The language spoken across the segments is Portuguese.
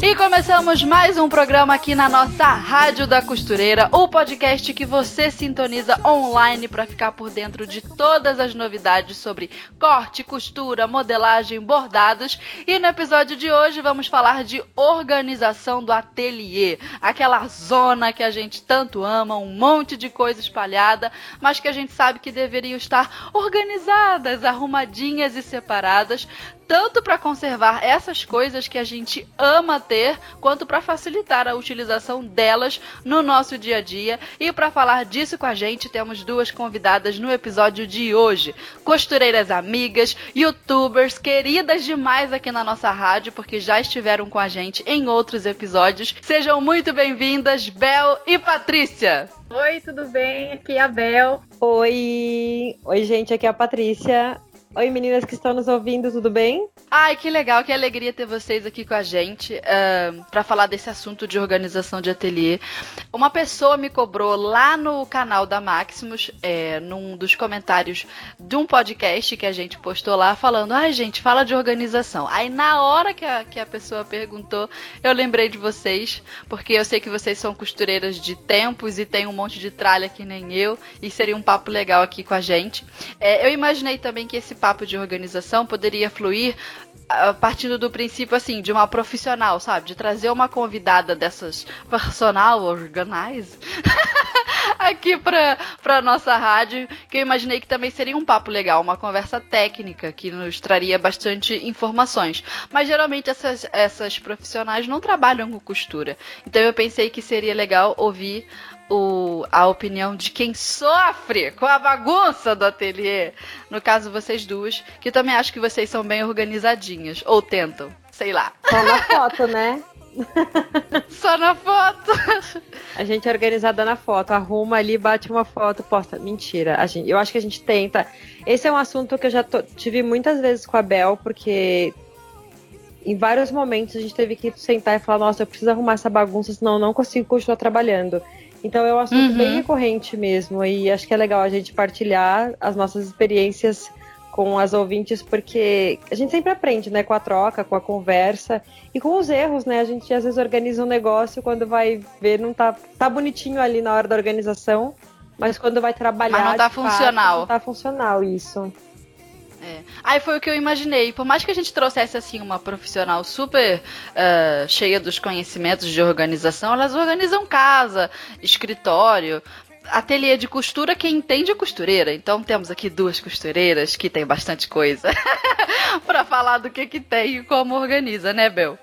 E começamos mais um programa aqui na nossa Rádio da Costureira, o podcast que você sintoniza online para ficar por dentro de todas as novidades sobre corte, costura, modelagem, bordados. E no episódio de hoje vamos falar de organização do ateliê, aquela zona que a gente tanto ama, um monte de coisa espalhada, mas que a gente sabe que deveriam estar organizadas, arrumadinhas e separadas, tanto para conservar essas coisas que a gente ama ter, quanto para facilitar a utilização delas no nosso dia a dia. E para falar disso com a gente, temos duas convidadas no episódio de hoje: costureiras amigas, youtubers queridas demais aqui na nossa rádio, porque já estiveram com a gente em outros episódios. Sejam muito bem-vindas, Bel e Patrícia. Oi, tudo bem? Aqui é a Bel. Oi, oi gente, aqui é a Patrícia. Oi, meninas que estão nos ouvindo, tudo bem? Ai, que legal, que alegria ter vocês aqui com a gente uh, para falar desse assunto de organização de ateliê. Uma pessoa me cobrou lá no canal da Maximus, é, num dos comentários de um podcast que a gente postou lá, falando: ai, gente, fala de organização. Aí, na hora que a, que a pessoa perguntou, eu lembrei de vocês, porque eu sei que vocês são costureiras de tempos e tem um monte de tralha que nem eu, e seria um papo legal aqui com a gente. É, eu imaginei também que esse papo de organização poderia fluir partindo do princípio assim de uma profissional, sabe, de trazer uma convidada dessas personal organize aqui para para nossa rádio, que eu imaginei que também seria um papo legal, uma conversa técnica que nos traria bastante informações. Mas geralmente essas essas profissionais não trabalham com costura. Então eu pensei que seria legal ouvir o, a opinião de quem sofre com a bagunça do ateliê. No caso, vocês duas, que também acho que vocês são bem organizadinhas. Ou tentam, sei lá. Só na foto, né? Só na foto. A gente é organizada na foto, arruma ali, bate uma foto, posta. Mentira. A gente, eu acho que a gente tenta. Esse é um assunto que eu já tive muitas vezes com a Bel, porque em vários momentos a gente teve que sentar e falar: nossa, eu preciso arrumar essa bagunça, senão eu não consigo continuar trabalhando. Então é um assunto uhum. bem recorrente mesmo. E acho que é legal a gente partilhar as nossas experiências com as ouvintes, porque a gente sempre aprende, né? Com a troca, com a conversa e com os erros, né? A gente às vezes organiza um negócio quando vai ver, não tá, tá bonitinho ali na hora da organização, mas quando vai trabalhar. Mas não tá funcional. Fato, não tá funcional isso. É. Aí foi o que eu imaginei. Por mais que a gente trouxesse assim uma profissional super uh, cheia dos conhecimentos de organização, elas organizam casa, escritório, ateliê de costura, quem entende é costureira. Então temos aqui duas costureiras que tem bastante coisa para falar do que que tem e como organiza, né, Bel?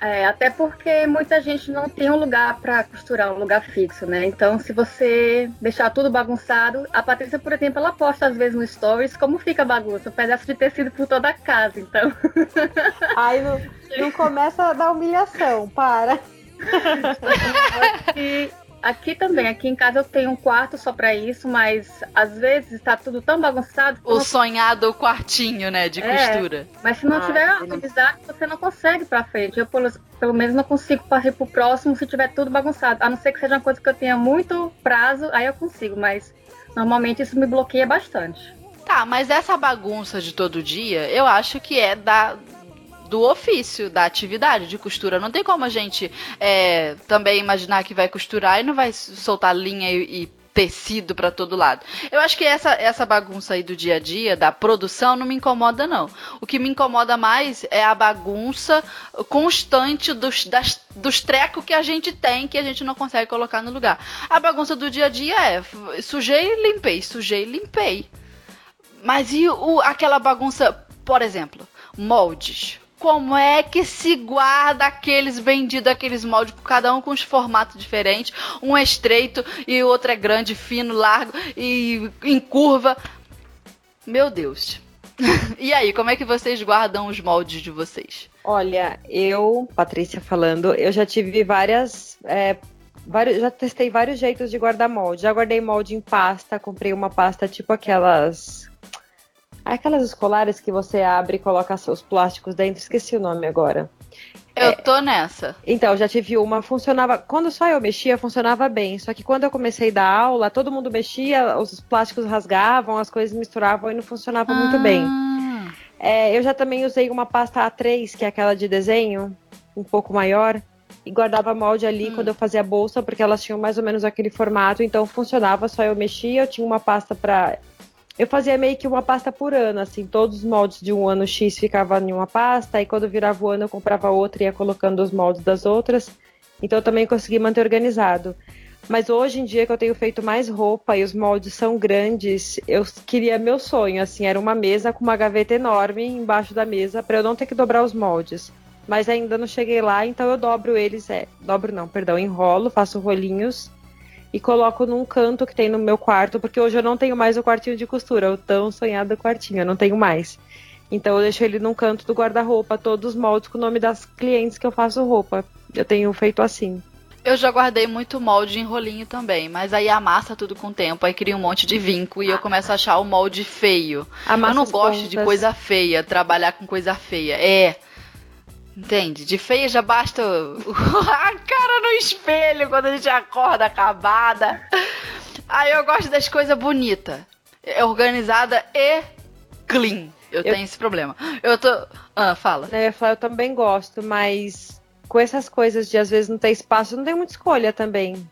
É, até porque muita gente não tem um lugar para costurar, um lugar fixo, né? Então, se você deixar tudo bagunçado, a Patrícia, por exemplo, ela posta às vezes no stories como fica a bagunça, um pedaço de tecido por toda a casa, então. Aí não, não começa a dar humilhação, para. E Aqui também, aqui em casa eu tenho um quarto só para isso, mas às vezes está tudo tão bagunçado. O sonhado quartinho, né, de é, costura. Mas se não ah, tiver organizado, você não consegue para frente. Eu, pelo, pelo menos, não consigo partir pro próximo se tiver tudo bagunçado. A não ser que seja uma coisa que eu tenha muito prazo, aí eu consigo, mas normalmente isso me bloqueia bastante. Tá, mas essa bagunça de todo dia, eu acho que é da, do ofício, da atividade de costura. Não tem como a gente é, também imaginar que vai costurar e não vai soltar linha e, e tecido para todo lado. Eu acho que essa, essa bagunça aí do dia a dia, da produção, não me incomoda, não. O que me incomoda mais é a bagunça constante dos, das, dos trecos que a gente tem que a gente não consegue colocar no lugar. A bagunça do dia a dia é sujei e limpei, sujei e limpei. Mas e o, aquela bagunça, por exemplo, moldes como é que se guarda aqueles vendidos, aqueles moldes, cada um com os formatos diferentes. Um é estreito e o outro é grande, fino, largo e em curva. Meu Deus. e aí, como é que vocês guardam os moldes de vocês? Olha, eu, Patrícia falando, eu já tive várias. É, vários, já testei vários jeitos de guardar molde. Já guardei molde em pasta, comprei uma pasta tipo aquelas Aquelas escolares que você abre e coloca seus plásticos dentro, esqueci o nome agora. Eu tô nessa. Então, já tive uma, funcionava. Quando só eu mexia, funcionava bem. Só que quando eu comecei a dar aula, todo mundo mexia, os plásticos rasgavam, as coisas misturavam e não funcionava muito bem. Ah. É, eu já também usei uma pasta A3, que é aquela de desenho, um pouco maior, e guardava molde ali Hum. quando eu fazia a bolsa, porque elas tinham mais ou menos aquele formato, então funcionava, só eu mexia, eu tinha uma pasta pra. Eu fazia meio que uma pasta por ano, assim, todos os moldes de um ano X ficavam em uma pasta, e quando virava o ano eu comprava outra e ia colocando os moldes das outras. Então eu também consegui manter organizado. Mas hoje em dia que eu tenho feito mais roupa e os moldes são grandes, eu queria meu sonho, assim, era uma mesa com uma gaveta enorme embaixo da mesa para eu não ter que dobrar os moldes. Mas ainda não cheguei lá, então eu dobro eles, é, dobro não, perdão, enrolo, faço rolinhos e coloco num canto que tem no meu quarto, porque hoje eu não tenho mais o quartinho de costura, o tão sonhado quartinho, eu não tenho mais. Então eu deixo ele num canto do guarda-roupa, todos os moldes com o nome das clientes que eu faço roupa. Eu tenho feito assim. Eu já guardei muito molde em rolinho também, mas aí amassa tudo com o tempo, aí cria um monte de vinco e eu começo a achar o molde feio. Amassa eu não gosto de pontas. coisa feia, trabalhar com coisa feia. É. Entende? De feia já basta a cara no espelho quando a gente acorda acabada. Aí eu gosto das coisas bonitas. É organizada e clean. Eu, tenho esse problema. Eu tô. Ah, fala. Eu ia falar, eu também gosto, mas com essas coisas de às vezes não ter espaço, eu não tenho muita escolha também.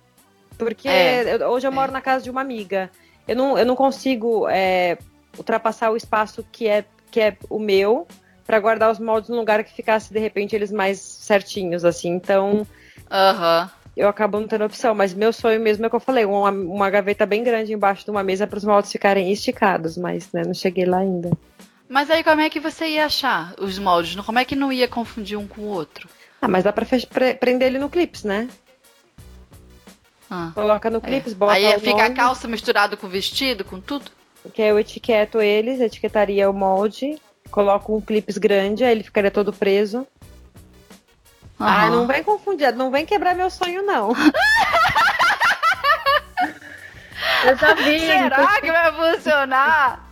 Porque É, eu- hoje eu moro na casa de uma amiga. Eu não, eu não consigo é, ultrapassar o espaço que é, que é o meu para guardar os moldes num lugar que ficasse, de repente, eles mais certinhos, assim. Então, Aham. eu acabo não tendo opção. Mas meu sonho mesmo é que eu falei, uma, uma gaveta bem grande embaixo de uma mesa para os moldes ficarem esticados, mas né, não cheguei lá ainda. Mas aí como é que você ia achar os moldes? Como é que não ia confundir um com o outro? Ah, mas dá pra pre- prender ele no clips, né? Ah. Coloca no É. clips, bota Aí o fica a nome. calça misturado com o vestido, com tudo? que eu etiqueto eles, etiquetaria o molde, coloco um clips grande, aí ele ficaria todo preso. Ah, Aham. não vem confundir, não vem quebrar meu sonho, não. Eu já vi. Será que vai funcionar?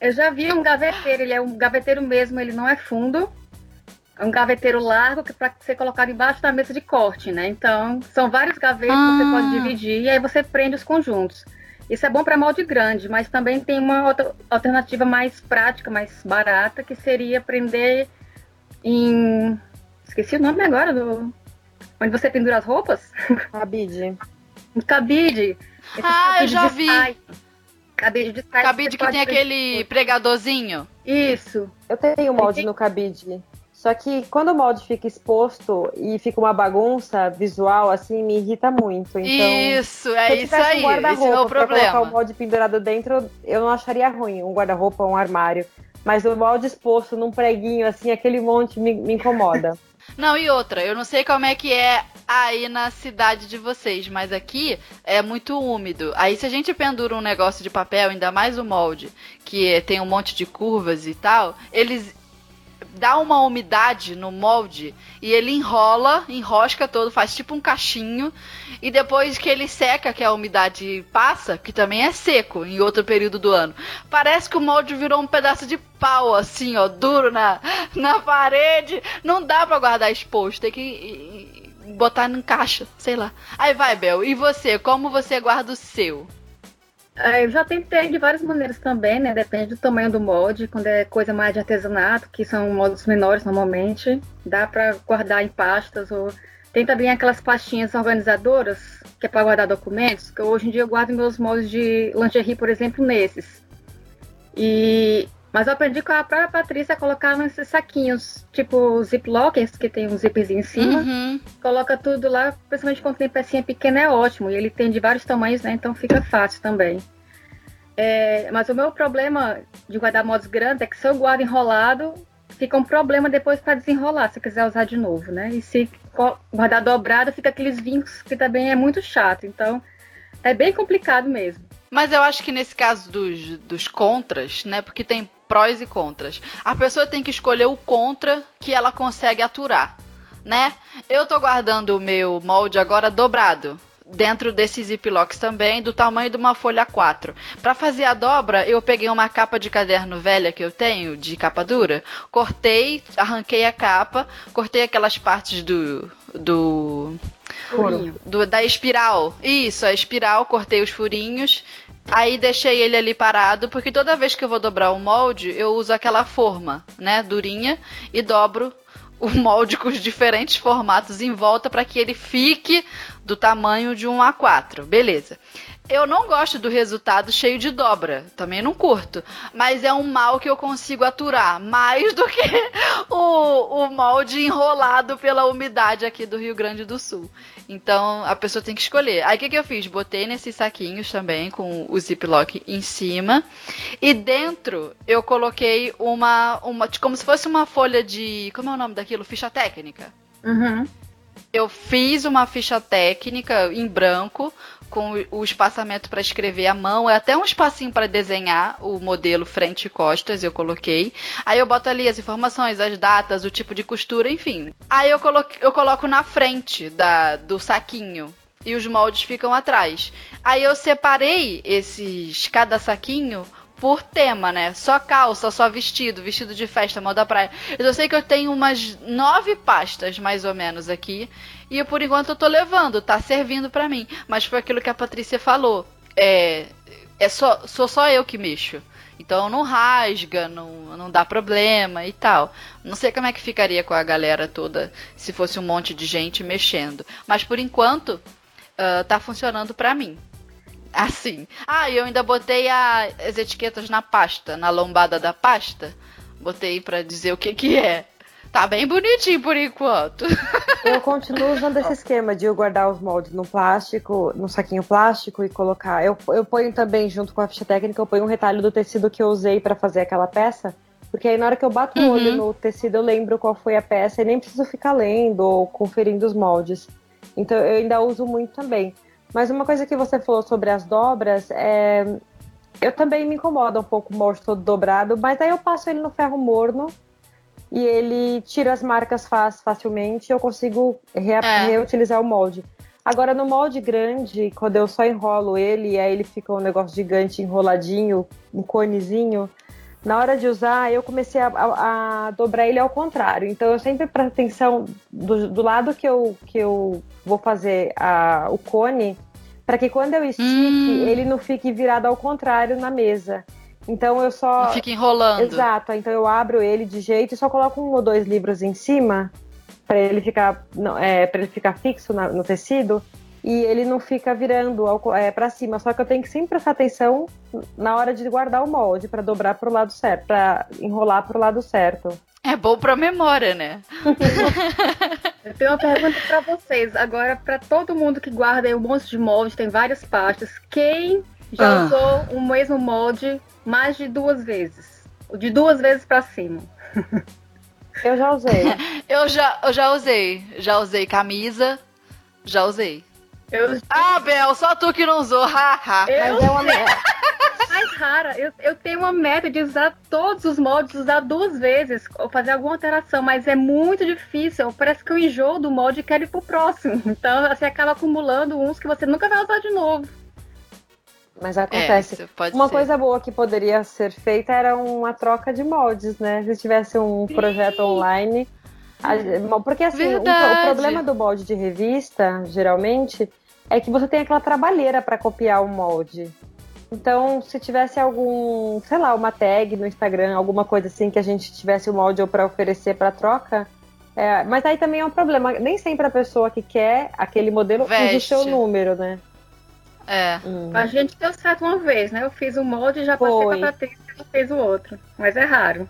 Eu já vi um gaveteiro, ele é um gaveteiro mesmo, ele não é fundo. É um gaveteiro largo que para ser colocado embaixo da mesa de corte, né? Então, são vários gavetos que você Ah. pode dividir e aí você prende os conjuntos. Isso é bom para molde grande, mas também tem uma outra alternativa mais prática, mais barata, que seria prender em. Esqueci o nome agora do. Onde você pendura as roupas? Cabide. Um cabide. Esse Ah, eu já de vi. saia. Cabide de saia. Cabide que tem prender- aquele pregadorzinho. Isso. Eu tenho molde no cabide. Só que quando o molde fica exposto e fica uma bagunça visual, assim, me irrita muito. Então, isso, é isso aí. um Esse é o pra colocar o problema. molde pendurado dentro, eu não acharia ruim. Um guarda-roupa, um armário. Mas o molde exposto num preguinho, assim, aquele monte me, me incomoda. Não, e outra, eu não sei como é que é aí na cidade de vocês, mas aqui é muito úmido. Aí se a gente pendura um negócio de papel, ainda mais o molde, que tem um monte de curvas e tal, eles dá uma umidade no molde e ele enrola, enrosca todo, faz tipo um cachinho e depois que ele seca, que a umidade passa, que também é seco em outro período do ano, parece que o molde virou um pedaço de pau assim, ó, duro na, na parede. Não dá pra guardar exposto, tem que botar em caixa, sei lá. Aí vai, Bel, e você, como você guarda o seu? É, Eu já tentei de várias maneiras também, né? Depende do tamanho do molde. Quando é coisa mais de artesanato, que são moldes menores normalmente, dá pra guardar em pastas. Ou tem também aquelas pastinhas organizadoras que é para guardar documentos. Que hoje em dia eu guardo meus moldes de lingerie, por exemplo, nesses. E mas eu aprendi com a própria Patrícia a colocar nesses saquinhos, tipo ziplockers, que tem um zipzinho em cima Uhum. coloca tudo lá, principalmente quando tem pecinha pequena é ótimo. E ele tem de vários tamanhos, né? Então fica fácil também. É, mas o meu problema de guardar modos grandes é que se eu guardo enrolado, fica um problema depois para desenrolar, se eu quiser usar de novo, né? E se guardar dobrado, fica aqueles vincos que também é muito chato. Então é bem complicado mesmo. Mas eu acho que nesse caso dos, dos contras, né? Porque tem prós e contras. A pessoa tem que escolher o contra que ela consegue aturar, né? Eu tô guardando o meu molde agora dobrado. dentro desses ziplocs também, do tamanho de uma folha 4. Para fazer a dobra, eu peguei uma capa de caderno velha que eu tenho, de capa dura, cortei, arranquei a capa, cortei aquelas partes do do, do da espiral. Isso, a espiral, cortei os furinhos, Aí deixei ele ali parado, porque toda vez que eu vou dobrar o molde, eu uso aquela forma, né, durinha, e dobro o molde com os diferentes formatos em volta para que ele fique do tamanho de um A4. Beleza. Eu não gosto do resultado cheio de dobra, também não curto, mas é um mal que eu consigo aturar mais do que o, o molde enrolado pela umidade aqui do Rio Grande do Sul. Então a pessoa tem que escolher. Aí o que, que eu fiz? Botei nesses saquinhos também com o ziplock em cima e dentro eu coloquei uma, uma como se fosse uma folha de, como é o nome daquilo? Ficha técnica. Uhum. Eu fiz uma ficha técnica em branco com o espaçamento para escrever à mão, é até um espacinho para desenhar o modelo frente e costas, eu coloquei. Aí eu boto ali as informações, as datas, o tipo de costura, enfim. Aí eu coloco, eu coloco na frente da, do saquinho e os moldes ficam atrás. Aí eu separei esses cada saquinho por tema, né? Só calça, só vestido, vestido de festa, moda praia. Eu sei que eu tenho umas nove pastas, mais ou menos, aqui. E por enquanto eu tô levando, tá servindo para mim. Mas foi aquilo que a Patrícia falou. É, é só, sou só eu que mexo. Então não rasga, não, não dá problema e tal. Não sei como é que ficaria com a galera toda se fosse um monte de gente mexendo. Mas por enquanto, uh, tá funcionando para mim. Assim. Ah, e eu ainda botei a, as etiquetas na pasta, na lombada da pasta. Botei para dizer o que que é. Tá bem bonitinho por enquanto. Eu continuo usando esse esquema de eu guardar os moldes no plástico, no saquinho plástico e colocar. Eu, eu ponho também, junto com a ficha técnica, eu ponho um retalho do tecido que eu usei para fazer aquela peça. Porque aí na hora que eu bato o olho uhum. no tecido, eu lembro qual foi a peça e nem preciso ficar lendo ou conferindo os moldes. Então eu ainda uso muito também. Mas uma coisa que você falou sobre as dobras, é... eu também me incomoda um pouco o molde todo dobrado, mas aí eu passo ele no ferro morno e ele tira as marcas faz, facilmente eu consigo é. reutilizar o molde. Agora, no molde grande, quando eu só enrolo ele e aí ele fica um negócio gigante enroladinho, um conezinho, na hora de usar, eu comecei a, a, a dobrar ele ao contrário. Então, eu sempre presto atenção do, do, lado que eu, que eu vou fazer a, o cone, para que quando eu estique, hum. ele não fique virado ao contrário na mesa. Então eu só. Fica enrolando. Exato. Então eu abro ele de jeito e só coloco um ou dois livros em cima para ele ficar, não, é, para ele ficar fixo na, no tecido e ele não fica virando é, para cima. Só que eu tenho que sempre prestar atenção na hora de guardar o molde para dobrar para o lado certo, para enrolar para o lado certo. É bom para memória, né? eu tenho uma pergunta para vocês. Agora, para todo mundo que guarda um monte de molde, tem várias pastas. Quem já ah. usou o mesmo molde mais de duas vezes. De duas vezes para cima. Eu já usei. eu, já, eu já usei. Já usei camisa. Já usei. Eu... Ah, Bel, só tu que não usou. Ha, ha. Eu... Mas é uma rara. Eu, eu tenho uma meta de usar todos os moldes, usar duas vezes, ou fazer alguma alteração, mas é muito difícil. Parece que eu enjoo do molde e quero ir pro próximo. Então você acaba acumulando uns que você nunca vai usar de novo. Mas acontece. É, uma ser. coisa boa que poderia ser feita era uma troca de moldes, né? Se tivesse um projeto online. Porque assim, o, o, problema do molde de revista, geralmente, é que você tem aquela trabalheira para copiar o molde. Então, se tivesse algum, sei lá, uma tag no Instagram, alguma coisa assim que a gente tivesse o molde ou para oferecer para troca, é, mas aí também é um problema. Nem sempre a pessoa que quer aquele modelo Veste. usa o seu número, né? É. Hum. A gente deu certo uma vez, né? Eu fiz o um molde e já passei Foi. pra Patrícia e ela fez o outro. Mas é raro.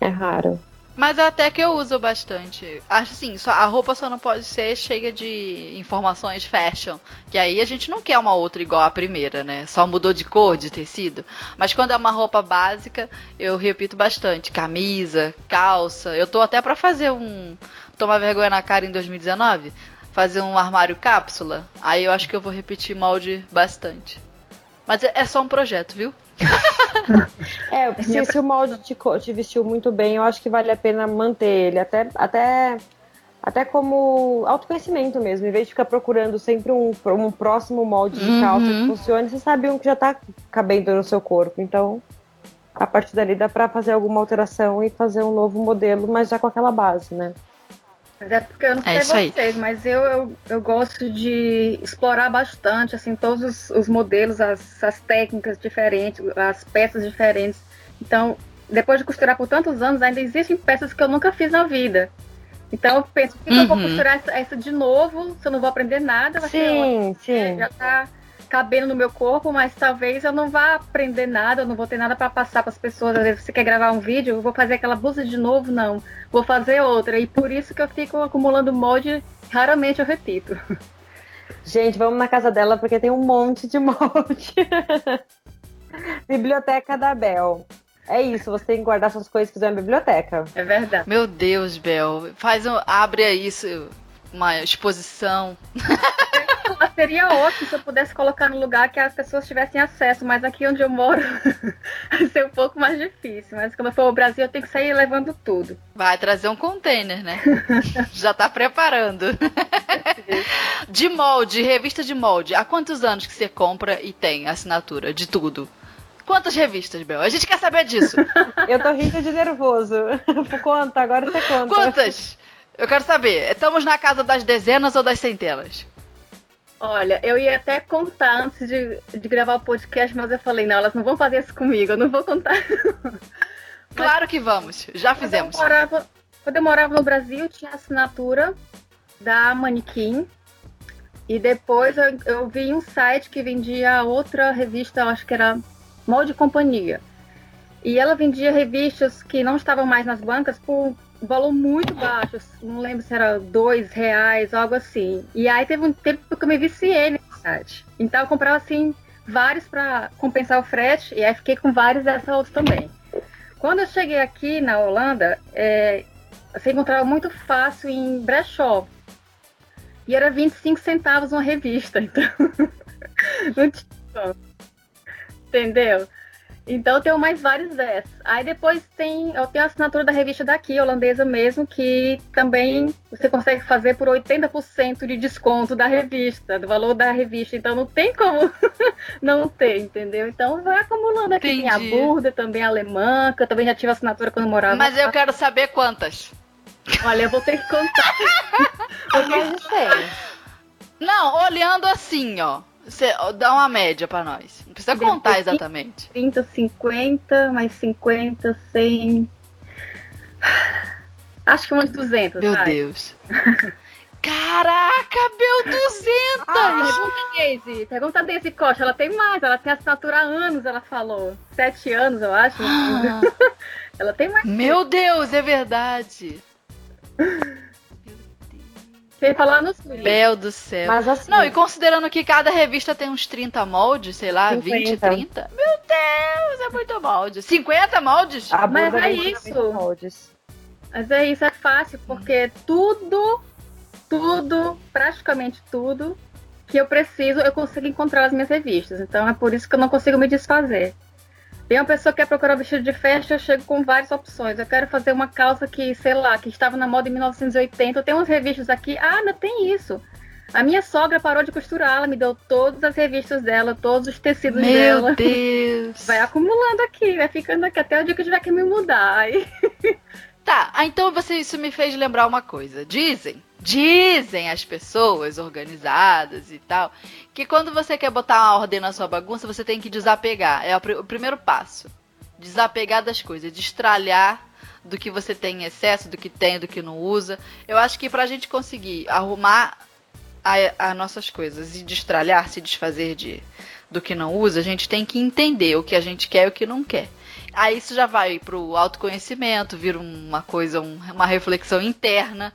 É raro. Mas até que eu uso bastante. Acho assim, só, a roupa só não pode ser cheia de informações fashion. Que aí a gente não quer uma outra igual a primeira, né? Só mudou de cor, de tecido. Mas quando é uma roupa básica, eu repito bastante. Camisa, calça. Eu tô até para fazer um. Tomar vergonha na cara em 2019 fazer um armário cápsula, aí eu acho que eu vou repetir molde bastante. Mas é, é só um projeto, viu? é, se, se o molde te, te, vestiu muito bem, eu acho que vale a pena manter ele. Até, até até como autoconhecimento mesmo, em vez de ficar procurando sempre um, um próximo molde de calça uhum. que funcione, você sabe um que já está cabendo no seu corpo. Então, a partir dali dá para fazer alguma alteração e fazer um novo modelo, mas já com aquela base, né? Mas é porque eu não é sei é vocês, aí. mas eu, eu, eu, gosto de explorar bastante, assim, todos os, os modelos, as, as técnicas diferentes, as peças diferentes. Então, depois de costurar por tantos anos, ainda existem peças que eu nunca fiz na vida. Então eu penso, por que, uhum. eu vou uhum. costurar essa, essa, de novo? Se eu não vou aprender nada, vai sim, ser sim. já tá cabendo no meu corpo, mas talvez eu não vá aprender nada, eu não vou ter nada para passar para as pessoas. Às vezes você quer gravar um vídeo, eu vou fazer aquela blusa de novo, não. Vou fazer outra. E por isso que eu fico acumulando molde, raramente eu repito. Gente, vamos na casa dela porque tem um monte de molde. Biblioteca da Bel. É isso, você tem que guardar suas coisas que na biblioteca. É verdade. Meu Deus, Bel. Faz um, abre aí uma exposição. Seria ótimo se eu pudesse colocar no lugar que as pessoas tivessem acesso, mas aqui onde eu moro vai ser um pouco mais difícil. Mas quando eu for ao Brasil, eu tenho que sair levando tudo. Vai trazer um container, né? Já tá preparando. de molde, revista de molde. Há quantos anos que você compra e tem assinatura de tudo? Quantas revistas, Bel? A gente quer saber disso. Eu tô rindo de nervoso. Conta, agora você conta. Quantas? Eu quero saber. Estamos na casa das dezenas ou das centenas? Olha, eu ia até contar antes de, de gravar o podcast, mas eu falei, não, elas não vão fazer isso comigo, eu não vou contar. claro mas, que vamos, já fizemos. Quando eu, morava, quando eu morava no Brasil, tinha assinatura da Manequim. E depois eu, eu vi um site que vendia outra revista, eu acho que era Molde Companhia. E ela vendia revistas que não estavam mais nas bancas por valor muito baixo. Não lembro se era dois reais, algo assim. E aí teve um tempo que eu me viciei nesse site. Então eu comprava assim vários para compensar o frete e aí fiquei com vários dessa outra também. Quando eu cheguei aqui na Holanda, é, você encontrava muito fácil em brechó. E era 25 centavos uma revista, então não tinha Entendeu? Então eu tenho mais vários dessas. Aí depois tem, eu tenho a assinatura da revista daqui, holandesa mesmo, que também você consegue fazer por 80% de desconto da revista, do valor da revista. Então não tem como não ter, entendeu? Então vai acumulando aqui. Entendi. Tem a Burda, também a alemã, que eu também já tive assinatura quando morava. Mas eu quero saber quantas. Olha, eu vou ter que contar. Tem. Não, olhando assim, ó. Você dá uma média para nós. Não precisa contar exatamente. 30, 50, mais 50, 100. Acho que uns 200. Meu Deus. Caraca, meu 200! Ah, pergunta Daisy. Pergunta a Daisy Costa. Ela tem mais. Ela tem assinatura há anos, ela falou. Sete anos, eu acho. Ah. ela tem mais. Meu Deus, é verdade. Sem falar nos Bel do céu. Mas assim, não, e considerando que cada revista tem uns 30 moldes, sei lá, 50. 20, 30. Meu Deus, é muito molde. 50 moldes? Ah, mas é isso. Moldes. Mas é isso, é fácil, porque tudo, tudo, praticamente tudo que eu preciso, eu consigo encontrar nas minhas revistas. Então é por isso que eu não consigo me desfazer. Tem uma pessoa que quer procurar um vestido de festa, eu chego com várias opções. Eu quero fazer uma calça que, sei lá, que estava na moda em 1980. Eu tenho umas revistas aqui. Ah, não tem isso. A minha sogra parou de costurar, ela me deu todas as revistas dela, todos os tecidos Meu dela. Meu Deus! Vai acumulando aqui, vai ficando aqui até o dia que eu tiver que me mudar. Aí... Tá, ah, então você, isso me fez lembrar uma coisa. Dizem, dizem as pessoas organizadas e tal, que quando você quer botar uma ordem na sua bagunça, você tem que desapegar. É o, o primeiro passo. Desapegar das coisas, destralhar do que você tem em excesso, do que tem, do que não usa. Eu acho que pra gente conseguir arrumar as nossas coisas e destralhar, se desfazer de, do que não usa, a gente tem que entender o que a gente quer e o que não quer. Aí isso já vai pro autoconhecimento, vira uma coisa, um, uma reflexão interna.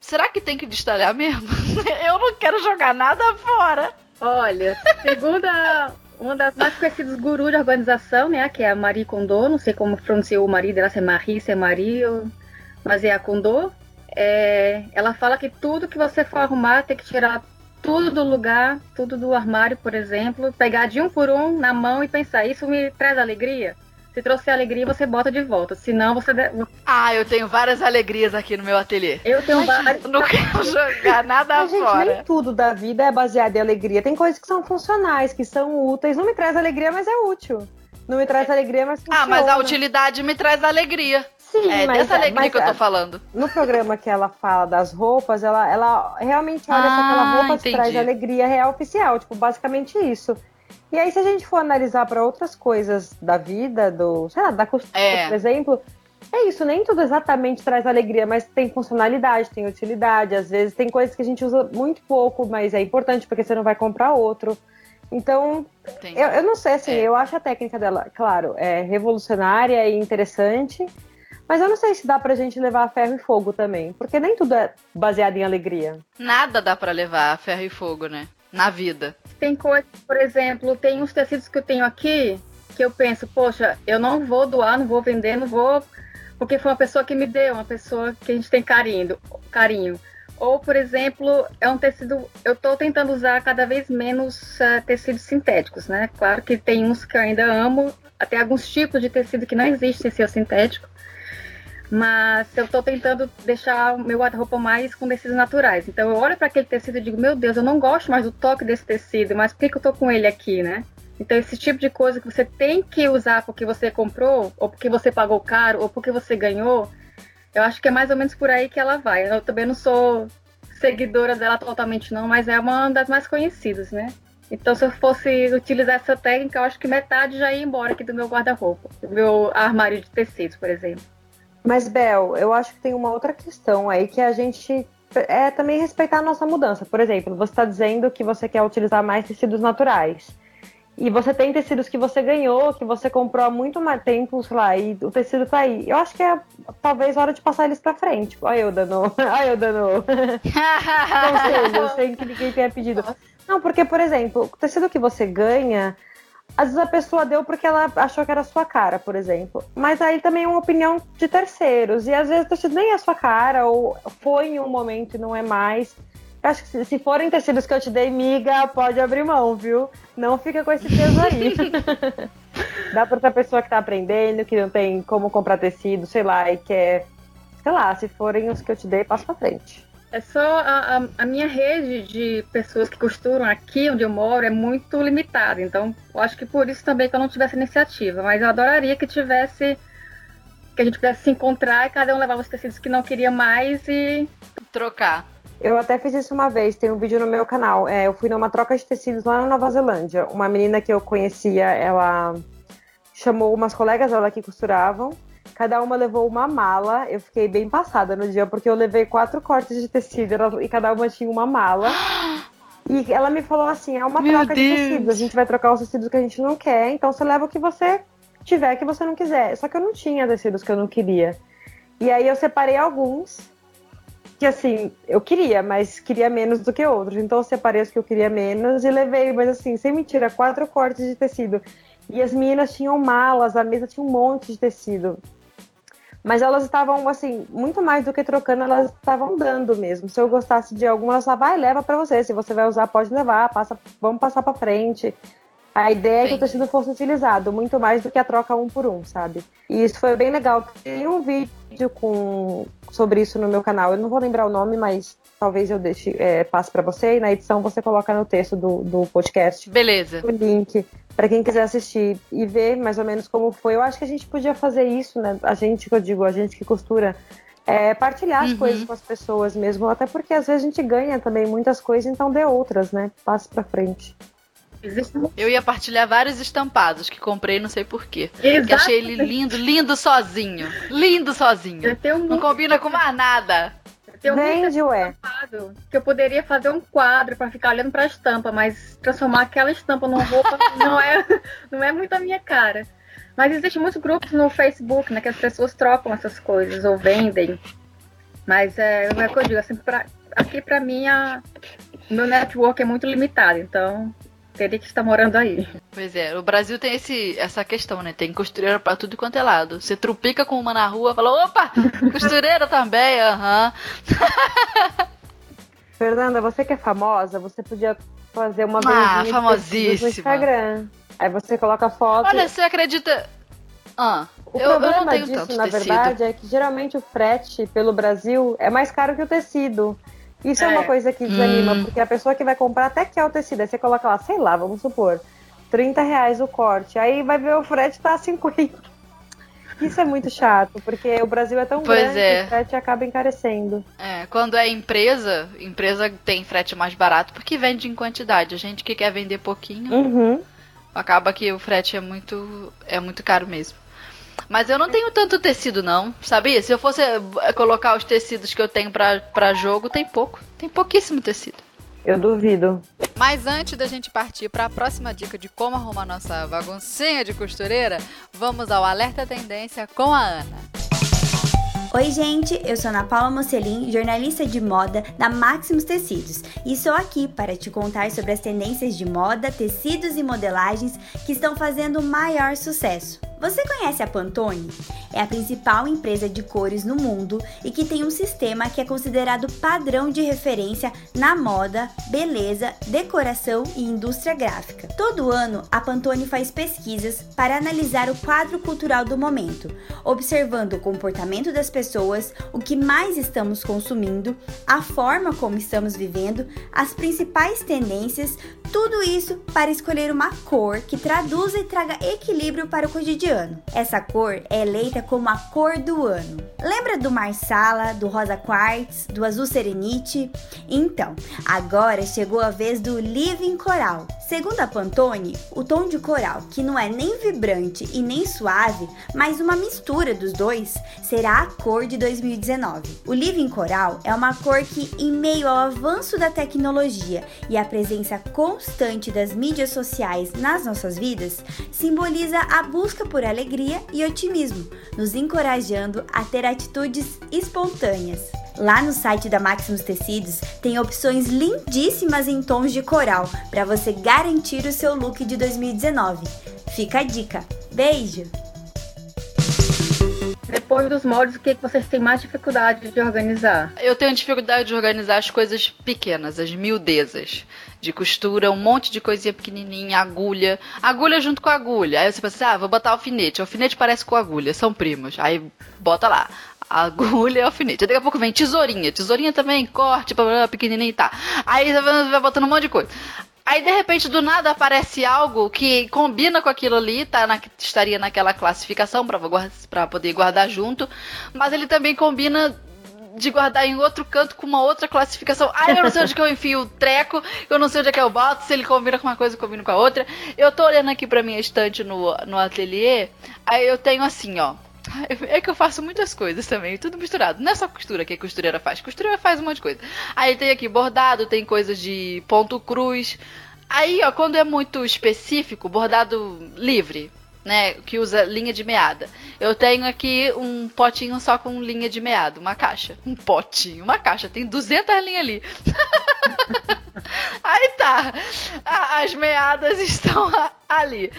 Será que tem que destralhar mesmo? Eu não quero jogar nada fora. Olha, segunda uma das mais conhecidas gurus de organização, né, que é a Marie Kondo, não sei como pronunciou o marido dela, se é Marie, se é Marie, mas é a Kondo. É, ela fala que tudo que você for arrumar tem que tirar tudo do lugar, tudo do armário, por exemplo, pegar de um por um na mão e pensar, isso me traz alegria? Se trouxer alegria, você bota de volta. Senão, você. Ah, eu tenho várias alegrias aqui no meu ateliê. Eu tenho várias. Não quero jogar nada Mas, gente, fora. nem tudo da vida é baseado em alegria. Tem coisas que são funcionais, que são úteis. Não me traz alegria, mas é útil. Não me traz alegria, mas funciona. Ah, mas a utilidade me traz alegria. Sim, É mas, dessa alegria mas, que eu tô ah, falando. No programa que ela fala das roupas, ela, ela realmente olha se aquela Ah, roupa te entendi. traz alegria real oficial. Tipo, basicamente isso. E aí, se a gente for analisar para outras coisas da vida, do, sei lá, da costura, É. por exemplo, é isso, nem tudo exatamente traz alegria, mas tem funcionalidade, tem utilidade. Às vezes tem coisas que a gente usa muito pouco, mas é importante porque você não vai comprar outro. Então, eu, eu não sei, assim, É. eu acho a técnica dela, claro, é revolucionária e interessante, mas eu não sei se dá pra gente levar a ferro e fogo também, porque nem tudo é baseado em alegria. Nada dá pra levar a ferro e fogo, né? Na vida. Tem coisas, por exemplo, tem uns tecidos que eu tenho aqui que eu penso, poxa, eu não vou doar, não vou vender, não vou. Porque foi uma pessoa que me deu, uma pessoa que a gente tem carinho. carinho. Ou, por exemplo, é um tecido. Eu estou tentando usar cada vez menos eh, tecidos sintéticos, né? Claro que tem uns que eu ainda amo, até alguns tipos de tecido que não existem sem ser sintético. Mas eu estou tentando deixar o meu guarda-roupa mais com tecidos naturais. Então eu olho para aquele tecido e digo, meu Deus, eu não gosto mais do toque desse tecido, mas por que, que eu tô com ele aqui, né? Então esse tipo de coisa que você tem que usar porque você comprou, ou porque você pagou caro, ou porque você ganhou, eu acho que é mais ou menos por aí que ela vai. Eu também não sou seguidora dela totalmente não, mas é uma das mais conhecidas, né? Então se eu fosse utilizar essa técnica, eu acho que metade já ia embora aqui do meu guarda-roupa, do meu armário de tecidos, por exemplo. Mas, Bel, eu acho que tem uma outra questão aí que a gente é também respeitar a nossa mudança. Por exemplo, você está dizendo que você quer utilizar mais tecidos naturais. E você tem tecidos que você ganhou, que você comprou há muito mais tempo, sei lá, e o tecido tá aí. Eu acho que é talvez hora de passar eles pra frente. Olha eu dando. Olha eu dando conselho, sem que ninguém tenha pedido. Não, porque, por exemplo, o tecido que você ganha, às vezes a pessoa deu porque ela achou que era a sua cara, por exemplo. Mas aí também é uma opinião de terceiros. E às vezes o tecido nem é a sua cara, ou foi em um momento e não é mais. Eu acho que se, forem tecidos que eu te dei, miga, pode abrir mão, viu? Não fica com esse peso aí. Dá pra outra pessoa que tá aprendendo, que não tem como comprar tecido, sei lá, e quer. Sei lá, se forem os que eu te dei, passa pra frente. É só a, a, a minha rede de pessoas que costuram aqui onde eu moro é muito limitada. Então, eu acho que por isso também que eu não tivesse iniciativa. Mas eu adoraria que tivesse. Que a gente pudesse se encontrar e cada um levava os tecidos que não queria mais e. Trocar. Eu até fiz isso uma vez, tem um vídeo no meu canal. É, eu fui numa troca de tecidos lá na Nova Zelândia. Uma menina que eu conhecia, ela chamou umas colegas dela que costuravam. Cada uma levou uma mala. Eu fiquei bem passada no dia, porque eu levei quatro cortes de tecido e cada uma tinha uma mala. E ela me falou assim: é uma Meu troca de Deus. tecidos. A gente vai trocar os tecidos que a gente não quer, então você leva o que você tiver que você não quiser. Só que eu não tinha tecidos que eu não queria. E aí eu separei alguns que assim, eu queria, mas queria menos do que outros. Então eu separei os que eu queria menos e levei, mas assim, sem mentira, quatro cortes de tecido. E as meninas tinham malas, a mesa tinha um monte de tecido. Mas elas estavam, assim, muito mais do que trocando, elas estavam dando mesmo. Se eu gostasse de alguma, elas falavam, vai, leva pra você. Se você vai usar, pode levar, passa, vamos passar pra frente. A ideia é que o Sim. tecido fosse utilizado, muito mais do que a troca um por um, sabe? E isso foi bem legal. Tem um vídeo com, sobre isso no meu canal. Eu não vou lembrar o nome, mas talvez eu deixe, é, passe pra você. E na edição você coloca no texto do, do podcast Beleza. o link para quem quiser assistir e ver mais ou menos como foi. Eu acho que a gente podia fazer isso, né? A gente que eu digo, a gente que costura, é, partilhar as Uhum. coisas com as pessoas mesmo, até porque às vezes a gente ganha também muitas coisas, então dê outras, né? Passe pra frente. Eu ia partilhar vários estampados que comprei, não sei porquê. Exato. achei ele lindo, lindo sozinho. Lindo sozinho. Não combina com mais nada. Tenho muito Vende, ué. que eu poderia fazer um quadro para ficar olhando para a estampa, mas transformar aquela estampa numa roupa não é, não é muito a minha cara. Mas existem muitos grupos no Facebook, né, que as pessoas trocam essas coisas ou vendem. Mas é, é o que eu digo, assim, pra, aqui para mim a, meu network é muito limitado, então teria que estar morando aí. Pois é, o Brasil tem esse, essa questão, né? Tem costureira pra tudo quanto é lado. Você trupica com uma na rua, fala, opa, costureira também, aham. Fernanda, você que é famosa, você podia fazer uma Ah, famosíssima. no Instagram. Aí você coloca a foto. Olha, você acredita. Ah, O eu, eu problema não tenho disso, tanto na tecido. verdade, é que geralmente o frete pelo Brasil é mais caro que o tecido. Isso é, É. uma coisa que desanima, Hum. porque a pessoa que vai comprar até quer o tecido. Aí você coloca lá, sei lá, vamos supor, 30 reais o corte. Aí vai ver o frete tá 50. Isso é muito chato, porque o Brasil é tão Pois grande é. que o frete acaba encarecendo. É, quando é empresa, empresa tem frete mais barato porque vende em quantidade. A gente que quer vender pouquinho, Uhum. acaba que o frete é muito, é muito caro mesmo. Mas eu não tenho tanto tecido, não, sabia? Se eu fosse eh, colocar os tecidos que eu tenho pra, pra jogo, tem pouco. Tem pouquíssimo tecido. Eu duvido. Mas antes da gente partir para a próxima dica de como arrumar nossa baguncinha de costureira, vamos ao Alerta Tendência com a Ana. Oi, gente, eu sou Ana Paula Mocelin, jornalista de moda da Maximus Tecidos, e estou aqui para te contar sobre as tendências de moda, tecidos e modelagens que estão fazendo maior sucesso. Você conhece a Pantone? É a principal empresa de cores no mundo e que tem um sistema que é considerado padrão de referência na moda, beleza, decoração e indústria gráfica. Todo ano, a Pantone faz pesquisas para analisar o quadro cultural do momento, observando o comportamento das pessoas, o que mais estamos consumindo, a forma como estamos vivendo, as principais tendências, tudo isso para escolher uma cor que traduza e traga equilíbrio para o cotidiano. Essa cor é eleita como a cor do ano. Lembra do Marsala, do Rosa Quartz, do Azul Serenite? Então, agora chegou a vez do Living Coral. Segundo a Pantone, o tom de coral, que não é nem vibrante e nem suave, mas uma mistura dos dois, será a cor de 2019. O Living Coral é uma cor que, em meio ao avanço da tecnologia e à presença constante das mídias sociais nas nossas vidas, simboliza a busca por alegria e otimismo, nos encorajando a ter atitudes espontâneas. Lá no site da Maximus Tecidos tem opções lindíssimas em tons de coral para você garantir o seu look de 2019. Fica a dica. Beijo! Depois dos moldes, o que, que vocês têm mais dificuldade de organizar? Eu tenho dificuldade de organizar as coisas pequenas, as miudezas. De costura, um monte de coisinha pequenininha, agulha. Agulha junto com agulha. Aí você pensa, assim, ah, vou botar alfinete. Alfinete parece com agulha, são primos. Aí bota lá. Agulha e alfinete. Daqui a pouco vem tesourinha. Tesourinha também, corte, blá, blá, e tá. Aí você vai botando um monte de coisa. Aí de repente do nada aparece algo que combina com aquilo ali, tá na, estaria naquela classificação para poder guardar junto, mas ele também combina de guardar em outro canto com uma outra classificação. Ah, eu não sei onde que eu enfio o treco, eu não sei onde é que eu boto, se ele combina com uma coisa, combina com a outra. Eu tô olhando aqui pra minha estante no, no ateliê, aí eu tenho assim, ó. É que eu faço muitas coisas também, tudo misturado. Não é só costura que a costureira faz. Costureira faz um monte de coisa. Aí tem aqui bordado, tem coisas de ponto cruz. Aí, ó, quando é muito específico, bordado livre, né, que usa linha de meada. Eu tenho aqui um potinho só com linha de meada, uma caixa. Um potinho, uma caixa, tem 200 linhas ali. Aí tá, as meadas estão ali.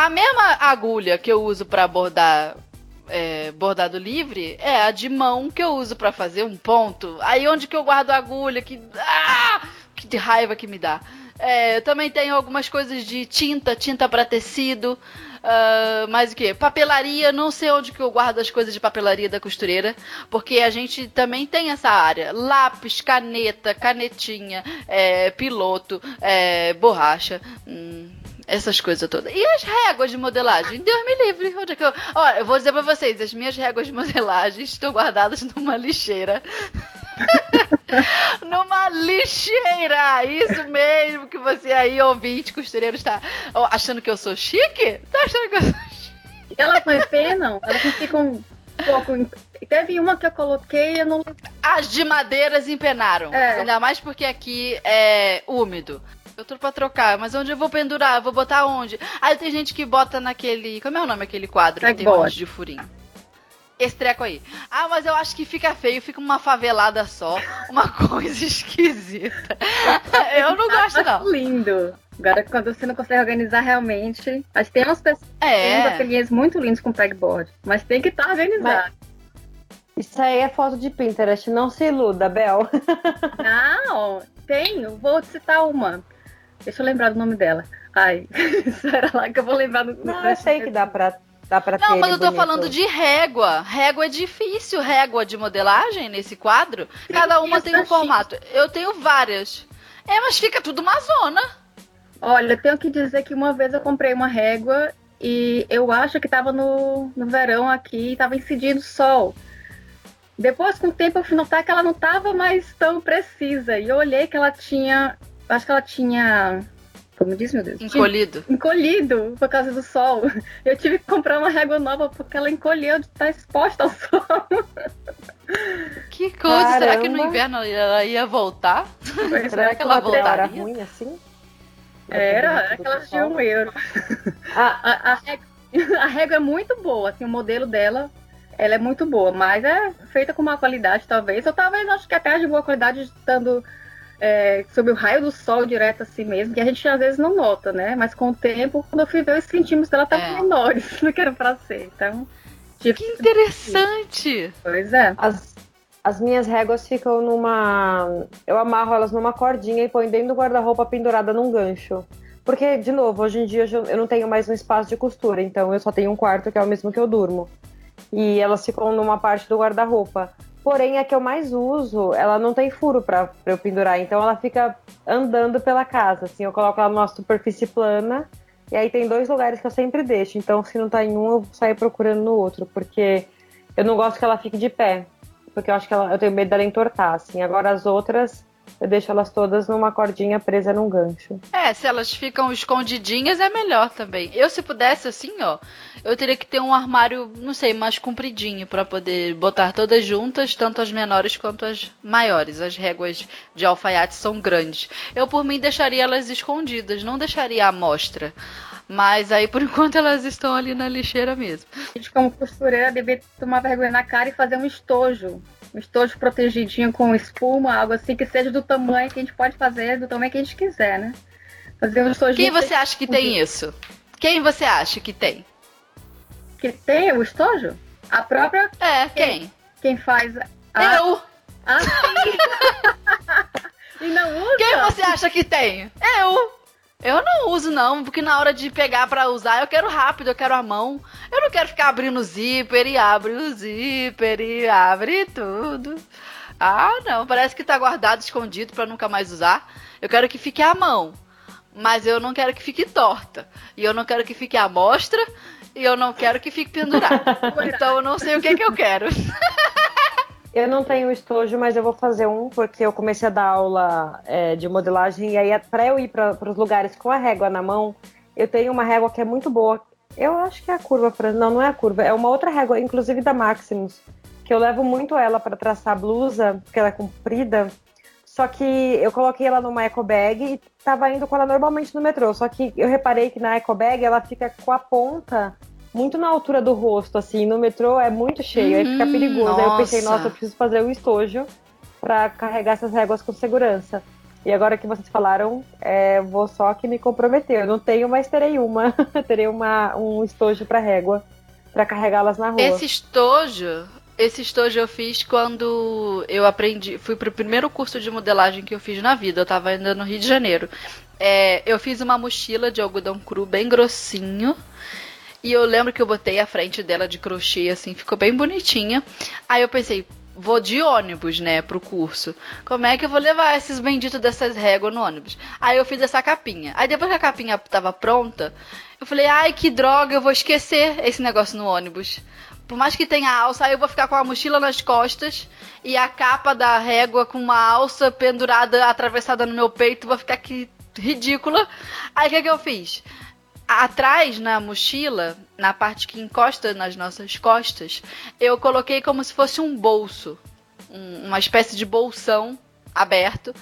A mesma agulha que eu uso pra bordar é, bordado livre é a de mão que eu uso pra fazer um ponto. Aí onde que eu guardo a agulha? Que, ah, que raiva que me dá. É, eu também tenho algumas coisas de tinta, tinta pra tecido. ah, mais o que? Papelaria, não sei onde que eu guardo as coisas de papelaria da costureira, porque a gente também tem essa área. Lápis, caneta, canetinha, é, piloto, é, borracha. hum, essas coisas todas. E as réguas de modelagem? Deus me livre. Onde é que eu... Olha, eu vou dizer pra vocês, as minhas réguas de modelagem estão guardadas numa lixeira. numa lixeira! Isso mesmo que você aí, ouvinte, costureiro, está achando que eu sou chique? Tá achando que eu sou chique? Elas não empenam? Elas não ficam um pouco. Teve uma que eu coloquei, eu não. As de madeiras empenaram. É. Ainda mais porque aqui é úmido. Eu tô pra trocar, mas onde eu vou pendurar? Eu vou botar onde? Aí tem gente que bota naquele. Como é o nome aquele quadro que tem um monte de furinho? Esse treco aí. Ah, mas eu acho que fica feio, fica uma favelada só. Uma coisa esquisita. Eu não gosto, não. Lindo. Agora, quando você não consegue organizar realmente. Mas tem umas pessoas É. ateliês muito lindos com pegboard. Mas tem que estar organizado. Isso aí é foto de Pinterest, não se iluda, Bel. Não, tenho. Vou citar uma. Deixa eu lembrar do nome dela. Ai, espera lá que eu vou lembrar do Não, eu sei que dá pra Dá pra Não, ter mas ele eu tô bonito. falando de régua. Régua é difícil, régua de modelagem nesse quadro. Cada uma tem um formato. Eu tenho várias. É, mas fica tudo uma zona. Olha, eu tenho que dizer que uma vez eu comprei uma régua e eu acho que tava no, no verão aqui, tava incidindo sol. Depois, com o tempo, eu fui notar que ela não tava mais tão precisa. E eu olhei que ela tinha. Acho que ela tinha. Como diz, meu Deus? Tinha Encolhido. encolhido por causa do sol. Eu tive que comprar uma régua nova porque ela encolheu de estar exposta ao sol. Que coisa. Será que no Caramba. inverno ela ia voltar? Pois Será é. que ela material era voltaria? ruim assim? Era, era aquelas de um euro. Ah, A, a, régua, a régua é muito boa, assim, o modelo dela, ela é muito boa, mas é feita com má qualidade, talvez. Ou talvez acho que até de boa qualidade, estando é, sob o raio do sol direto assim mesmo, que a gente às vezes não nota, né? Mas com o tempo, quando eu fui ver, os centímetros dela estavam É. menores do que era pra ser. Então, tipo, Que interessante. pois é. as, as minhas réguas ficam numa. Eu amarro elas numa cordinha e ponho dentro do guarda-roupa pendurada num gancho. Porque, de novo, hoje em dia eu não tenho mais um espaço de costura, então eu só tenho um quarto que é o mesmo que eu durmo. E elas ficam numa parte do guarda-roupa. Porém, a que eu mais uso, ela não tem furo pra eu pendurar, então ela fica andando pela casa. Assim, eu coloco ela numa superfície plana, e aí tem dois lugares que eu sempre deixo. Então, se não tá em um, eu saio procurando no outro, porque eu não gosto que ela fique de pé. Porque eu acho que ela, eu tenho medo dela entortar, assim. Agora as outras, eu deixo elas todas numa cordinha presa num gancho. É, se elas ficam escondidinhas é melhor também. Eu, se pudesse, assim, ó, eu teria que ter um armário, não sei, mais compridinho pra poder botar todas juntas, tanto as menores quanto as maiores. As réguas de alfaiate são grandes. Eu, por mim, deixaria elas escondidas, não deixaria à mostra. Mas aí, por enquanto, elas estão ali na lixeira mesmo. A gente, como costureira, deveria tomar vergonha na cara e fazer um estojo. Um estojo protegidinho com espuma, algo assim, que seja do tamanho que a gente pode fazer, do tamanho que a gente quiser, né? Fazer um estojinho Quem você acha que tem isso? Quem você acha que tem? que tem o estojo? A própria, É, quem? quem faz a... Eu! Ah, sim. e não usa? Quem você acha que tem? Eu! Eu não uso, não, porque na hora de pegar pra usar, eu quero rápido, eu quero a mão. Eu não quero ficar abrindo o zíper e abre o zíper e abre tudo. Ah, não, parece que tá guardado, escondido pra nunca mais usar. Eu quero que fique à mão, mas eu não quero que fique torta. E eu não quero que fique à mostra, e eu não quero que fique pendurado. então eu não sei o que que eu quero. Eu não tenho estojo, mas eu vou fazer um, porque eu comecei a dar aula é, de modelagem, e aí para eu ir para os lugares com a régua na mão, eu tenho uma régua que é muito boa. Eu acho que é a curva, não, não é a curva, é uma outra régua, inclusive da Maximus, que eu levo muito ela para traçar blusa, porque ela é comprida. Só que eu coloquei ela numa eco bag e tava indo com ela normalmente no metrô. Só que eu reparei que na eco bag ela fica com a ponta muito na altura do rosto, assim. No metrô é muito cheio, aí fica Hum, perigoso. Aí eu pensei, nossa. nossa, eu preciso fazer um estojo para carregar essas réguas com segurança. E agora que vocês falaram, é, vou só que me comprometer. Eu não tenho, mas terei uma. terei uma, um estojo para régua para carregá-las na rua. Esse estojo, esse estojo eu fiz quando eu aprendi, fui pro primeiro curso de modelagem que eu fiz na vida. Eu tava ainda no Rio de Janeiro. É, eu fiz uma mochila de algodão cru bem grossinho. E eu lembro que eu botei a frente dela de crochê, assim, ficou bem bonitinha. Aí eu pensei, vou de ônibus, né, pro curso. Como é que eu vou levar esses benditos dessas réguas no ônibus? Aí eu fiz essa capinha. Aí depois que a capinha tava pronta, eu falei, ai, que droga, eu vou esquecer esse negócio no ônibus. Por mais que tenha alça, eu vou ficar com a mochila nas costas e a capa da régua com uma alça pendurada, atravessada no meu peito, vou ficar aqui ridícula. Aí o que, que eu fiz? Atrás na mochila, na parte que encosta nas nossas costas, eu coloquei como se fosse um bolso, um- uma espécie de bolsão aberto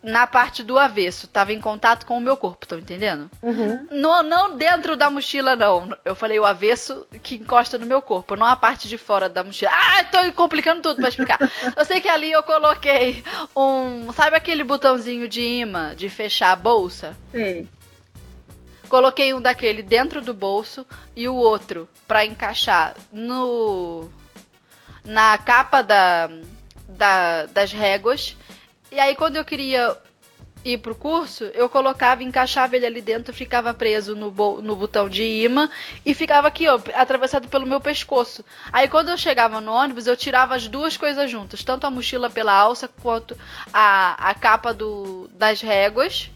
na parte do avesso, tava em contato com o meu corpo, estão entendendo? Uhum. No- não dentro da mochila, não. Eu falei o avesso que encosta no meu corpo, não a parte de fora da mochila. Ah, tô complicando tudo pra explicar. eu sei que ali eu coloquei um. Sabe aquele botãozinho de imã de fechar a bolsa? Sim. Coloquei um daquele dentro do bolso e o outro pra encaixar no. na capa da, da- das réguas. E aí, quando eu queria ir pro curso, eu colocava, encaixava ele ali dentro, ficava preso no, no botão de imã e ficava aqui, ó, atravessado pelo meu pescoço. Aí quando eu chegava no ônibus, eu tirava as duas coisas juntas, tanto a mochila pela alça quanto a, a capa do, das réguas.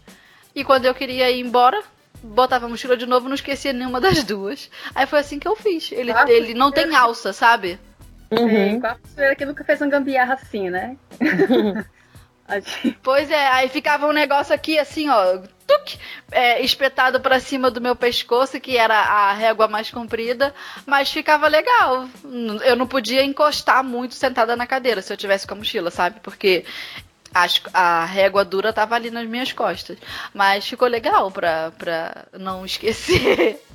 E quando eu queria ir embora, botava a mochila de novo, não esquecia nenhuma das duas. Aí foi assim que eu fiz. Ele, ah, ele não tem alça, sabe? Uhum. Sim, a que nunca fez uma gambiarra assim, né? Pois é, aí ficava um negócio aqui assim, ó, tuc, é, espetado para cima do meu pescoço, que era a régua mais comprida, mas ficava legal. Eu não podia encostar muito sentada na cadeira se eu tivesse com a mochila, sabe? Porque a, a régua dura tava ali nas minhas costas. Mas ficou legal pra, pra não esquecer.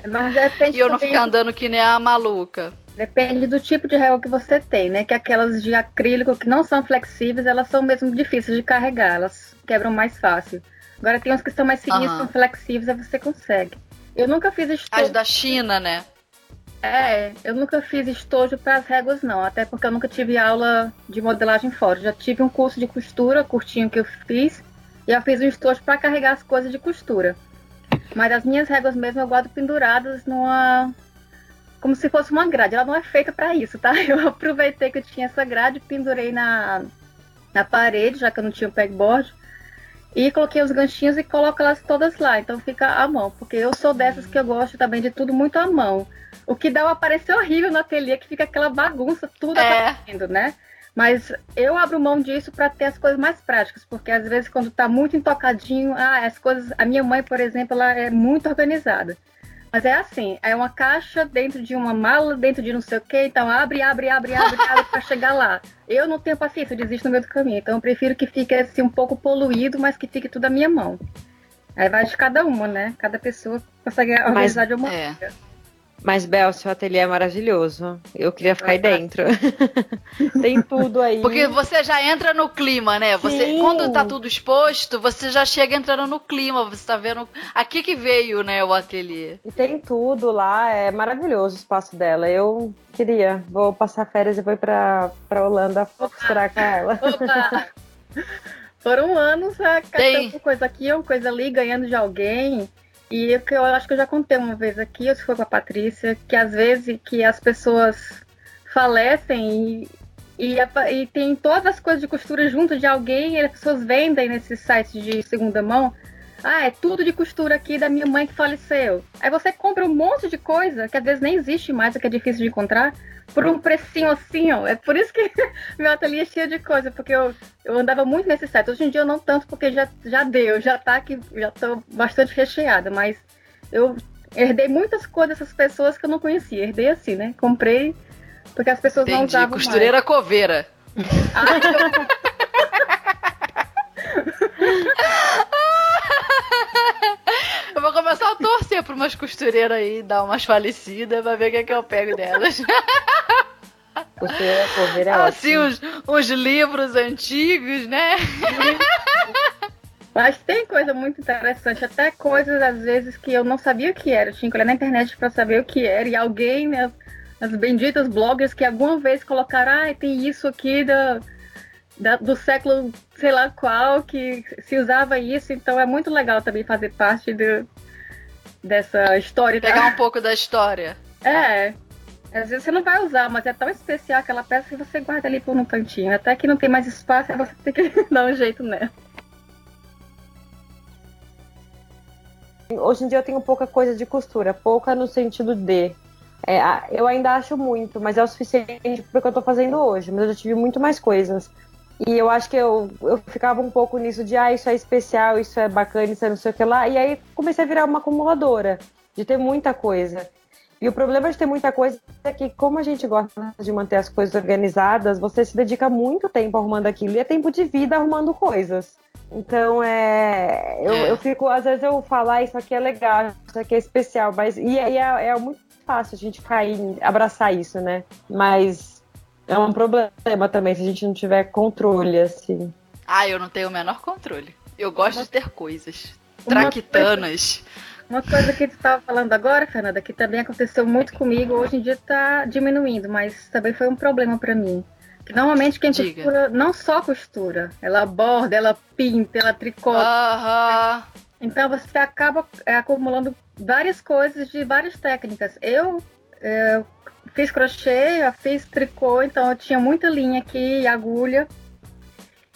E eu não ficar andando que nem a maluca. Depende do tipo de régua que você tem, né? Que aquelas de acrílico que não são flexíveis, elas são mesmo difíceis de carregar, elas quebram mais fácil. Agora tem umas que são mais fininhas, uhum. são flexíveis, aí você consegue. Eu nunca fiz estojo. As da China, né? É, eu nunca fiz estojo para as réguas, não. Até porque eu nunca tive aula de modelagem fora. Já tive um curso de costura, curtinho que eu fiz, e eu fiz um estojo para carregar as coisas de costura. Mas as minhas réguas mesmo eu guardo penduradas numa como se fosse uma grade. Ela não é feita para isso, tá? Eu aproveitei que eu tinha essa grade, pendurei na, na parede, já que eu não tinha o pegboard, e coloquei os ganchinhos e coloco elas todas lá. Então fica à mão, porque eu sou dessas que eu gosto também de tudo muito à mão. O que dá uma aparência horrível no ateliê, que fica aquela bagunça, tudo é. aparecendo, né? Mas eu abro mão disso para ter as coisas mais práticas, porque às vezes quando tá muito intocadinho, ah, as coisas. A minha mãe, por exemplo, ela é muito organizada. Mas é assim, é uma caixa dentro de uma mala, dentro de não sei o que, então abre, abre, abre, abre, abre para chegar lá. Eu não tenho paciência, eu desisto no meio do caminho. Então eu prefiro que fique assim um pouco poluído, mas que fique tudo à minha mão. Aí vai de cada uma, né? Cada pessoa consegue organizar mas, de uma é. maneira. Mas, Bel, seu ateliê é maravilhoso. Eu queria ficar aí dentro. Tem tudo aí. Porque você já entra no clima, né? Você, Sim. quando tá tudo exposto, você já chega entrando no clima. Você tá vendo aqui que veio, né, o ateliê. E tem tudo lá. É maravilhoso o espaço dela. Eu queria. Vou passar férias e vou pra, pra Holanda costurar com ela. Opa. Foram anos é, catando coisa aqui, coisa ali, ganhando de alguém. E o que eu acho que eu já contei uma vez aqui, ou se foi com a Patrícia, que às vezes que as pessoas falecem e, e, e tem todas as coisas de costura junto de alguém e as pessoas vendem nesses sites de segunda mão. Ah, é tudo de costura aqui da minha mãe que faleceu. Aí você compra um monte de coisa que às vezes nem existe mais, que é difícil de encontrar por um precinho assim, ó. É por isso que meu ateliê é cheio de coisa, porque eu, eu andava muito nesse site. Hoje em dia eu não tanto, porque já, já deu, já tá aqui, já tô bastante recheada, mas eu herdei muitas coisas dessas pessoas que eu não conhecia. Herdei assim, né? Comprei porque as pessoas Entendi. não usavam costureira mais. coveira. Ah, Eu vou começar a torcer pra umas costureiras aí, dar umas falecidas, pra ver o que, é que eu pego delas. Costureira coveira é Assim, uns, uns livros antigos, né? Mas tem coisa muito interessante, até coisas às vezes que eu não sabia o que era. Eu tinha que olhar na internet para saber o que era. E alguém, né, as benditas bloggers que alguma vez colocaram, ah, tem isso aqui da, da, do século sei lá qual que se usava isso, então é muito legal também fazer parte do, dessa história. Pegar um pouco da história. É. Às vezes você não vai usar, mas é tão especial aquela peça que você guarda ali por um cantinho. Até que não tem mais espaço, você tem que dar um jeito nela. Hoje em dia eu tenho pouca coisa de costura, pouca no sentido de. É, eu ainda acho muito, mas é o suficiente para o que eu estou fazendo hoje. Mas eu já tive muito mais coisas. E eu acho que eu, eu ficava um pouco nisso de, ah, isso é especial, isso é bacana, isso é não sei o que lá. E aí comecei a virar uma acumuladora, de ter muita coisa. E o problema de ter muita coisa é que, como a gente gosta de manter as coisas organizadas, você se dedica muito tempo arrumando aquilo e é tempo de vida arrumando coisas. Então, é. Eu, eu fico, às vezes eu falo, ah, isso aqui é legal, isso aqui é especial, mas. E, e é, é muito fácil a gente cair, abraçar isso, né? Mas é um problema também se a gente não tiver controle, assim. Ah, eu não tenho o menor controle. Eu gosto de ter coisas. Traquitanas. Uma coisa que tu estava falando agora, Fernanda, que também aconteceu muito comigo, hoje em dia está diminuindo, mas também foi um problema para mim. Normalmente quem Diga. costura não só costura, ela borda, ela pinta, ela tricota. Aham. Então você acaba é, acumulando várias coisas de várias técnicas. Eu é, fiz crochê, fiz tricô, então eu tinha muita linha aqui e agulha.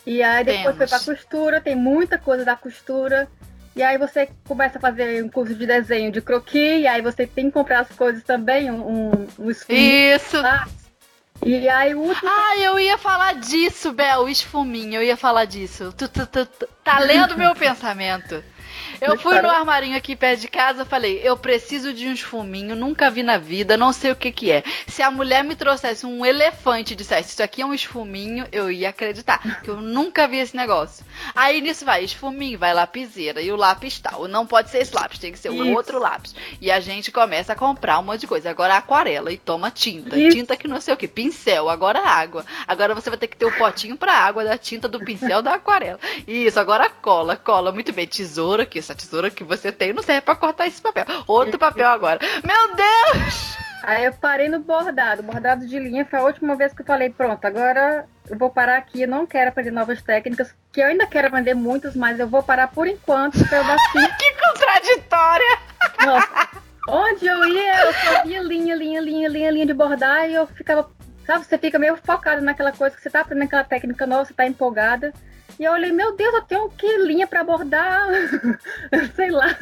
E aí depois foi Temos. pra costura, tem muita coisa da costura. E aí você começa a fazer um curso de desenho de croquis, e aí você tem que comprar as coisas também, um, um, um esfuminho Isso. lá. E aí o último Ah, eu ia falar disso, Bel, o esfuminho, eu ia falar disso. Tu, tu, tu, tu- tá lendo meu pensamento. Eu fui no armarinho aqui perto de casa, falei, eu preciso de um esfuminho, nunca vi na vida, não sei o que que é. Se a mulher me trouxesse um elefante e dissesse, isso aqui é um esfuminho, eu ia acreditar, que eu nunca vi esse negócio. Aí nisso vai esfuminho, vai lapiseira, e o lápis tal. Não pode ser esse lápis, tem que ser o Isso. outro lápis. E a gente começa a comprar um monte de coisa. Agora aquarela, e toma tinta. Isso. Tinta que não sei o que, pincel, agora água. Agora você vai ter que ter o potinho pra água da tinta do pincel da aquarela. Isso, agora cola, cola. Muito bem, tesoura, que essa tesoura que você tem não serve pra cortar esse papel. Outro papel agora. Meu Deus! Aí eu parei no bordado. Bordado de linha foi a última vez que eu falei, pronto, agora eu vou parar aqui, eu não quero aprender novas técnicas, que eu ainda quero aprender muitas, mas eu vou parar por enquanto, eu. Que contraditória! Nossa, onde eu ia, eu só via linha, linha, linha, linha, linha de bordar e eu ficava, sabe, você fica meio focado naquela coisa que você tá aprendendo aquela técnica nova, você tá empolgada. E eu olhei, meu Deus, eu tenho que linha pra bordar, sei lá,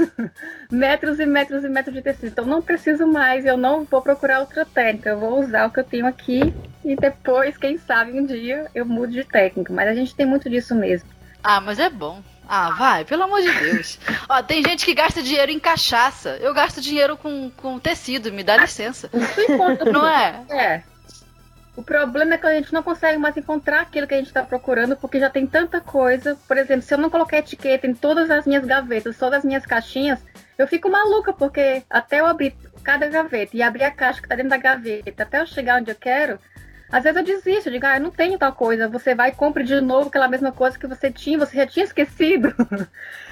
metros e metros e metros de tecido. Então não preciso mais, eu não vou procurar outra técnica, eu vou usar o que eu tenho aqui e depois, quem sabe, um dia eu mudo de técnica. Mas a gente tem muito disso mesmo. Ah, mas é bom. Ah, vai, pelo amor de Deus. Ó, tem gente que gasta dinheiro em cachaça. Eu gasto dinheiro com, com tecido, me dá licença. Isso encontra Não é? É. O problema é que a gente não consegue mais encontrar aquilo que a gente está procurando, porque já tem tanta coisa. Por exemplo, se eu não colocar etiqueta em todas as minhas gavetas, todas as minhas caixinhas, eu fico maluca, porque até eu abrir cada gaveta e abrir a caixa que está dentro da gaveta, até eu chegar onde eu quero, às vezes eu desisto, eu digo, ah, eu não tenho tal coisa. Você vai e compra de novo aquela mesma coisa que você tinha, você já tinha esquecido.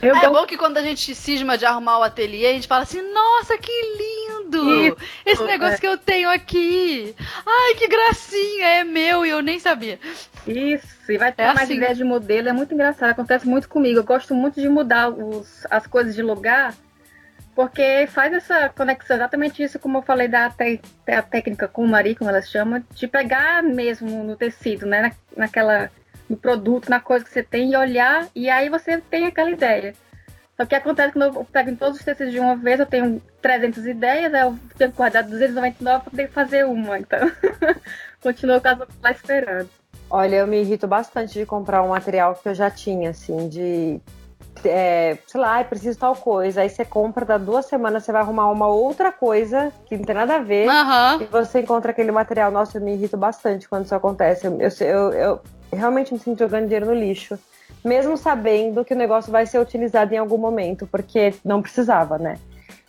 Eu É gosto bom que quando a gente cisma de arrumar o ateliê, a gente fala assim, nossa, que lindo! Isso, Esse negócio é. que eu tenho aqui! Ai, que gracinha, é meu e eu nem sabia. Isso, e vai ter É mais assim. ideia de modelo, é muito engraçado, acontece muito comigo. Eu gosto muito de mudar os- as coisas de lugar, porque faz essa conexão, exatamente isso como eu falei da te- técnica com o Mari, como ela chama, de pegar mesmo no tecido, né? na- naquela, no produto, na coisa que você tem, e olhar, e aí você tem aquela ideia. Só que acontece que quando eu pego em todos os tecidos de uma vez, eu tenho 300 ideias, aí eu tenho que guardar 299 para poder fazer uma, então continuo com as outras lá esperando. Olha, eu me irrito bastante de comprar um material que eu já tinha, assim, de. é, sei lá, preciso tal coisa. Aí você compra, dá duas semanas, você vai arrumar uma outra coisa que não tem nada a ver. Aham. E você encontra aquele material. Nossa, eu me irrito bastante quando isso acontece. Eu, eu- eu realmente me sinto jogando dinheiro no lixo. Mesmo sabendo que o negócio vai ser utilizado em algum momento, porque não precisava, né?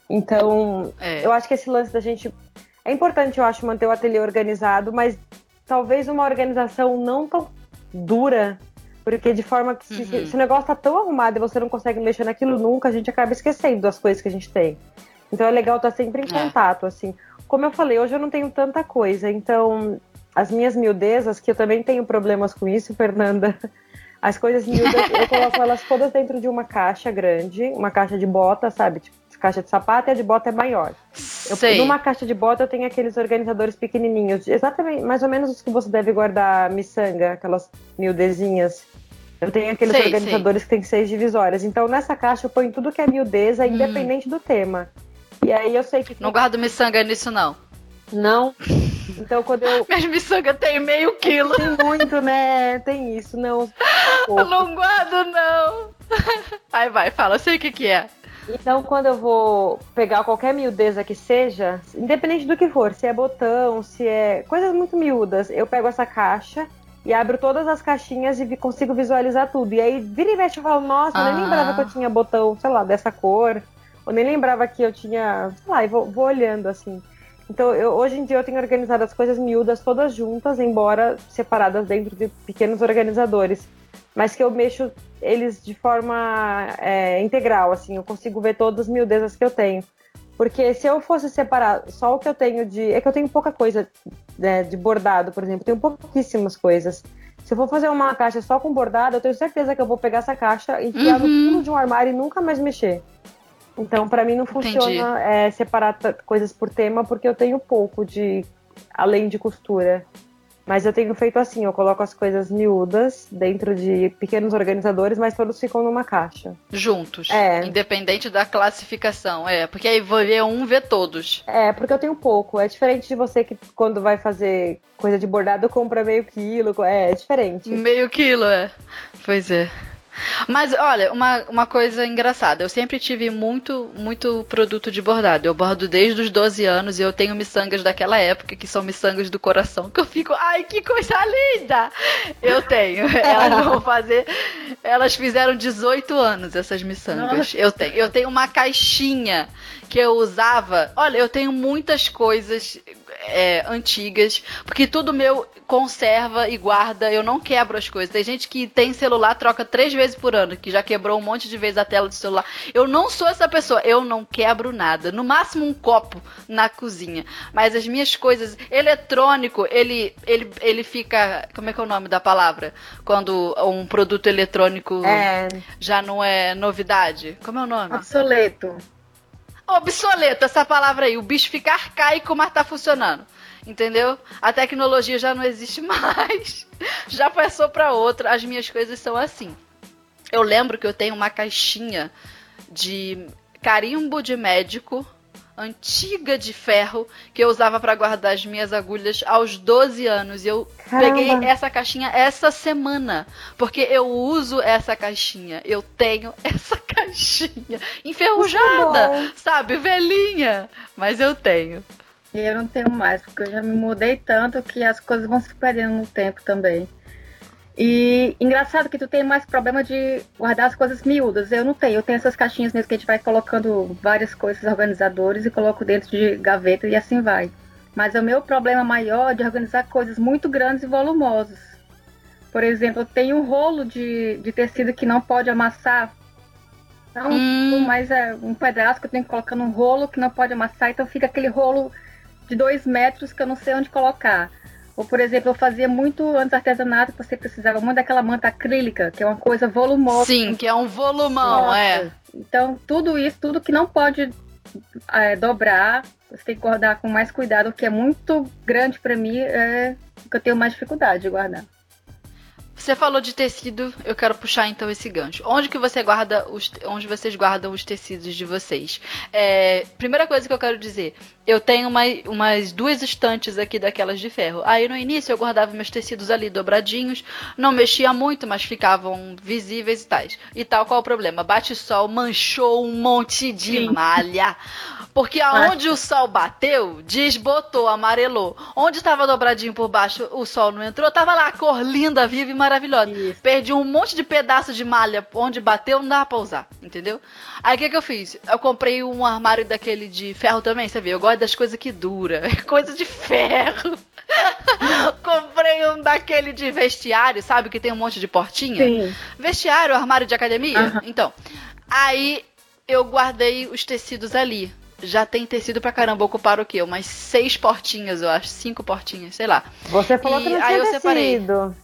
Então, É. eu acho que esse lance da gente. É importante, eu acho, manter o ateliê organizado, mas talvez uma organização não tão dura, porque de forma que se, Uhum. se o negócio tá tão arrumado e você não consegue mexer naquilo nunca, a gente acaba esquecendo das coisas que a gente tem. Então é legal estar sempre em É. contato, assim. Como eu falei, hoje eu não tenho tanta coisa, então as minhas miudezas, que eu também tenho problemas com isso, Fernanda. As coisas miúdas, eu coloco elas todas dentro de uma caixa grande, uma caixa de bota, sabe? Tipo, caixa de sapato e a de bota é maior. Eu, Sei. numa caixa de bota eu tenho aqueles organizadores pequenininhos, exatamente, mais ou menos os que você deve guardar miçanga, aquelas miudezinhas. Eu tenho aqueles Sei, organizadores que tem seis divisórias. Então nessa caixa eu ponho tudo que é miudeza, independente do tema. E aí eu sei que Não guardo miçanga nisso, não. não. Então quando eu Minhas miçangas têm meio quilo. tem muito, né? Tem isso, não. Eu não guardo, não. Aí vai, fala, eu sei o que que é. Então, quando eu vou pegar qualquer miudeza que seja, independente do que for, se é botão, se é coisas muito miúdas, eu pego essa caixa e abro todas as caixinhas e consigo visualizar tudo. E aí, vira e mexe, eu falo, nossa, eu nem Ah. lembrava que eu tinha botão, sei lá, dessa cor. Ou nem lembrava que eu tinha, sei lá, e vou, vou olhando assim. Então, eu- hoje em dia eu tenho organizado as coisas miúdas todas juntas, embora separadas dentro de pequenos organizadores. Mas que eu mexo eles de forma é, integral, assim, eu consigo ver todas as miudezas que eu tenho. Porque se eu fosse separar só o que eu tenho de. É que eu tenho pouca coisa né, de bordado, por exemplo, tenho pouquíssimas coisas. Se eu for fazer uma caixa só com bordado, eu tenho certeza que eu vou pegar essa caixa, enfiar no Uhum. fundo de um armário e nunca mais mexer. Então, pra mim não funciona é, separar coisas por tema, porque eu tenho pouco de. além de costura. Mas eu tenho feito assim, eu coloco as coisas miúdas dentro de pequenos organizadores, mas todos ficam numa caixa. Juntos. É. Independente da classificação. É, porque aí vou ver um, ver todos. É, porque eu tenho pouco. É diferente de você que quando vai fazer coisa de bordado compra meio quilo. É, é diferente. Meio quilo, é. Pois é. Mas olha, uma, uma coisa engraçada, eu sempre tive muito, muito produto de bordado. Eu bordo desde os 12 anos e eu tenho miçangas daquela época, que são miçangas do coração, que eu fico, ai, que coisa linda! Eu tenho. Elas vão fazer. Elas fizeram 18 anos, essas miçangas. Nossa. Eu tenho. Eu tenho uma caixinha que eu usava. Olha, eu tenho muitas coisas é, antigas, porque tudo meu conserva e guarda, eu não quebro as coisas. Tem gente que tem celular, troca três vezes por ano, que já quebrou um monte de vezes a tela do celular. Eu não sou essa pessoa, eu não quebro nada. No máximo um copo na cozinha. Mas as minhas coisas, eletrônico, ele, ele, ele fica. Como é que é o nome da palavra? Quando um produto eletrônico É, já não é novidade. Como é o nome? Obsoleto. Obsoleto essa palavra aí. O bicho fica arcaico, mas tá funcionando. Entendeu? A tecnologia já não existe mais. Já passou pra outra. As minhas coisas são assim. Eu lembro que eu tenho uma caixinha de carimbo de médico antiga de ferro que eu usava pra guardar as minhas agulhas aos 12 anos. E eu Caramba. peguei essa caixinha essa semana, porque eu uso essa caixinha. Eu tenho essa caixinha enferrujada, bom. sabe, velhinha, mas eu tenho. E eu não tenho mais, porque eu já me mudei tanto que as coisas vão se perdendo no tempo também. E engraçado que tu tem mais problema de guardar as coisas miúdas. Eu não tenho. Eu tenho essas caixinhas mesmo que a gente vai colocando várias coisas organizadores e coloco dentro de gaveta e assim vai. Mas o meu problema maior é de organizar coisas muito grandes e volumosas. Por exemplo, eu tenho um rolo de, de tecido que não pode amassar. Não, Hum. mas é um pedaço que eu tenho que colocar num rolo que não pode amassar, então fica aquele rolo de dois metros que eu não sei onde colocar. Ou, por exemplo, eu fazia muito antes artesanato, você precisava muito daquela manta acrílica, que é uma coisa volumosa. Sim, que é um volumão, Nossa. é. Então, tudo isso, tudo que não pode é, dobrar, você tem que guardar com mais cuidado, o que é muito grande para mim, é o que eu tenho mais dificuldade de guardar. Você falou de tecido, eu quero puxar então esse gancho. Onde que você guarda os, onde vocês guardam os tecidos de vocês? É, primeira coisa que eu quero dizer, eu tenho uma, umas duas estantes aqui daquelas de ferro. Aí no início eu guardava meus tecidos ali dobradinhos, não mexia muito, mas ficavam visíveis e tais. E tal, qual o problema? Bate sol, manchou um monte de Sim. malha. Porque aonde o sol bateu, desbotou, amarelou. Onde estava dobradinho por baixo, o sol não entrou, tava lá a cor linda, viva e maravilhosa. Isso. Perdi um monte de pedaço de malha onde bateu, não dava pra usar, entendeu? Aí o que, que eu fiz? Eu comprei um armário daquele de ferro também, você vê? Eu gosto das coisas que dura, coisa de ferro. comprei um daquele de vestiário, sabe? Que tem um monte de portinha. Sim. Vestiário, armário de academia? Aham. Então, aí eu guardei os tecidos ali. Já tem tecido pra caramba, ocuparam o quê? Umas seis portinhas, eu acho. Cinco portinhas, sei lá. Você falou E que não aí eu separei. tecido.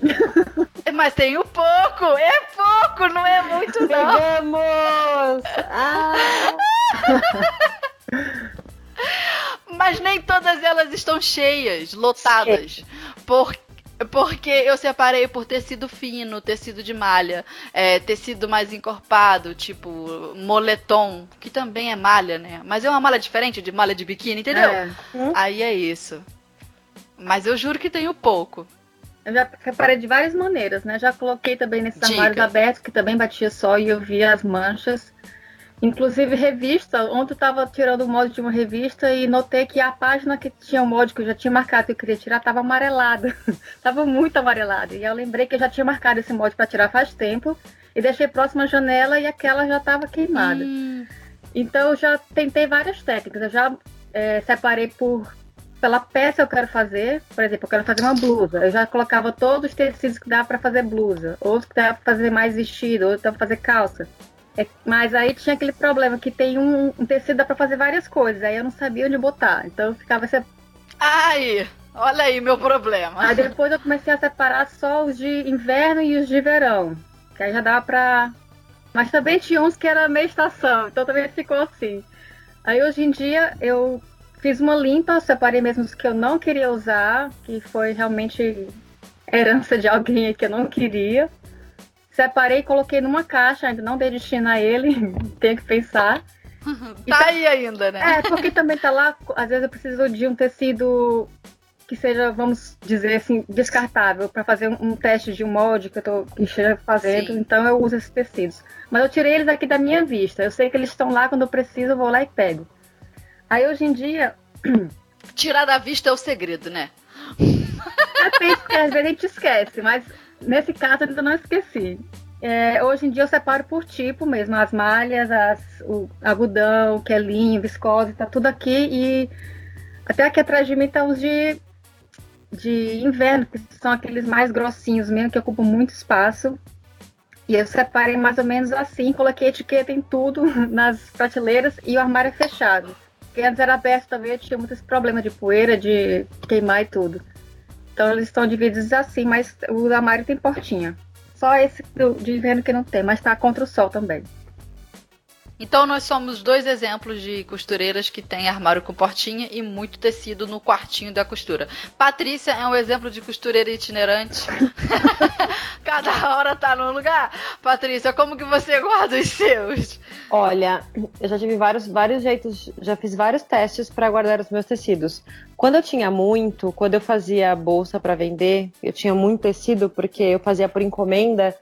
Mas tenho pouco, é pouco, não é muito não. Pegamos! Ah, Mas nem todas elas estão cheias, lotadas. Por, porque eu separei por tecido fino, tecido de malha, é, tecido mais encorpado, tipo moletom, que também é malha, né? Mas é uma malha diferente de malha de biquíni, entendeu? É. Aí é isso. Mas eu juro que tenho pouco. Eu já reparei de várias maneiras, né? Já coloquei também nesses armários abertos, que também batia sol e eu via as manchas. Inclusive revista, ontem eu tava tirando o molde de uma revista e notei que a página que tinha o molde que eu já tinha marcado que eu queria tirar tava amarelada. tava muito amarelada. E eu lembrei que eu já tinha marcado esse molde para tirar faz tempo e deixei próxima janela e aquela já tava queimada. Hum, Então eu já tentei várias técnicas. Eu já é, separei por pela peça que eu quero fazer. Por exemplo, eu quero fazer uma blusa. Eu já colocava todos os tecidos que dava para fazer blusa, outros que dava para fazer mais vestido, outros para fazer calça. É, mas aí tinha aquele problema que tem um, um tecido dá para fazer várias coisas, aí eu não sabia onde botar. Então eu ficava essa... Ai, olha aí meu problema. Aí depois eu comecei a separar só os de inverno e os de verão. Que aí já dava pra. Mas também tinha uns que era meia estação, então também ficou assim. Aí hoje em dia eu fiz uma limpa, separei mesmo os que eu não queria usar, que foi realmente herança de alguém que eu não queria. Separei e coloquei numa caixa, ainda não dei destino a ele, tenho que pensar. tá aí ainda, né? É, porque também tá lá, às vezes eu preciso de um tecido que seja, vamos dizer assim, descartável, para fazer um, um, teste de um molde que eu tô fazendo, Sim. então eu uso esses tecidos. Mas eu tirei eles aqui da minha vista. Eu sei que eles estão lá quando eu preciso, eu vou lá e pego. Aí hoje em dia. Tirar da vista é o segredo, né? Depende, porque às vezes a gente esquece, mas nesse caso ainda não esqueci. É, hoje em dia eu separo por tipo mesmo, as malhas, as, o algodão, o que é linho, viscose, tá tudo aqui e até aqui atrás de mim tá os de, de inverno, que são aqueles mais grossinhos mesmo, que ocupam muito espaço. E eu separei mais ou menos assim, coloquei etiqueta em tudo nas prateleiras e o armário é fechado. Porque antes era aberto também, eu tinha muitos problemas de poeira, de queimar e tudo. Então eles estão divididos assim, mas o armário tem portinha. Só esse de inverno que não tem, mas tá contra o sol também. Então nós somos dois exemplos de costureiras que têm armário com portinha e muito tecido no quartinho da costura. Patrícia é um exemplo de costureira itinerante. Cada hora tá num lugar. Patrícia, como que você guarda os seus? Olha, eu já tive vários, vários jeitos, já fiz vários testes para guardar os meus tecidos. Quando eu tinha muito, quando eu fazia bolsa para vender, eu tinha muito tecido porque eu fazia por encomenda.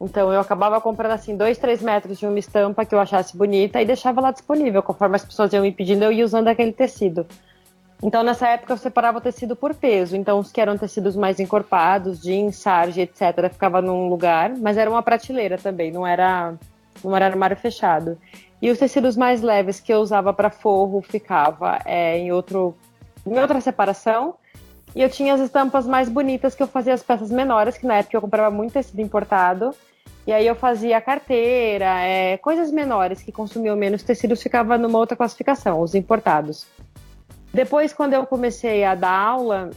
Então eu acabava comprando assim dois, três metros de uma estampa que eu achasse bonita e deixava lá disponível. Conforme as pessoas iam me pedindo, eu ia usando aquele tecido. Então nessa época eu separava o tecido por peso. Então os que eram tecidos mais encorpados, jeans, sarja, etc, ficava num lugar, mas era uma prateleira também, não era não era armário fechado. E os tecidos mais leves que eu usava para forro ficava é, em outro em outra separação. E eu tinha as estampas mais bonitas que eu fazia as peças menores, que na época eu comprava muito tecido importado. E aí eu fazia carteira, é, coisas menores que consumiam menos tecidos ficava numa outra classificação, os importados. Depois, quando eu comecei a dar aula,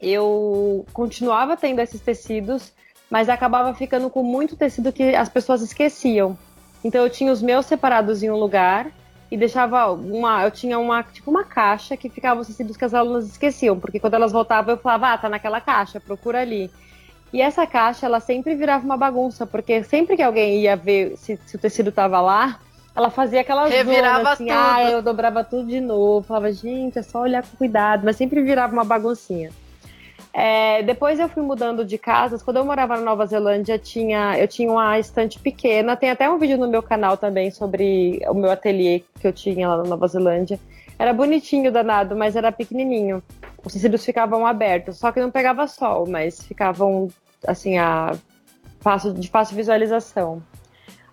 eu continuava tendo esses tecidos, mas acabava ficando com muito tecido que as pessoas esqueciam. Então eu tinha os meus separados em um lugar e deixava uma. Eu tinha uma, tipo, uma caixa que ficava os tecidos que as alunas esqueciam, porque quando elas voltavam eu falava, ah, tá naquela caixa, procura ali. E essa caixa, ela sempre virava uma bagunça, porque sempre que alguém ia ver se, se o tecido tava lá, ela fazia aquela Revirava zona, assim, tudo. ah, eu dobrava tudo de novo, falava, gente, é só olhar com cuidado, mas sempre virava uma baguncinha. É, depois eu fui mudando de casas. Quando eu morava na Nova Zelândia, tinha, eu tinha uma estante pequena. Tem até um vídeo no meu canal também sobre o meu ateliê que eu tinha lá na Nova Zelândia. Era bonitinho, danado, mas era pequenininho. Os tecidos ficavam abertos, só que não pegava sol, mas ficavam assim a fácil, de fácil visualização.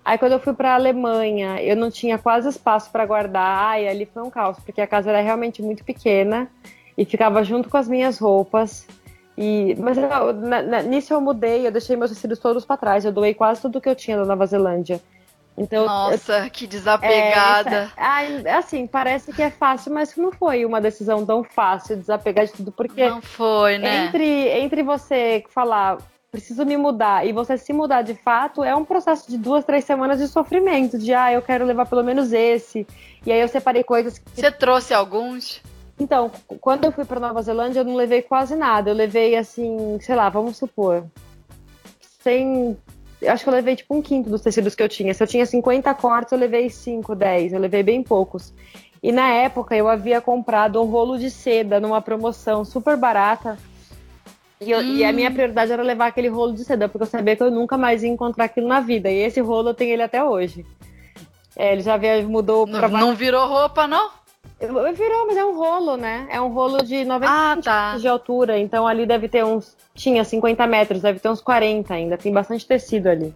Aí quando eu fui para a Alemanha, eu não tinha quase espaço para guardar. Ai, ali foi um caos, porque a casa era realmente muito pequena e ficava junto com as minhas roupas. E, mas eu, na, na, nisso eu mudei, eu deixei meus tecidos todos para trás. Eu doei quase tudo que eu tinha da Nova Zelândia. Então, Nossa, eu, que desapegada. É, assim, parece que é fácil, mas não foi uma decisão tão fácil desapegar de tudo, porque não foi, né? Entre, entre você falar preciso me mudar e você se mudar de fato é um processo de duas, três semanas de sofrimento, de ah, eu quero levar pelo menos esse. E aí eu separei coisas que. Você trouxe alguns? Então, quando eu fui para Nova Zelândia, eu não levei quase nada. Eu levei, assim, sei lá, vamos supor, sem. Eu acho que eu levei tipo um quinto dos tecidos que eu tinha. Se eu tinha 50 cortes, eu levei 5, 10. Eu levei bem poucos. E na época eu havia comprado um rolo de seda numa promoção super barata. E, eu, hum. e, a minha hum. prioridade era levar aquele rolo de seda, porque eu sabia que eu nunca mais ia encontrar aquilo na vida. E esse rolo eu tenho ele até hoje. É, ele já mudou pra. Não, não virou roupa, não? Virou, mas é um rolo, né? É um rolo de 90 ah, tá. de altura, então ali deve ter uns. Tinha 50 metros, deve ter uns 40 ainda. Tem bastante tecido ali.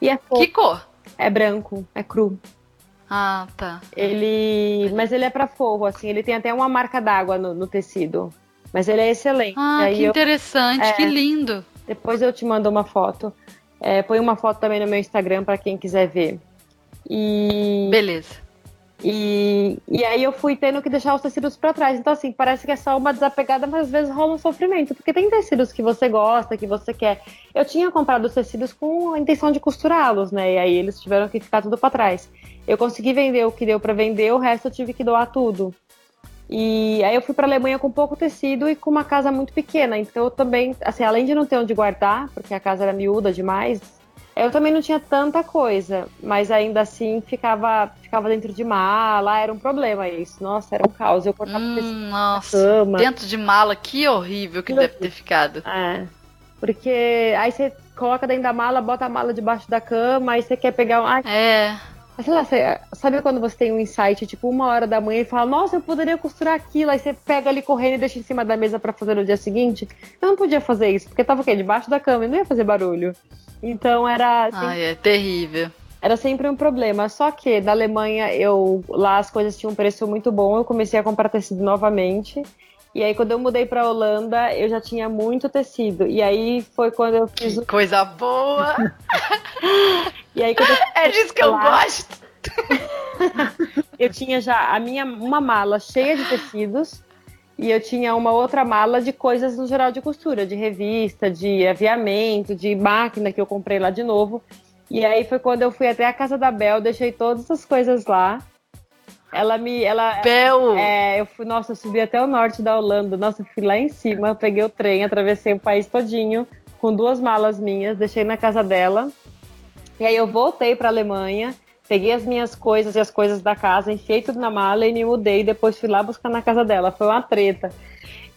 E é Que cor? É branco, é cru. Ah, tá. Ele. Mas ele é para forro, assim, ele tem até uma marca d'água no, no, tecido. Mas ele é excelente. Ah, que eu... interessante, é... que lindo. Depois eu te mando uma foto. É, põe uma foto também no meu Instagram para quem quiser ver. E. Beleza. E, e aí eu fui tendo que deixar os tecidos para trás. Então, assim, parece que é só uma desapegada, mas às vezes rola um sofrimento. Porque tem tecidos que você gosta, que você quer. Eu tinha comprado os tecidos com a intenção de costurá-los, né? E aí eles tiveram que ficar tudo para trás. Eu consegui vender o que deu para vender, o resto eu tive que doar tudo. E aí eu fui para Alemanha com pouco tecido e com uma casa muito pequena. Então eu também, assim, além de não ter onde guardar, porque a casa era miúda demais, eu também não tinha tanta coisa, mas ainda assim ficava, ficava dentro de mala, era um problema isso. Nossa, era um caos. Eu cortava hum, nossa, cama. Dentro de mala, que horrível que, deve ter ficado. É. Porque aí você coloca dentro da mala, bota a mala debaixo da cama, aí você quer pegar um. Ai, é. Sei lá, sabe quando você tem um insight, tipo, uma hora da manhã e fala, nossa, eu poderia costurar aquilo, aí você pega ali correndo e deixa em cima da mesa para fazer no dia seguinte? Eu não podia fazer isso, porque tava o quê? Debaixo da cama e não ia fazer barulho. Então era. Assim, Ai, é terrível. Era sempre um problema. Só que na Alemanha, eu lá as coisas tinham um preço muito bom, eu comecei a comprar tecido novamente. E aí, quando eu mudei pra Holanda, eu já tinha muito tecido. E aí foi quando eu fiz. Que coisa boa! e aí, quando eu é disso que eu gosto! eu tinha já a minha uma mala cheia de tecidos e eu tinha uma outra mala de coisas no geral de costura, de revista, de aviamento, de máquina que eu comprei lá de novo. E aí foi quando eu fui até a casa da Bel, deixei todas as coisas lá. Ela me. Ela, Bel! É, eu fui, nossa, eu subi até o norte da Holanda. Nossa, eu fui lá em cima, peguei o trem, atravessei o país todinho com duas malas minhas, deixei na casa dela. E aí eu voltei para Alemanha Peguei as minhas coisas e as coisas da casa, enfiei tudo na mala e me mudei. Depois fui lá buscar na casa dela. Foi uma treta.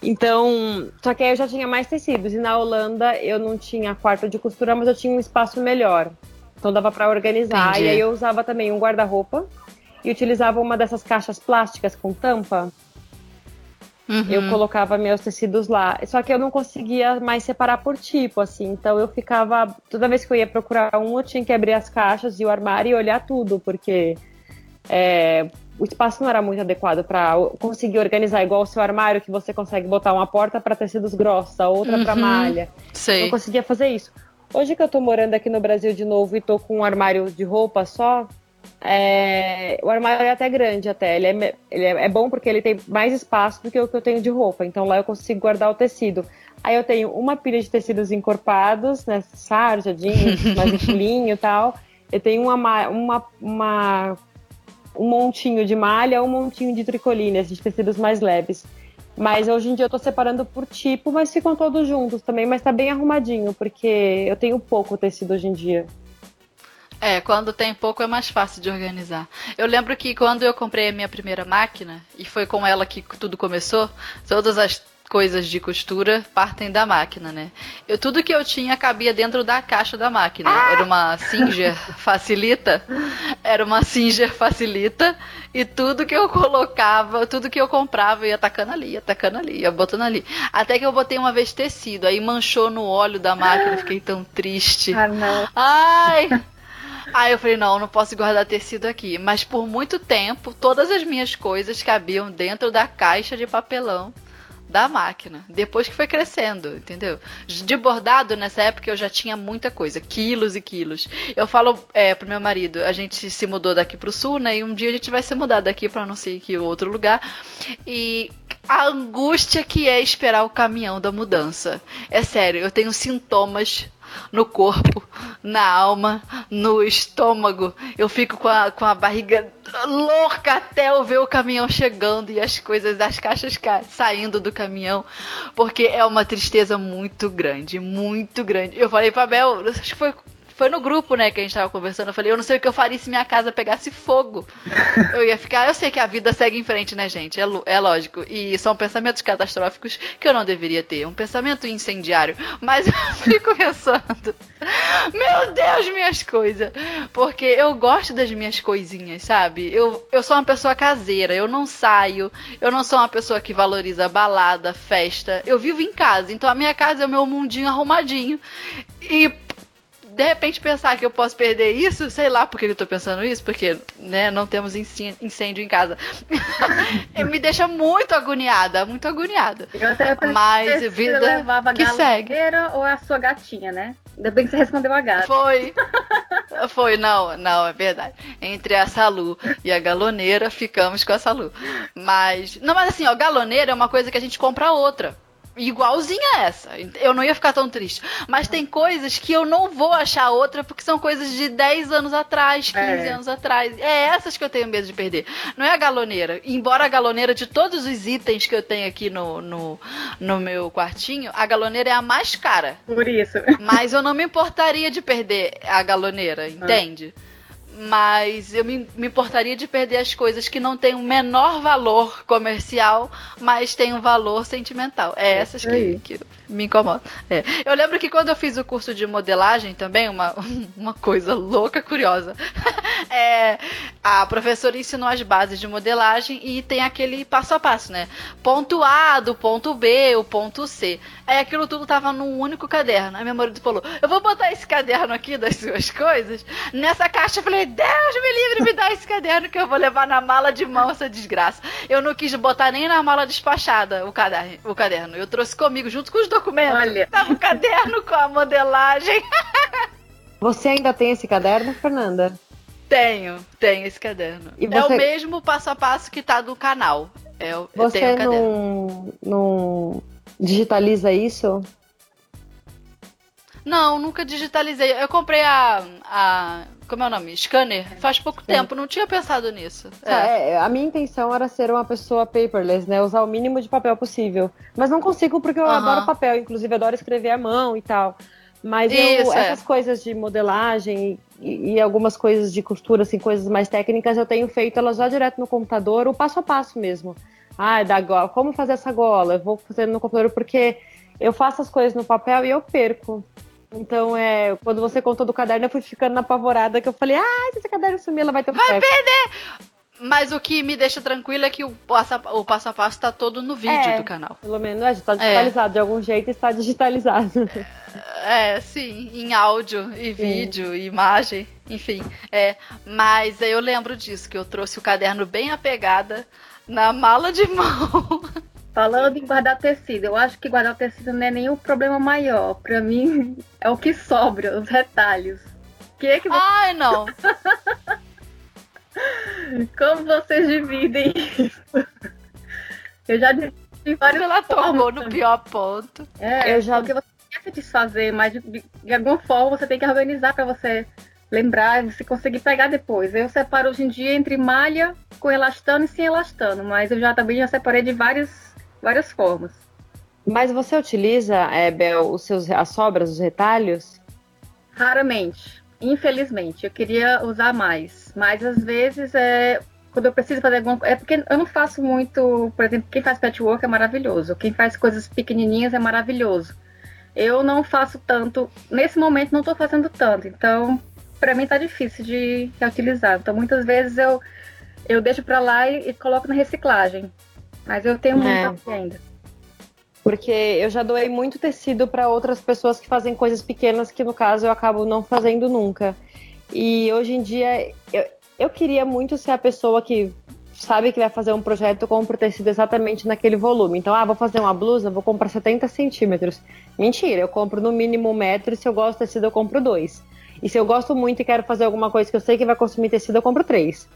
Então, só que aí eu já tinha mais tecidos. E na Holanda eu não tinha quarto de costura, mas eu tinha um espaço melhor. Então dava para organizar. Entendi. E aí eu usava também um guarda-roupa e utilizava uma dessas caixas plásticas com tampa. Uhum. Eu colocava meus tecidos lá. Só que eu não conseguia mais separar por tipo, assim. Então eu ficava. Toda vez que eu ia procurar um, eu tinha que abrir as caixas e o armário e olhar tudo, porque é, o espaço não era muito adequado para conseguir organizar igual o seu armário, que você consegue botar uma porta para tecidos grossos, a outra uhum. para malha. Sei. Não conseguia fazer isso. Hoje que eu tô morando aqui no Brasil de novo e tô com um armário de roupa só, é, o armário é até grande até. Ele, é, ele é, é, bom porque ele tem mais espaço do que o que eu tenho de roupa. Então lá eu consigo guardar o tecido. Aí eu tenho uma pilha de tecidos encorpados, né? Sarja, jeans, mais e tal. Eu tenho uma, uma, uma, um montinho de malha, um montinho de tricoline, de tecidos mais leves. Mas hoje em dia eu tô separando por tipo, mas ficam todos juntos também, mas tá bem arrumadinho, porque eu tenho pouco tecido hoje em dia. É, quando tem pouco é mais fácil de organizar. Eu lembro que quando eu comprei a minha primeira máquina, e foi com ela que tudo começou, todas as coisas de costura partem da máquina, né? Eu, tudo que eu tinha cabia dentro da caixa da máquina. Era uma Singer Facilita. Era uma Singer Facilita. E tudo que eu colocava, tudo que eu comprava, ia tacando ali, ia tacando ali, ia botando ali. Até que eu botei uma vez tecido, aí manchou no óleo da máquina, fiquei tão triste. Ah, não. Ai! Aí eu falei, não, não posso guardar tecido aqui. Mas por muito tempo, todas as minhas coisas cabiam dentro da caixa de papelão da máquina. Depois que foi crescendo, entendeu? De bordado, nessa época, eu já tinha muita coisa. Quilos e quilos. Eu falo é, pro meu marido, a gente se mudou daqui pro sul, né? E um dia a gente vai se mudar daqui pra não sei que outro lugar. E a angústia que é esperar o caminhão da mudança. É sério, eu tenho sintomas no corpo, na alma, no estômago. Eu fico com a, com a barriga louca até eu ver o caminhão chegando e as coisas, as caixas saindo do caminhão, porque é uma tristeza muito grande, muito grande. Eu falei pra Bel, acho que foi foi no grupo, né, que a gente tava conversando. Eu falei, eu não sei o que eu faria se minha casa pegasse fogo. eu ia ficar. Eu sei que a vida segue em frente, né, gente? É, é lógico. E são pensamentos catastróficos que eu não deveria ter. Um pensamento incendiário. Mas eu fico pensando. Meu Deus, minhas coisas. Porque eu gosto das minhas coisinhas, sabe? Eu, eu sou uma pessoa caseira. Eu não saio. Eu não sou uma pessoa que valoriza balada, festa. Eu vivo em casa. Então a minha casa é o meu mundinho arrumadinho. E de repente pensar que eu posso perder isso, sei lá por que eu tô pensando isso, porque, né, não temos incêndio em casa. me deixa muito agoniada, muito agoniada. Mas vida levava que segue. ou a sua gatinha, né? Ainda bem que você respondeu a gata. Foi. Foi, não, não, é verdade. Entre a Salu e a galoneira, ficamos com a Salu. Mas. Não, mas assim, ó, galoneira é uma coisa que a gente compra outra igualzinha a essa. Eu não ia ficar tão triste. Mas tem coisas que eu não vou achar outra porque são coisas de 10 anos atrás, 15 é. anos atrás. É essas que eu tenho medo de perder. Não é a galoneira. Embora a galoneira de todos os itens que eu tenho aqui no, no, no meu quartinho, a galoneira é a mais cara. Por isso. Mas eu não me importaria de perder a galoneira, entende? Ah mas eu me, me, importaria de perder as coisas que não têm o menor valor comercial, mas têm um valor sentimental. É essas que, que me incomodam. É. Eu lembro que quando eu fiz o curso de modelagem também, uma, uma coisa louca, curiosa, é, a professora ensinou as bases de modelagem e tem aquele passo a passo, né? Ponto A do ponto B, o ponto C. Aí aquilo tudo tava num único caderno. Aí meu marido falou: Eu vou botar esse caderno aqui das suas coisas nessa caixa. Eu falei, Deus me livre, me dá esse caderno que eu vou levar na mala de mão essa desgraça. Eu não quis botar nem na mala despachada o caderno. O caderno. Eu trouxe comigo junto com os documentos. Olha. Tava o caderno com a modelagem. Você ainda tem esse caderno, Fernanda? Tenho, tenho esse caderno. Você... É o mesmo passo a passo que tá do canal. É, você não, não digitaliza isso? Não, nunca digitalizei. Eu comprei a, a como é o nome? Scanner. Faz pouco Sim. tempo, não tinha pensado nisso. É. é. a minha intenção era ser uma pessoa paperless, né? Usar o mínimo de papel possível. Mas não consigo porque eu adoro papel, inclusive adoro escrever à mão e tal. Mas eu, Isso, essas é. coisas de modelagem e, e, algumas coisas de costura, assim, coisas mais técnicas, eu tenho feito elas já direto no computador, o passo a passo mesmo. Ah, da gola, como fazer essa gola? Eu vou fazendo no computador porque eu faço as coisas no papel e eu perco. Então, é, quando você contou do caderno, eu fui ficando apavorada que eu falei, ah, se esse caderno sumir, ela vai ter um Vai perder! Mas o que me deixa tranquila é que o passo a, o passo, a passo tá todo no vídeo é, do canal. Pelo menos, é, está digitalizado. É. De algum jeito está digitalizado. É, sim, em áudio e sim. vídeo e imagem, enfim. É, mas eu lembro disso, que eu trouxe o caderno bem apegada na mala de mão. Falando em guardar tecido, eu acho que guardar tecido não é nenhum problema maior. Pra mim, é o que sobra, os retalhos. Que é que você... Ai, não! Como vocês dividem isso? Eu já dividi várias Ela tomou no pior ponto. É, eu já... porque você quer se desfazer, mas de, de alguma forma você tem que organizar para você lembrar, você conseguir pegar depois. Eu separo hoje em dia entre malha com elastano e sem elastano, mas eu já também já separei de vários várias formas. Mas você utiliza, é, Bel, os seus, as sobras, os retalhos? Raramente, infelizmente. Eu queria usar mais, mas às vezes é quando eu preciso fazer alguma coisa. É porque eu não faço muito, por exemplo, quem faz patchwork é maravilhoso, quem faz coisas pequenininhas é maravilhoso. Eu não faço tanto, nesse momento não estou fazendo tanto, então para mim tá difícil de reutilizar. Então muitas vezes eu eu deixo para lá e, e coloco na reciclagem. Mas eu tenho muito é. ainda. Porque eu já doei muito tecido para outras pessoas que fazem coisas pequenas que, no caso, eu acabo não fazendo nunca. E hoje em dia, eu, eu queria muito ser a pessoa que sabe que vai fazer um projeto, compra o tecido exatamente naquele volume. Então, ah, vou fazer uma blusa, vou comprar 70 centímetros. Mentira, eu compro no mínimo um metro e se eu gosto de tecido, eu compro dois. E se eu gosto muito e quero fazer alguma coisa que eu sei que vai consumir tecido, eu compro três.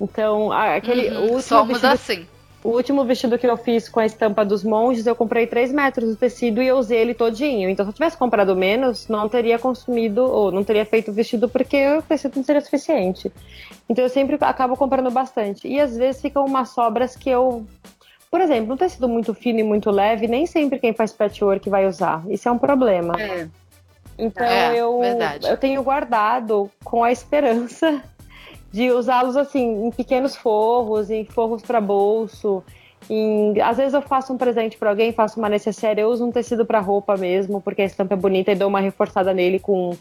Então, aquele uhum, último somos vestido, assim. O último vestido que eu fiz com a estampa dos monges, eu comprei 3 metros do tecido e eu usei ele todinho. Então, se eu tivesse comprado menos, não teria consumido, ou não teria feito o vestido porque o tecido não seria suficiente. Então, eu sempre acabo comprando bastante. E às vezes ficam umas sobras que eu. Por exemplo, um tecido muito fino e muito leve, nem sempre quem faz patchwork vai usar. Isso é um problema. É. Então, é, eu, eu tenho guardado com a esperança de usá-los assim em pequenos forros, em forros para bolso. Em... Às vezes eu faço um presente para alguém, faço uma necessária, eu uso um tecido para roupa mesmo, porque a estampa é bonita e dou uma reforçada nele com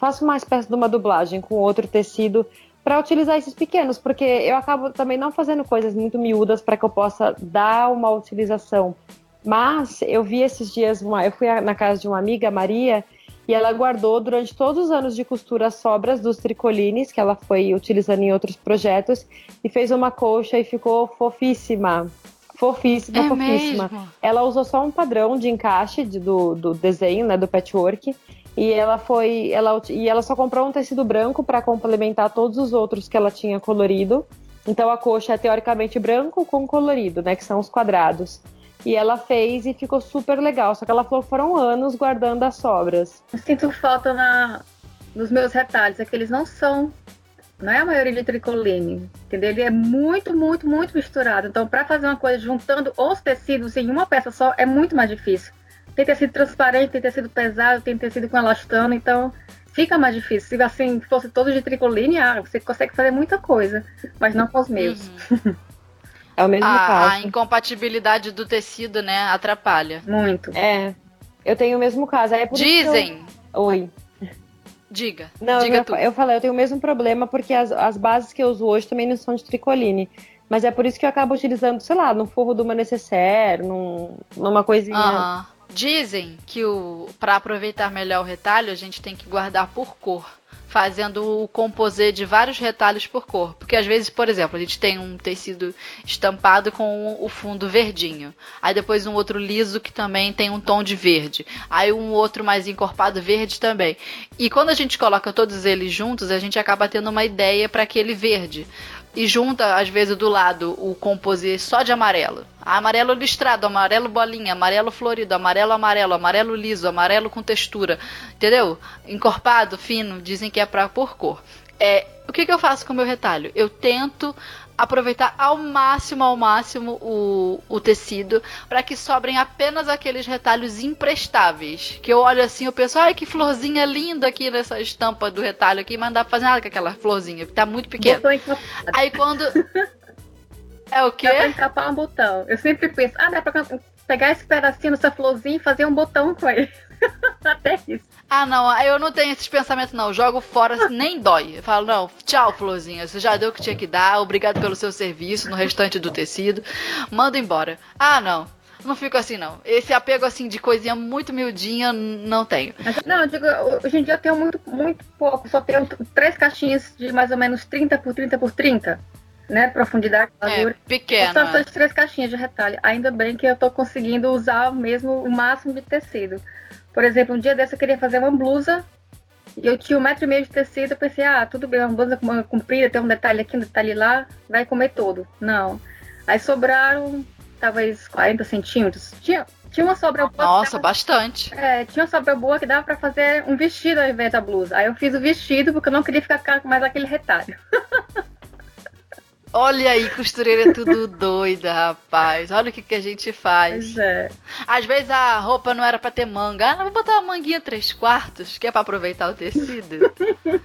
faço uma espécie de uma dublagem com outro tecido para utilizar esses pequenos, porque eu acabo também não fazendo coisas muito miúdas para que eu possa dar uma utilização. Mas eu vi esses dias, uma, eu fui na casa de uma amiga, Maria, e ela guardou durante todos os anos de costura as sobras dos tricolines que ela foi utilizando em outros projetos e fez uma colcha e ficou fofíssima. Fofíssima, é fofíssima. Mesmo? Ela usou só um padrão de encaixe de, do, do desenho, né, do patchwork. E ela foi, ela e ela só comprou um tecido branco para complementar todos os outros que ela tinha colorido. Então a coxa é teoricamente branco com colorido, né, que são os quadrados. E ela fez e ficou super legal. Só que ela falou que foram anos guardando as sobras. Eu sinto falta na, nos meus retalhos, é que eles não são. Não é a maioria de tricoline, entendeu? Ele é muito, muito, muito misturado. Então, para fazer uma coisa juntando os tecidos em uma peça só, é muito mais difícil. Tem tecido transparente, tem tecido pesado, tem tecido com elastano, então fica mais difícil. Se assim fosse todo de tricoline, ah, você consegue fazer muita coisa, mas não com os meus. Uhum. É o mesmo a, caso. A incompatibilidade do tecido, né, atrapalha. Muito. É. Eu tenho o mesmo caso. É Dizem. Eu... Oi. Diga. Não, diga eu, eu falei, eu tenho o mesmo problema porque as, as bases que eu uso hoje também não são de tricoline. Mas é por isso que eu acabo utilizando, sei lá, no forro de uma necessaire, num, numa coisinha. Uhum. Dizem que o para aproveitar melhor o retalho, a gente tem que guardar por cor fazendo o composê de vários retalhos por cor. Porque às vezes, por exemplo, a gente tem um tecido estampado com o fundo verdinho. Aí depois um outro liso que também tem um tom de verde. Aí um outro mais encorpado verde também. E quando a gente coloca todos eles juntos, a gente acaba tendo uma ideia para aquele verde e junta, às vezes, do lado o composê só de amarelo. Amarelo listrado, amarelo bolinha, amarelo florido, amarelo amarelo, amarelo liso, amarelo com textura. Entendeu? Encorpado, fino, dizem que é pra por cor. É, o que, que eu faço com o meu retalho? Eu tento aproveitar ao máximo, ao máximo o, o tecido para que sobrem apenas aqueles retalhos imprestáveis. Que eu olho assim, eu penso, ai que florzinha linda aqui nessa estampa do retalho aqui, mas não dá pra fazer nada com aquela florzinha, tá muito pequena. Aí quando. É o quê? Dá pra encapar um botão. Eu sempre penso, ah, dá pra pegar esse pedacinho dessa florzinha e fazer um botão com ele. Até isso. Ah, não, eu não tenho esses pensamentos, não. Eu jogo fora, nem dói. Eu falo, não, tchau, Florzinha. Você já deu o que tinha que dar. Obrigado pelo seu serviço no restante do tecido. Manda embora. Ah, não. Não fico assim, não. Esse apego, assim, de coisinha muito miudinha, não tenho. Não, eu digo, hoje em dia eu tenho muito, muito pouco. Só tenho três caixinhas de mais ou menos 30 por 30 por 30 né, profundidade, É, pequeno. São essas três caixinhas de retalho. Ainda bem que eu tô conseguindo usar mesmo o máximo de tecido. Por exemplo, um dia desse eu queria fazer uma blusa e eu tinha um metro e meio de tecido. Eu pensei, ah, tudo bem, uma blusa comprida, tem um detalhe aqui, um detalhe lá, vai comer todo. Não. Aí sobraram talvez 40 centímetros. Tinha, tinha uma sobra boa. Nossa, dava, bastante. É, tinha uma sobra boa que dava para fazer um vestido ao invés da blusa. Aí eu fiz o vestido porque eu não queria ficar com mais aquele retalho. Olha aí, costureira tudo doida, rapaz. Olha o que, que a gente faz. Pois é. Às vezes a roupa não era para ter manga. Ah, vou botar uma manguinha três quartos, que é pra aproveitar o tecido.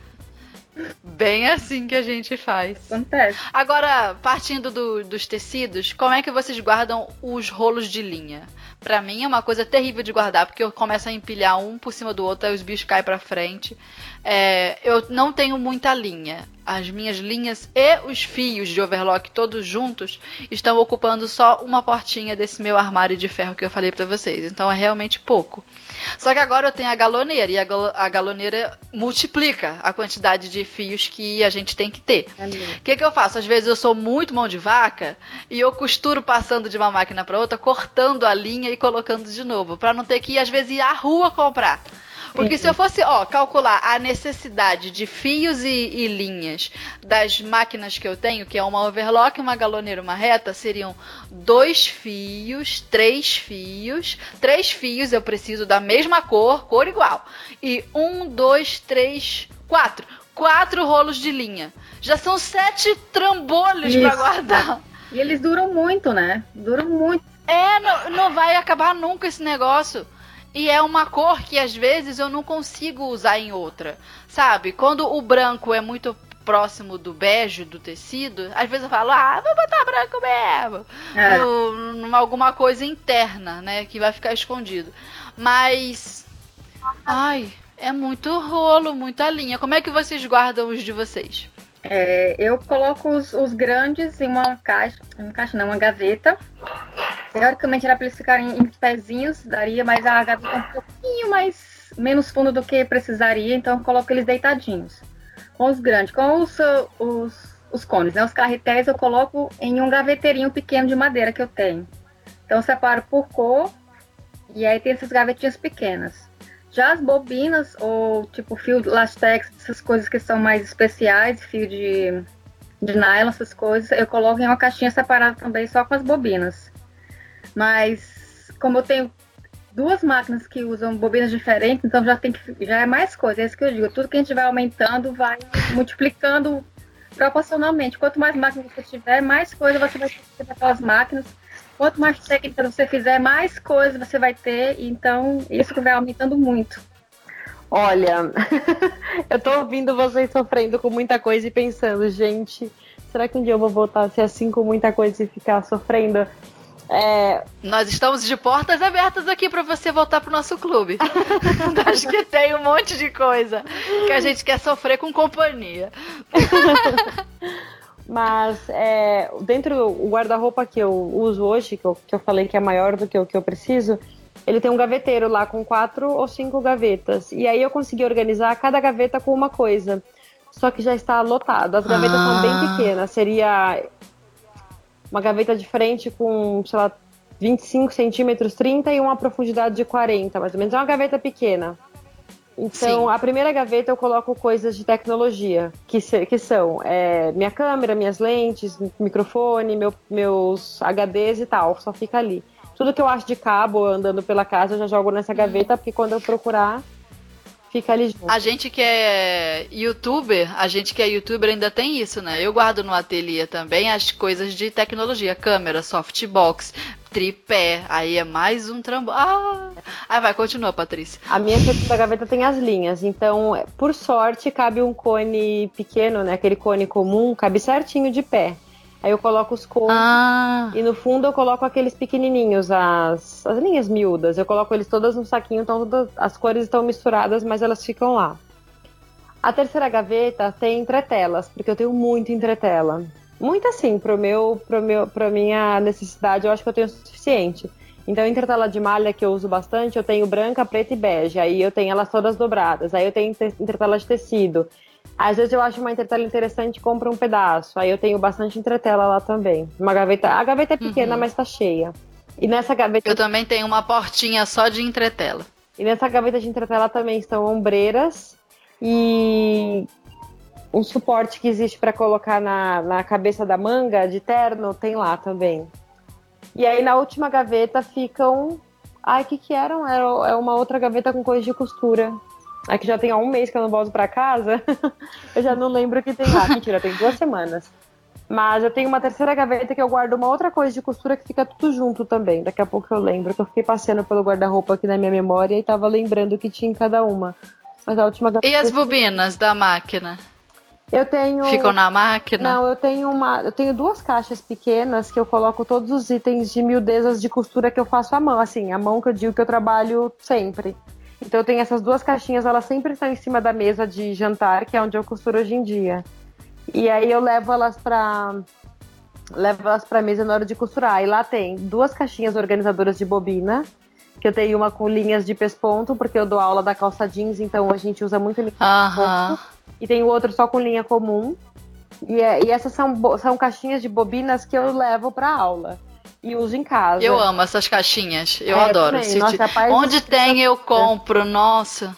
Bem assim que a gente faz. Acontece. Agora, partindo do, dos tecidos, como é que vocês guardam os rolos de linha? Para mim é uma coisa terrível de guardar, porque eu começo a empilhar um por cima do outro, aí os bichos caem pra frente. É, eu não tenho muita linha. As minhas linhas e os fios de overlock todos juntos estão ocupando só uma portinha desse meu armário de ferro que eu falei para vocês. Então é realmente pouco. Só que agora eu tenho a galoneira e a, gal a galoneira multiplica a quantidade de fios que a gente tem que ter. O que, que eu faço? Às vezes eu sou muito mão de vaca e eu costuro passando de uma máquina para outra, cortando a linha e colocando de novo, para não ter que às vezes ir à rua comprar. Porque se eu fosse, ó, calcular a necessidade de fios e, e, linhas das máquinas que eu tenho, que é uma overlock, uma galoneira, uma reta, seriam dois fios, três fios, três fios eu preciso da mesma cor, cor igual. E um, dois, três, quatro. Quatro rolos de linha. Já são sete trambolhos para guardar. E eles duram muito, né? Duram muito. É, não, não vai acabar nunca esse negócio. E é uma cor que às vezes eu não consigo usar em outra. Sabe? Quando o branco é muito próximo do bege do tecido, às vezes eu falo, ah, vou botar branco mesmo. É. Alguma coisa interna, né? Que vai ficar escondido. Mas. Ai, é muito rolo, muita linha. Como é que vocês guardam os de vocês? É, eu coloco os, os, grandes em uma caixa, uma caixa não, uma gaveta. Teoricamente era para eles ficarem em pezinhos, daria, mas a gaveta é um pouquinho mais menos fundo do que precisaria, então coloco eles deitadinhos. Com os grandes, com os, os, os cones, né? Os carretéis eu coloco em um gaveteirinho pequeno de madeira que eu tenho. Então eu separo por cor e aí tem essas gavetinhas pequenas. Já as bobinas, ou tipo fio lastex, essas coisas que são mais especiais, fio de, de nylon, essas coisas, eu coloco em uma caixinha separada também, só com as bobinas. Mas como eu tenho duas máquinas que usam bobinas diferentes, então já tem que, já é mais coisa, é isso que eu digo. Tudo que a gente vai aumentando vai multiplicando proporcionalmente. Quanto mais máquinas você tiver, mais coisa você vai ter daquelas máquinas. Quanto mais técnica você fizer, mais coisa você vai ter. Então, isso vai aumentando muito. Olha, eu tô ouvindo vocês sofrendo com muita coisa e pensando, gente, será que um dia eu vou voltar a ser assim com muita coisa e ficar sofrendo? É... Nós estamos de portas abertas aqui para você voltar pro nosso clube. Acho que tem um monte de coisa que a gente quer sofrer com companhia. Mas é, dentro do guarda-roupa que eu uso hoje, que eu, que eu falei que é maior do que o que eu preciso, ele tem um gaveteiro lá com quatro ou cinco gavetas. E aí eu consegui organizar cada gaveta com uma coisa. Só que já está lotado. As gavetas ah. são bem ah. pequenas. Seria uma gaveta de frente com, sei lá, 25 centímetros, 30 e uma profundidade de 40, mais ou menos. É uma gaveta pequena. Então, Sim. a primeira gaveta eu coloco coisas de tecnologia, que, se, que são é, minha câmera, minhas lentes, microfone, meu, meus HDs e tal, só fica ali. Tudo que eu acho de cabo andando pela casa eu já jogo nessa gaveta, porque quando eu procurar, fica ali junto. A gente que é youtuber, a gente que é youtuber ainda tem isso, né? Eu guardo no ateliê também as coisas de tecnologia, câmera, softbox, tripé, aí é mais um trambo. Ah! Aí vai, continua, Patrícia. A minha segunda gaveta tem as linhas, então, por sorte, cabe um cone pequeno, né? Aquele cone comum, cabe certinho de pé. Aí eu coloco os cones ah. e no fundo eu coloco aqueles pequenininhos, as, as linhas miúdas. Eu coloco eles todas no saquinho, então todas, as cores estão misturadas, mas elas ficam lá. A terceira gaveta tem entretelas, porque eu tenho muito entretela. Muito assim, pro meu, pro meu, pra minha necessidade, eu acho que eu tenho o suficiente. Então, entretela de malha que eu uso bastante, eu tenho branca, preta e bege. Aí eu tenho elas todas dobradas. Aí eu tenho entretela de tecido. Às vezes eu acho uma entretela interessante e compro um pedaço. Aí eu tenho bastante entretela lá também. Uma gaveta. A gaveta é pequena, uhum. mas tá cheia. E nessa gaveta. Eu também tenho uma portinha só de entretela. E nessa gaveta de entretela também estão ombreiras e um suporte que existe para colocar na, na cabeça da manga de terno tem lá também. E aí na última gaveta ficam. Ai, o que que eram? É uma outra gaveta com coisa de costura. É que já tem há um mês que eu não volto para casa. eu já não lembro o que tem lá. Mentira, tem duas semanas. Mas eu tenho uma terceira gaveta que eu guardo uma outra coisa de costura que fica tudo junto também. Daqui a pouco eu lembro que eu fiquei passeando pelo guarda-roupa aqui na minha memória e tava lembrando o que tinha em cada uma. Mas a última gaveta. E as bobinas da máquina? Eu tenho. Ficam na máquina? Não, eu tenho uma. Eu tenho duas caixas pequenas que eu coloco todos os itens de miudezas de costura que eu faço à mão. Assim, a mão que eu digo que eu trabalho sempre. Então eu tenho essas duas caixinhas, elas sempre estão em cima da mesa de jantar, que é onde eu costuro hoje em dia. E aí eu levo elas para levo elas para mesa na hora de costurar. E lá tem duas caixinhas organizadoras de bobina, que eu tenho uma com linhas de pesponto, porque eu dou aula da calça jeans, então a gente usa muito linha de pesponto. E tem o outro só com linha comum. E, é, e essas são, são caixinhas de bobinas que eu levo para aula e uso em casa. Eu amo essas caixinhas. Eu é, adoro. Eu Nossa, rapaz, Onde tem, eu compro. Nossa.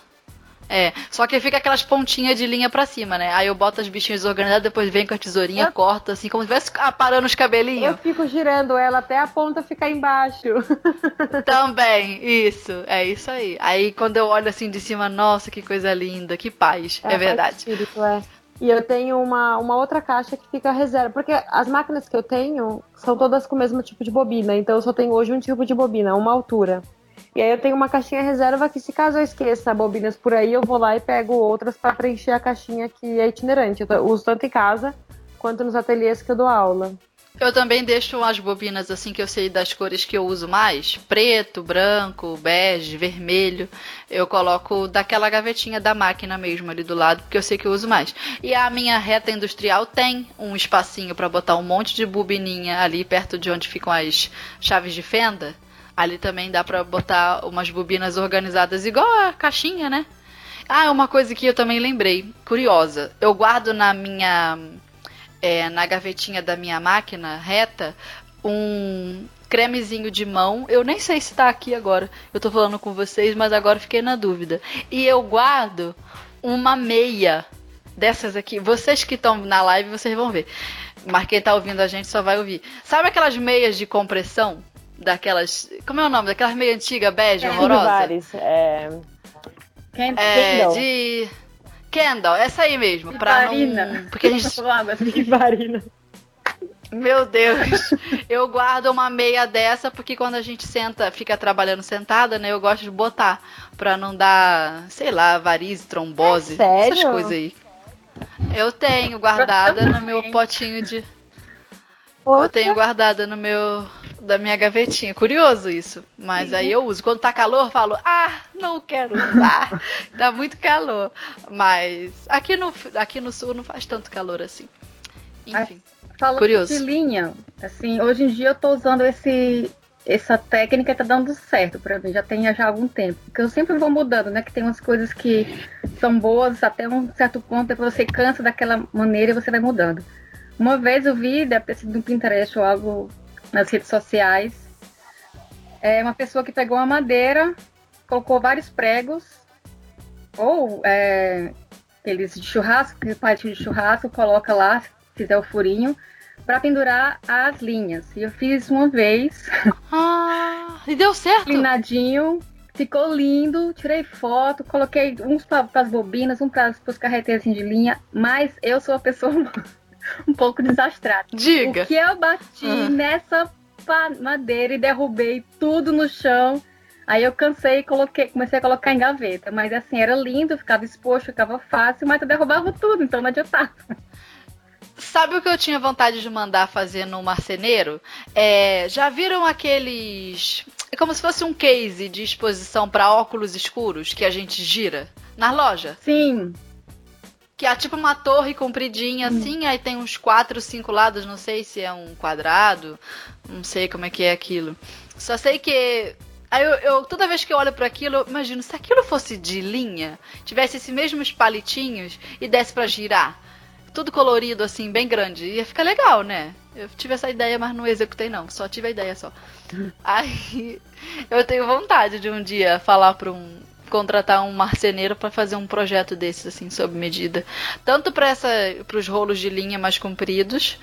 É, só que fica aquelas pontinhas de linha pra cima, né? Aí eu boto as bichinhas organizadas, depois vem com a tesourinha, eu... corta, assim, como se estivesse aparando os cabelinhos. Eu fico girando ela até a ponta ficar embaixo. Também, isso, é isso aí. Aí quando eu olho assim de cima, nossa, que coisa linda, que paz, é, é verdade. Espírito, é. E eu tenho uma, uma outra caixa que fica reserva, porque as máquinas que eu tenho são todas com o mesmo tipo de bobina, então eu só tenho hoje um tipo de bobina, uma altura. E aí eu tenho uma caixinha reserva que se caso eu esqueça bobinas por aí, eu vou lá e pego outras para preencher a caixinha que é itinerante. Eu uso tanto em casa quanto nos ateliês que eu dou aula. Eu também deixo as bobinas assim que eu sei das cores que eu uso mais: preto, branco, bege, vermelho. Eu coloco daquela gavetinha da máquina mesmo ali do lado, porque eu sei que eu uso mais. E a minha reta industrial tem um espacinho para botar um monte de bobininha ali perto de onde ficam as chaves de fenda. Ali também dá para botar umas bobinas organizadas igual a caixinha, né? Ah, uma coisa que eu também lembrei, curiosa. Eu guardo na minha é, na gavetinha da minha máquina reta um cremezinho de mão. Eu nem sei se tá aqui agora. Eu tô falando com vocês, mas agora fiquei na dúvida. E eu guardo uma meia dessas aqui. Vocês que estão na live, vocês vão ver. Mas quem tá ouvindo a gente só vai ouvir. Sabe aquelas meias de compressão? Daquelas. Como é o nome? Daquelas meia antiga, bege, Tem horrorosa? vários, é... Quem É, de. Kendall, essa aí mesmo. Pra Vivarina. não. Porque a gente. Água. Vivarina. Meu Deus, eu guardo uma meia dessa porque quando a gente senta, fica trabalhando sentada, né? Eu gosto de botar pra não dar, sei lá, varize, trombose, É sério? essas coisas aí. Eu tenho guardada no meu potinho de. Eu tenho guardada no meu da minha gavetinha. Curioso isso, mas aí eu uso. Quando tá calor, eu falo: "Ah, não quero usar. tá muito calor". Mas aqui no aqui no sul não faz tanto calor assim. Enfim. Falando Curioso. de linha, assim, hoje em dia eu tô usando esse, essa técnica e tá dando certo pra mim, já tem já algum tempo. Porque eu sempre vou mudando, né? Que tem umas coisas que são boas até um certo ponto, depois você cansa daquela maneira e você vai mudando. Uma vez eu vi, deve ter sido no Pinterest ou algo nas redes sociais, é uma pessoa que pegou uma madeira, colocou vários pregos, ou é, aqueles de churrasco, que parte de churrasco, coloca lá, se fizer o furinho, para pendurar as linhas. E eu fiz uma vez, Ah, e deu certo? inclinadinho, ficou lindo, tirei foto, coloquei uns para as bobinas, um para os carreteiros de linha, mas eu sou uma pessoa um pouco desastrada. Diga. O que eu bati Ah. nessa madeira e derrubei tudo no chão. Aí eu cansei e coloquei, comecei a colocar em gaveta. Mas assim, era lindo, ficava exposto, ficava fácil, mas eu derrubava tudo, então não adiantava. Sabe o que eu tinha vontade de mandar fazer no marceneiro? É, já viram aqueles. É como se fosse um case de exposição para óculos escuros que a gente gira na loja? Sim, Que é tipo uma torre compridinha assim, aí tem uns quatro, cinco lados, não sei se é um quadrado, não sei como é que é aquilo. Só sei que. Aí eu, eu- toda vez que eu olho para aquilo, eu imagino, se aquilo fosse de linha, tivesse esses mesmos palitinhos e desse para girar, tudo colorido assim, bem grande, ia ficar legal, né? Eu tive essa ideia, mas não executei não, só tive a ideia só. Aí eu tenho vontade de um dia falar para um contratar um marceneiro para fazer um projeto desses assim sob medida, tanto para os rolos de linha mais compridos,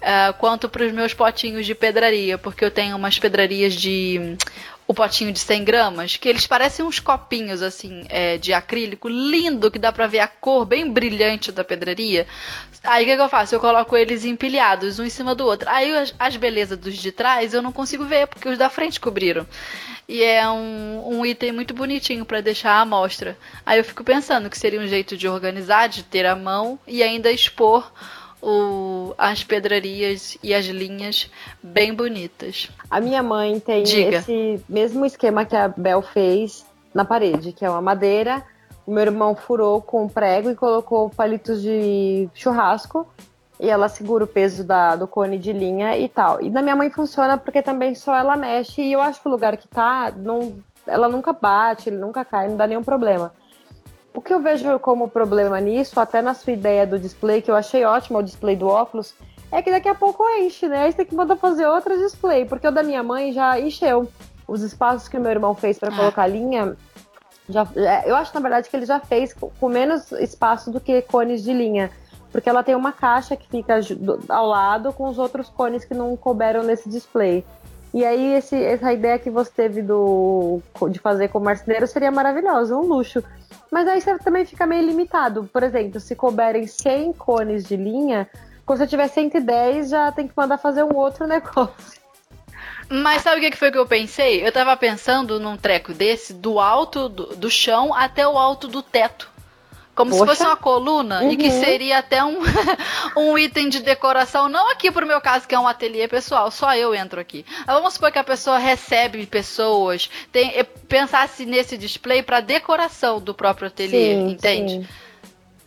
eh, quanto para os meus potinhos de pedraria, porque eu tenho umas pedrarias de o potinho de 100 gramas, que eles parecem uns copinhos assim eh, de acrílico lindo que dá para ver a cor bem brilhante da pedraria. Aí o que, que eu faço? Eu coloco eles empilhados, um em cima do outro. Aí as, as belezas dos de trás eu não consigo ver, porque os da frente cobriram. E é um, um item muito bonitinho para deixar à mostra. Aí eu fico pensando que seria um jeito de organizar, de ter à mão e ainda expor o, as pedrarias e as linhas bem bonitas. A minha mãe tem Diga. esse mesmo esquema que a Bel fez na parede, que é uma madeira. O meu irmão furou com prego e colocou palitos de churrasco. E ela segura o peso da, do cone de linha e tal. E na minha mãe funciona porque também só ela mexe. E eu acho que o lugar que tá, não, ela nunca bate, ele nunca cai, não dá nenhum problema. O que eu vejo como problema nisso, até na sua ideia do display, que eu achei ótimo o display do óculos, é que daqui a pouco enche, né? Aí você tem que mandar fazer outro display, porque o da minha mãe já encheu. Os espaços que o meu irmão fez para Ah. colocar linha, já, é, eu acho na verdade que ele já fez com menos espaço do que cones de linha. Porque ela tem uma caixa que fica ao lado com os outros cones que não couberam nesse display. E aí, esse, essa ideia que você teve do, de fazer com marceneiro seria maravilhosa, um luxo. Mas aí você também fica meio limitado. Por exemplo, se couberem 100 cones de linha, quando você tiver 110, já tem que mandar fazer um outro negócio. Mas sabe o que que foi que eu pensei? Eu tava pensando num treco desse, do alto do, do chão até o alto do teto. Como se Poxa. fosse uma coluna e que Uhum. seria até um, um item de decoração. Não aqui pro meu caso, que é um ateliê pessoal, só eu entro aqui. Vamos supor que a pessoa recebe pessoas, tem, eh, pensasse nesse display para decoração do próprio ateliê, entende? sim.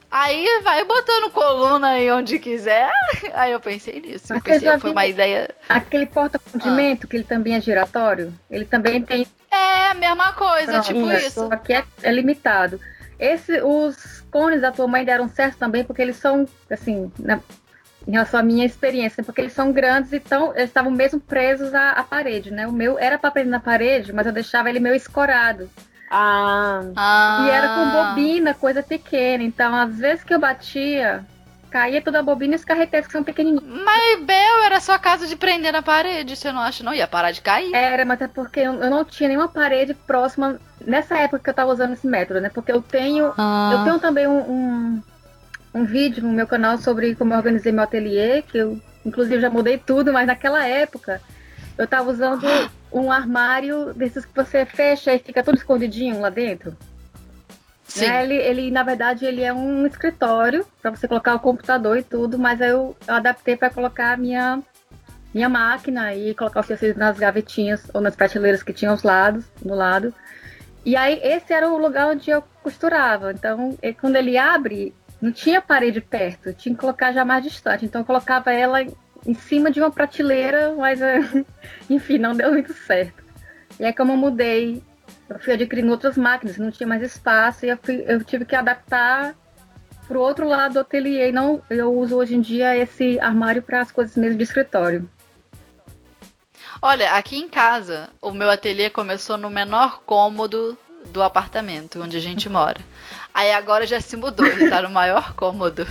Aí vai botando coluna aí onde quiser. Aí eu pensei nisso. Eu pensei, foi uma ideia. aquele porta-condimento, que ele também é giratório, ele também tem É a mesma coisa, Pronto, tipo isso. isso. Só que é, é limitado. Esse, os cones da tua mãe deram certo também, porque eles são, assim, na- em relação à minha experiência, porque eles são grandes e tão, eles estavam mesmo presos à, à parede, né? O meu era para prender na parede, mas eu deixava ele meio escorado. Ah, Ah. E era com bobina, coisa pequena. Então, às vezes que eu batia, caía toda a bobina e os carretéis que são pequenininhos. Mas, Bel, era só caso de prender na parede, você não acha? Não ia parar de cair. Era, mas é porque eu eu não tinha nenhuma parede próxima nessa época que eu tava usando esse método, né? Porque eu tenho Ah. Eu tenho também um, um, um vídeo no meu canal sobre como eu organizei meu ateliê, que eu inclusive já mudei tudo, mas naquela época eu tava usando um armário desses que você fecha e fica tudo escondidinho lá dentro. Sim. Né? Ele, ele, na verdade, ele é um escritório para você colocar o computador e tudo, mas eu, eu adaptei para colocar a minha, minha máquina e colocar os tecidos nas gavetinhas ou nas prateleiras que tinham aos lados, no lado. E aí esse era o lugar onde eu costurava. Então, quando ele abre, não tinha parede perto, tinha que colocar já mais distante. Então eu colocava ela em cima de uma prateleira, mas enfim, não deu muito certo. E aí como eu mudei, eu fui adquirindo outras máquinas, não tinha mais espaço, e eu, fui- eu tive que adaptar pro outro lado do ateliê. Não, eu uso hoje em dia esse armário para as coisas mesmo de escritório. Olha, aqui em casa, o meu ateliê começou no menor cômodo do apartamento onde a gente mora. Aí agora já se mudou, ele tá no maior cômodo.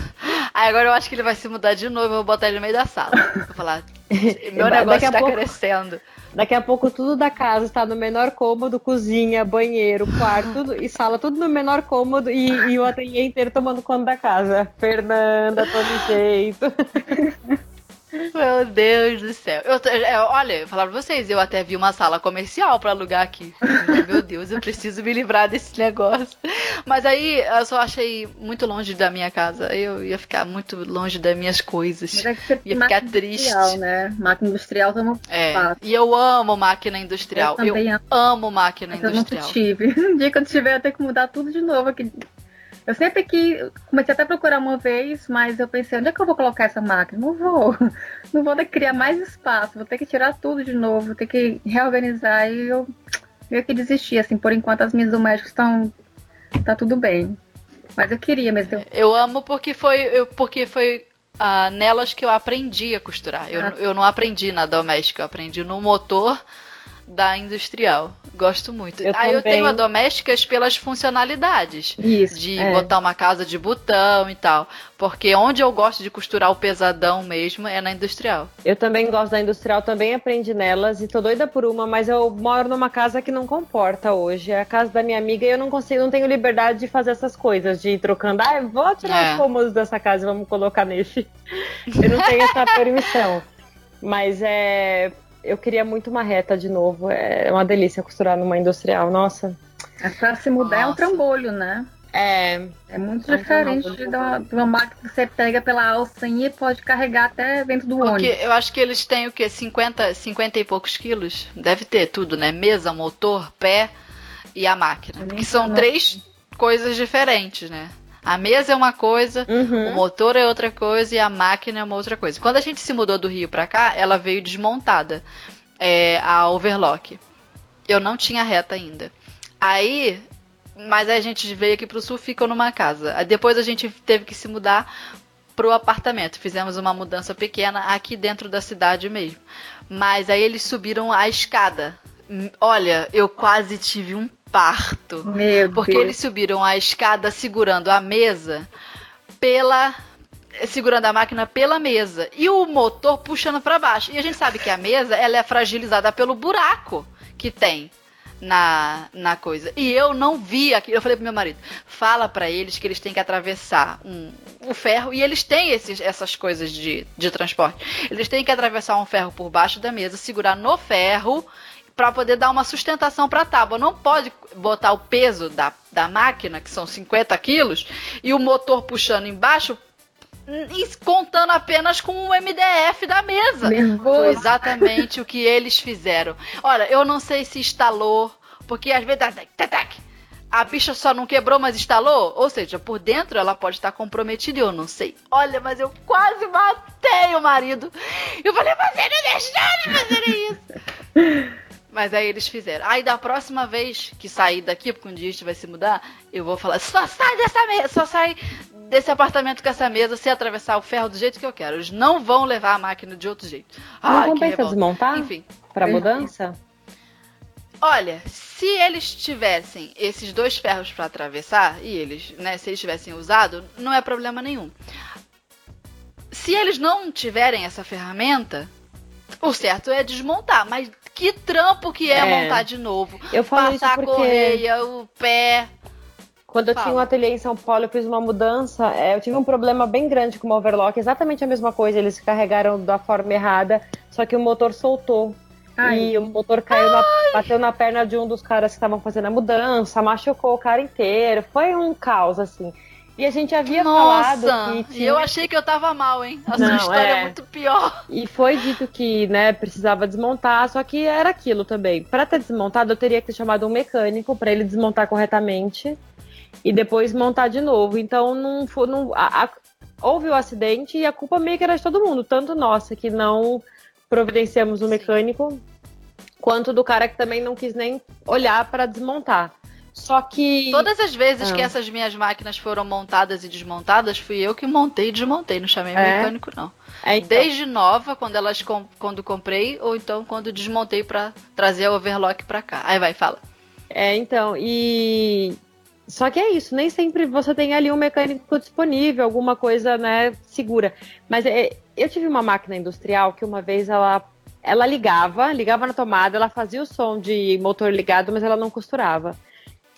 Aí agora eu acho que ele vai se mudar de novo, eu vou botar ele no meio da sala. Vou falar, meu Daqui negócio a tá pouco- crescendo. daqui a pouco tudo da casa está no menor cômodo, cozinha, banheiro, quarto tudo, e sala, tudo no menor cômodo e, e o ateliê inteiro tomando conta da casa. Fernanda, todo jeito. Meu Deus do céu. Eu, t- é, olha, eu falar pra vocês, eu até vi uma sala comercial pra alugar aqui. Meu Deus, eu preciso me livrar desse negócio. Mas aí eu só achei muito longe da minha casa. Eu ia ficar muito longe das minhas coisas. Mas é que você Ia ficar máquina triste. industrial, né? Máquina industrial tá muito É. fácil. E eu amo máquina industrial. Eu Eu, amo. amo máquina Mas eu nunca industrial. tive. Um dia que eu tiver, eu tenho que mudar tudo de novo aqui. Eu sempre que comecei até a procurar uma vez, mas eu pensei, onde é que eu vou colocar essa máquina? Não vou. Não vou ter que criar mais espaço, vou ter que tirar tudo de novo, vou ter que reorganizar e eu meio que desisti, assim, por enquanto as minhas domésticas estão. tá tudo bem. Mas eu queria mesmo. Eu, Eu amo porque foi, eu- porque foi ah, nelas que eu aprendi a costurar. Eu, Ah. eu não aprendi na doméstica, eu aprendi no motor da industrial. Gosto muito. Eu Aí eu também. tenho a domésticas pelas funcionalidades. isso. De é. botar uma casa de botão e tal. Porque onde eu gosto de costurar o pesadão mesmo é na industrial. Eu também gosto da industrial, também aprendi nelas e tô doida por uma, mas eu moro numa casa que não comporta hoje. É a casa da minha amiga e eu não consigo, não tenho liberdade de fazer essas coisas, de ir trocando. Ah, eu vou tirar É. os cômodos dessa casa e vamos colocar nesse. Eu não tenho essa permissão. Mas é. Eu queria muito uma reta de novo. É uma delícia costurar numa industrial. Nossa. Mas pra se mudar é um Nossa. trambolho, né? É. É muito diferente não, não, de uma, de uma máquina que você pega pela alcinha e pode carregar até dentro do Porque ônibus. eu acho que eles têm o quê? 50, 50 e poucos quilos? Deve ter tudo, né? Mesa, motor, pé e a máquina. Porque são três coisas diferentes, né? A mesa é uma coisa, Uhum. o motor é outra coisa e a máquina é uma outra coisa. Quando a gente se mudou do Rio pra cá, ela veio desmontada, é, a overlock. Eu não tinha reta ainda. Aí, mas aí a gente veio aqui pro sul, ficou numa casa. Aí depois a gente teve que se mudar pro apartamento. Fizemos uma mudança pequena aqui dentro da cidade mesmo. Mas aí eles subiram a escada. Hum, Olha, eu quase tive um parto. Meu Porque Deus. eles subiram a escada segurando a mesa pela segurando a máquina pela mesa e o motor puxando para baixo. E a gente sabe que a mesa ela é fragilizada pelo buraco que tem na, na coisa. E eu não vi aquilo. Eu falei pro meu marido: fala para eles que eles têm que atravessar um, um ferro. E eles têm esses, essas coisas de, de transporte. Eles têm que atravessar um ferro por baixo da mesa, segurar no ferro para poder dar uma sustentação para a tábua. Não pode botar o peso da, da máquina, que são 50 quilos, e o motor puxando embaixo, contando apenas com o MDF da mesa. Foi exatamente o que eles fizeram. Olha, eu não sei se instalou, porque às vezes a bicha só não quebrou, mas instalou. Ou seja, por dentro ela pode estar comprometida, eu não sei. Olha, mas eu quase matei o marido. Eu falei, você não deixou de fazer isso. Mas aí eles fizeram. Aí da próxima vez que sair daqui, porque um dia a gente vai se mudar, eu vou falar, só sai dessa mesa, só sai desse apartamento com essa mesa se atravessar o ferro do jeito que eu quero. Eles não vão levar a máquina de outro jeito. Não Ai, compensa desmontar? Enfim. Pra mudança? Olha, se eles tivessem esses dois ferros para atravessar, e eles, né, se eles tivessem usado, não é problema nenhum. Se eles não tiverem essa ferramenta, o certo é desmontar, mas que trampo que é, é. montar de novo. Eu falo Passar isso porque... a correia, o pé. Quando eu Fala. tinha um ateliê em São Paulo, eu fiz uma mudança. É, eu tive um problema bem grande com o overlock, exatamente a mesma coisa. Eles carregaram da forma errada, só que o motor soltou. Ai. E o motor caiu, na, bateu na perna de um dos caras que estavam fazendo a mudança, machucou o cara inteiro. Foi um caos, assim. E a gente havia Nossa, falado que. Tinha... eu achei que eu tava mal, hein? A Não, sua história é... é... muito pior. E foi dito que, né, precisava desmontar, só que era aquilo também. Para ter desmontado, eu teria que ter chamado um mecânico para ele desmontar corretamente e depois montar de novo. Então não foi. Não, a, a, houve o um acidente e a culpa meio que era de todo mundo, tanto nossa que não providenciamos o um mecânico, quanto do cara que também não quis nem olhar para desmontar. Só que. Todas as vezes ah. que essas minhas máquinas foram montadas e desmontadas, fui eu que montei e desmontei. Não chamei é? mecânico, não. É, então. Desde nova, quando elas com... quando comprei, ou então quando desmontei para trazer o overlock para cá. Aí vai, fala. É, então, e. Só que é isso, nem sempre você tem ali um mecânico disponível, alguma coisa, né, segura. Mas é, eu tive uma máquina industrial que uma vez ela ela ligava, ligava na tomada, ela fazia o som de motor ligado, mas ela não costurava.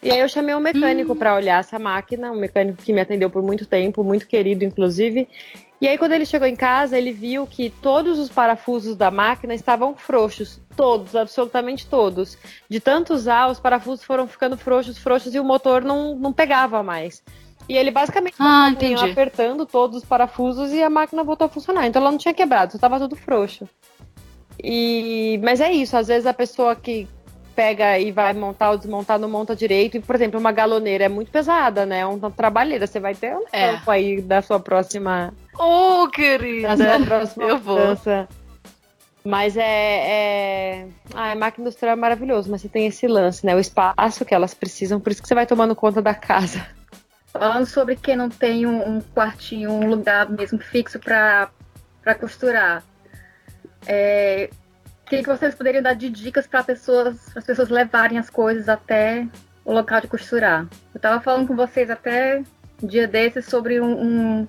E aí eu chamei um mecânico hum. para olhar essa máquina, um mecânico que me atendeu por muito tempo, muito querido inclusive. E aí quando ele chegou em casa, ele viu que todos os parafusos da máquina estavam frouxos, todos, absolutamente todos. De tanto usar, os parafusos foram ficando frouxos, frouxos e o motor não, não pegava mais. E ele basicamente ah, apertando todos os parafusos e a máquina voltou a funcionar. Então ela não tinha quebrado, só estava tudo frouxo. E mas é isso, às vezes a pessoa que pega e vai montar ou desmontar, não monta direito. E, por exemplo, uma galoneira é muito pesada, né? Uma trabalheira. Você vai ter um é. tempo aí da sua próxima. Ô, oh, querida! Da sua próxima Eu mudança. vou. Mas é, é. Ah, a máquina industrial é maravilhoso, mas você tem esse lance, né? O espaço que elas precisam, por isso que você vai tomando conta da casa. Falando sobre quem não tem um, um quartinho, um lugar mesmo fixo para costurar. É, o que, que vocês poderiam dar de dicas para pessoas, as pessoas levarem as coisas até o local de costurar? Eu estava falando com vocês até um dia desses sobre um, um,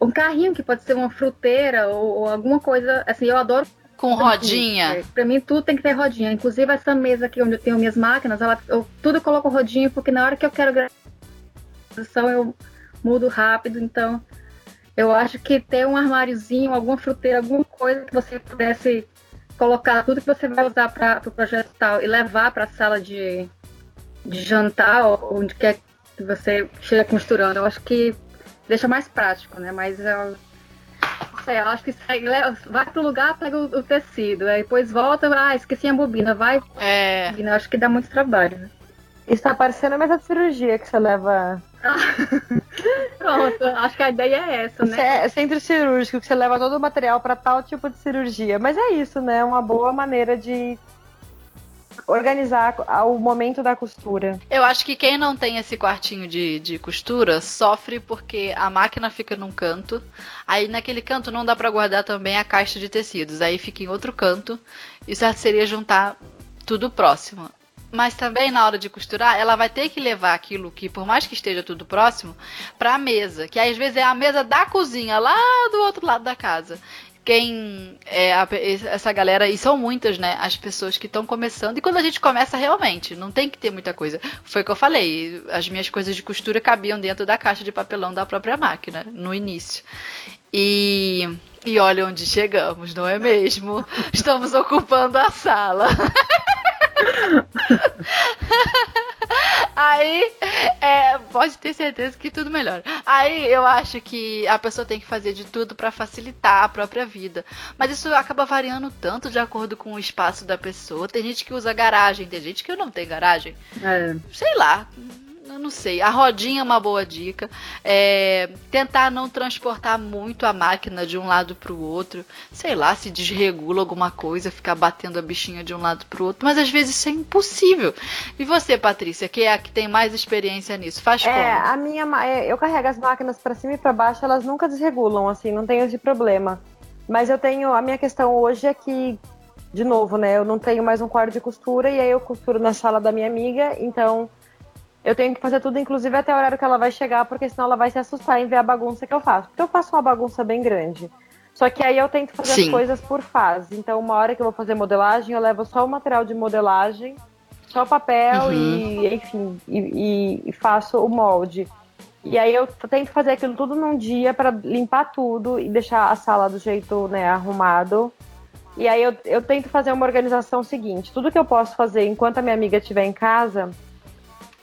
um, carrinho que pode ser uma fruteira ou, ou alguma coisa. Assim, eu adoro com rodinha. É, para mim tudo tem que ter rodinha. Inclusive essa mesa aqui onde eu tenho minhas máquinas, ela, eu tudo coloco rodinha porque na hora que eu quero gravação eu mudo rápido. Então eu acho que ter um armáriozinho, alguma fruteira, alguma coisa que você pudesse colocar tudo que você vai usar para o pro projeto tal e levar para a sala de, de jantar, ou onde quer que você esteja costurando, eu acho que deixa mais prático, né? Mas eu, sei, eu acho que sai, vai pro lugar, pega o, o, tecido, aí depois volta, ah, esqueci a bobina, vai. É. Eu acho que dá muito trabalho, né? Está parecendo a mesa de cirurgia que você leva. Pronto, acho que a ideia é essa, né? É centro cirúrgico, que você leva todo o material para tal tipo de cirurgia. Mas é isso, né? Uma boa maneira de organizar o momento da costura. Eu acho que quem não tem esse quartinho de, de costura sofre porque a máquina fica num canto, aí naquele canto não dá para guardar também a caixa de tecidos, aí fica em outro canto. E o certo seria juntar tudo próximo. Mas também na hora de costurar, ela vai ter que levar aquilo que, por mais que esteja tudo próximo, para a mesa, que às vezes é a mesa da cozinha lá do outro lado da casa. Quem é a, essa galera, e são muitas, né? As pessoas que estão começando. E quando a gente começa realmente, não tem que ter muita coisa. Foi o que eu falei. As minhas coisas de costura cabiam dentro da caixa de papelão da própria máquina, no início. E e olha onde chegamos, não é mesmo? Estamos ocupando a sala. Aí, é, pode ter certeza que tudo melhora. Aí eu acho que a pessoa tem que fazer de tudo para facilitar a própria vida. Mas isso acaba variando tanto de acordo com o espaço da pessoa. Tem gente que usa garagem, tem gente que não tem garagem. É. Sei lá eu não sei. A rodinha é uma boa dica. É, tentar não transportar muito a máquina de um lado para o outro. Sei lá, se desregula alguma coisa, ficar batendo a bichinha de um lado para o outro. Mas às vezes isso é impossível. E você, Patrícia, que é a que tem mais experiência nisso, faz é, como? A minha, é, eu carrego as máquinas para cima e para baixo, elas nunca desregulam, assim, não tenho esse problema. Mas eu tenho. A minha questão hoje é que de novo, né? Eu não tenho mais um quarto de costura e aí eu costuro na sala da minha amiga, então eu tenho que fazer tudo, inclusive até o horário que ela vai chegar, porque senão ela vai se assustar em ver a bagunça que eu faço. Porque eu faço uma bagunça bem grande. Só que aí eu tento fazer Sim. as coisas por fase. Então, uma hora que eu vou fazer modelagem, eu levo só o material de modelagem, só o papel uhum. e, enfim, e, e, faço o molde. E aí eu tento fazer aquilo tudo num dia para limpar tudo e deixar a sala do jeito, né, arrumado. E aí eu, eu tento fazer uma organização seguinte: tudo que eu posso fazer enquanto a minha amiga estiver em casa,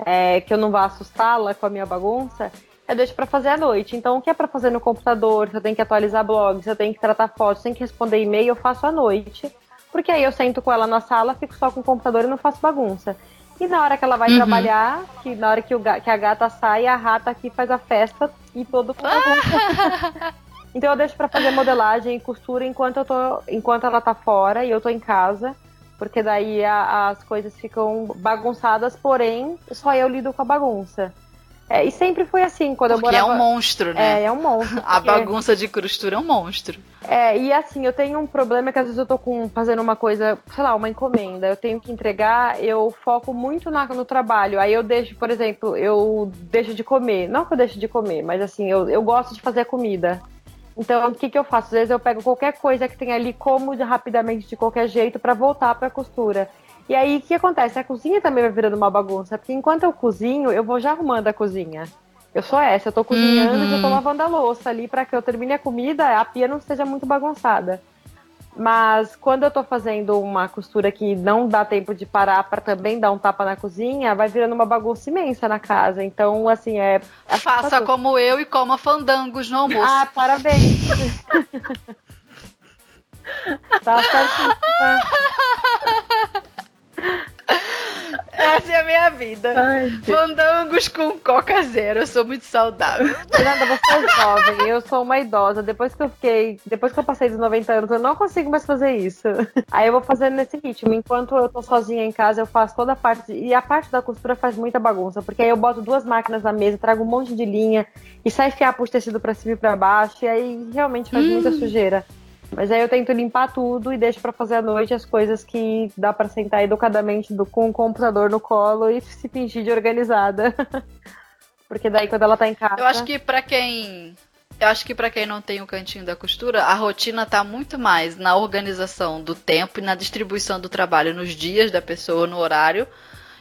é, que eu não vá assustá-la com a minha bagunça, eu deixo para fazer à noite. Então, o que é para fazer no computador, se eu tenho que atualizar blogs, se eu tenho que tratar fotos, se eu tenho que responder e-mail, eu faço à noite. Porque aí eu sento com ela na sala, fico só com o computador e não faço bagunça. E na hora que ela vai uhum. trabalhar, que na hora que, o, que a gata sai, a rata aqui faz a festa e todo bagunça. Então eu deixo para fazer modelagem e costura enquanto eu tô, enquanto ela tá fora e eu tô em casa, porque daí a, as coisas ficam bagunçadas, porém só eu lido com a bagunça. É, e sempre foi assim, quando Porque eu morava... é um monstro, né? É, é um monstro. a bagunça de costura é um monstro. É, e assim, eu tenho um problema que às vezes eu tô com, fazendo uma coisa, sei lá, uma encomenda, eu tenho que entregar, eu foco muito na, no trabalho. Aí eu deixo, por exemplo, eu deixo de comer. Não que eu deixo de comer, mas assim, eu, eu gosto de fazer comida. Então, o que, que eu faço? Às vezes eu pego qualquer coisa que tem ali, como rapidamente, de qualquer jeito, para voltar para a costura. E aí, o que acontece? A cozinha também vai virando uma bagunça, porque enquanto eu cozinho, eu vou já arrumando a cozinha. Eu sou essa, eu tô cozinhando uhum. e já tô lavando a louça ali para que eu termine a comida, a pia não esteja muito bagunçada. Mas quando eu tô fazendo uma costura que não dá tempo de parar para também dar um tapa na cozinha, vai virando uma bagunça imensa na casa. Então, assim, é. é Faça como eu e coma fandangos no almoço. Ah, parabéns! tá certíssima. Essa é a minha vida. Fandangos com coca zero. Eu sou muito saudável. Fernanda, você é jovem, eu sou uma idosa. Depois que eu fiquei. Depois que eu passei dos 90 anos, eu não consigo mais fazer isso. Aí eu vou fazendo nesse ritmo. Enquanto eu tô sozinha em casa, eu faço toda a parte. E a parte da costura faz muita bagunça. Porque aí eu boto duas máquinas na mesa, trago um monte de linha e sai fiapo de tecido pra cima e pra baixo. E aí realmente faz hum. muita sujeira. Mas aí eu tento limpar tudo e deixo para fazer à noite as coisas que dá para sentar educadamente do, com o computador no colo e se fingir de organizada. Porque daí quando ela tá em casa. Eu acho que para quem eu acho que para quem não tem o cantinho da costura, a rotina tá muito mais na organização do tempo e na distribuição do trabalho nos dias da pessoa, no horário,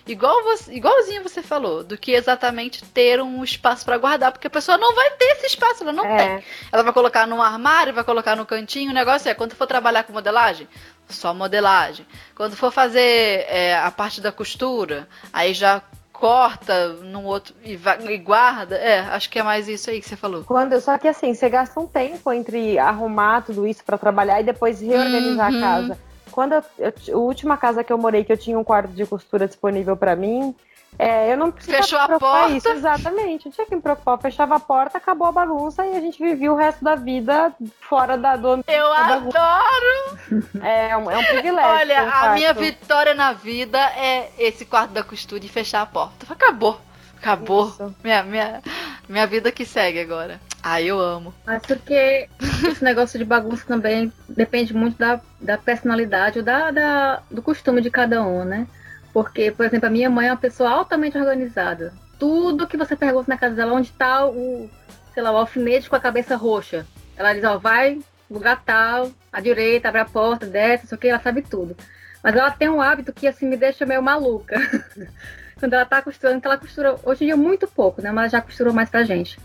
igual você, igualzinho você falou, do que exatamente ter um espaço para guardar, porque a pessoa não vai ter esse espaço, ela não é. tem. Ela vai colocar no armário, vai colocar no cantinho, o negócio é, quando for trabalhar com modelagem, só modelagem. Quando for fazer é, a parte da costura, aí já corta num outro e, vai, e, guarda. É, acho que é mais isso aí que você falou. Quando, só que assim, você gasta um tempo entre arrumar tudo isso para trabalhar e depois reorganizar uhum. a casa quando eu, eu, a última casa que eu morei, que eu tinha um quarto de costura disponível para mim, é, eu não precisava Fechou a porta. isso, exatamente. Eu tinha que me preocupar. Eu fechava a porta, acabou a bagunça e a gente vivia o resto da vida fora da do Eu da adoro! É, é um, é um privilégio. Olha, um a minha vitória na vida é esse quarto da costura e fechar a porta. Acabou. Acabou. Minha, minha, minha vida que segue agora. Ah, eu amo. Mas porque esse negócio de bagunça também depende muito da, da personalidade ou da, da, do costume de cada um, né? Porque, por exemplo, a minha mãe é uma pessoa altamente organizada. Tudo que você pergunta na casa dela, onde tá o, sei lá, o alfinete com a cabeça roxa. Ela diz, ó, vai lugar tal, à direita, abre a porta, desce, isso aqui, ela sabe tudo. Mas ela tem um hábito que, assim, me deixa meio maluca. Quando ela tá costurando, que ela costura, hoje em dia, muito pouco, né? Mas já costurou mais pra gente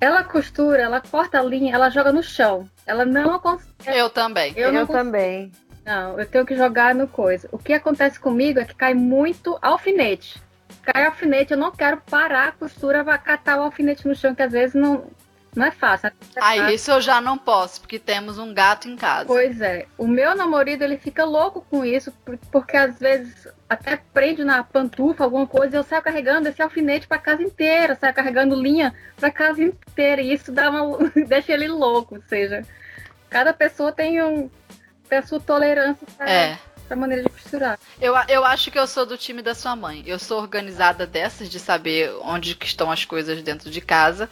ela costura, ela corta a linha, ela joga no chão. Ela não consegue. Eu também. Eu, eu também. Não, eu tenho que jogar no coisa. O que acontece comigo é que cai muito alfinete. Cai alfinete, eu não quero parar a costura, vai catar o alfinete no chão, que às vezes não, não é fácil. Ah, isso eu já não posso, porque temos um gato em casa. Pois é. O meu namorado, ele fica louco com isso, porque às vezes até prende na pantufa alguma coisa, eu saio carregando esse alfinete para casa inteira, saio carregando linha para casa inteira, e isso dá uma, deixa ele louco, ou seja, cada pessoa tem um tem a sua tolerância pra, É. pra maneira de costurar. Eu, eu acho que eu sou do time da sua mãe. Eu sou organizada dessas de saber onde que estão as coisas dentro de casa,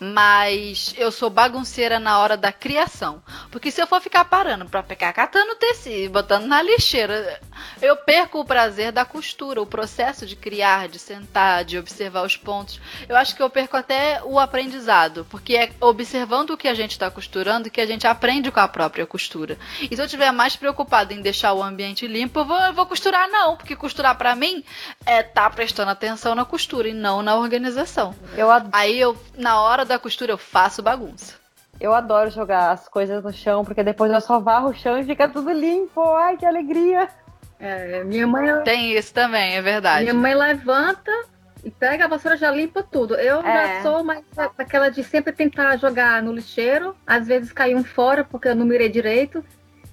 mas eu sou bagunceira na hora da criação. Porque se eu for ficar parando pra pegar catando tecido, botando na lixeira, eu perco o prazer da costura, o processo de criar, de sentar, de observar os pontos. Eu acho que eu perco até o aprendizado, porque é observando o que a gente está costurando que a gente aprende com a própria costura. E se eu estiver mais preocupada em deixar o ambiente limpo, eu vou, eu vou costurar não, porque costurar pra mim é tá prestando atenção na costura e não na organização. Eu, ad- Aí eu, na hora da costura, eu faço bagunça. eu adoro jogar as coisas no chão, porque depois eu só varro o chão e fica tudo limpo. Ai, que alegria! É, minha mãe Tem isso também, é verdade. Minha mãe levanta e pega a vassoura já limpa tudo. Eu É. já sou mais aquela de sempre tentar jogar no lixeiro, às vezes cai um fora porque eu não mirei direito.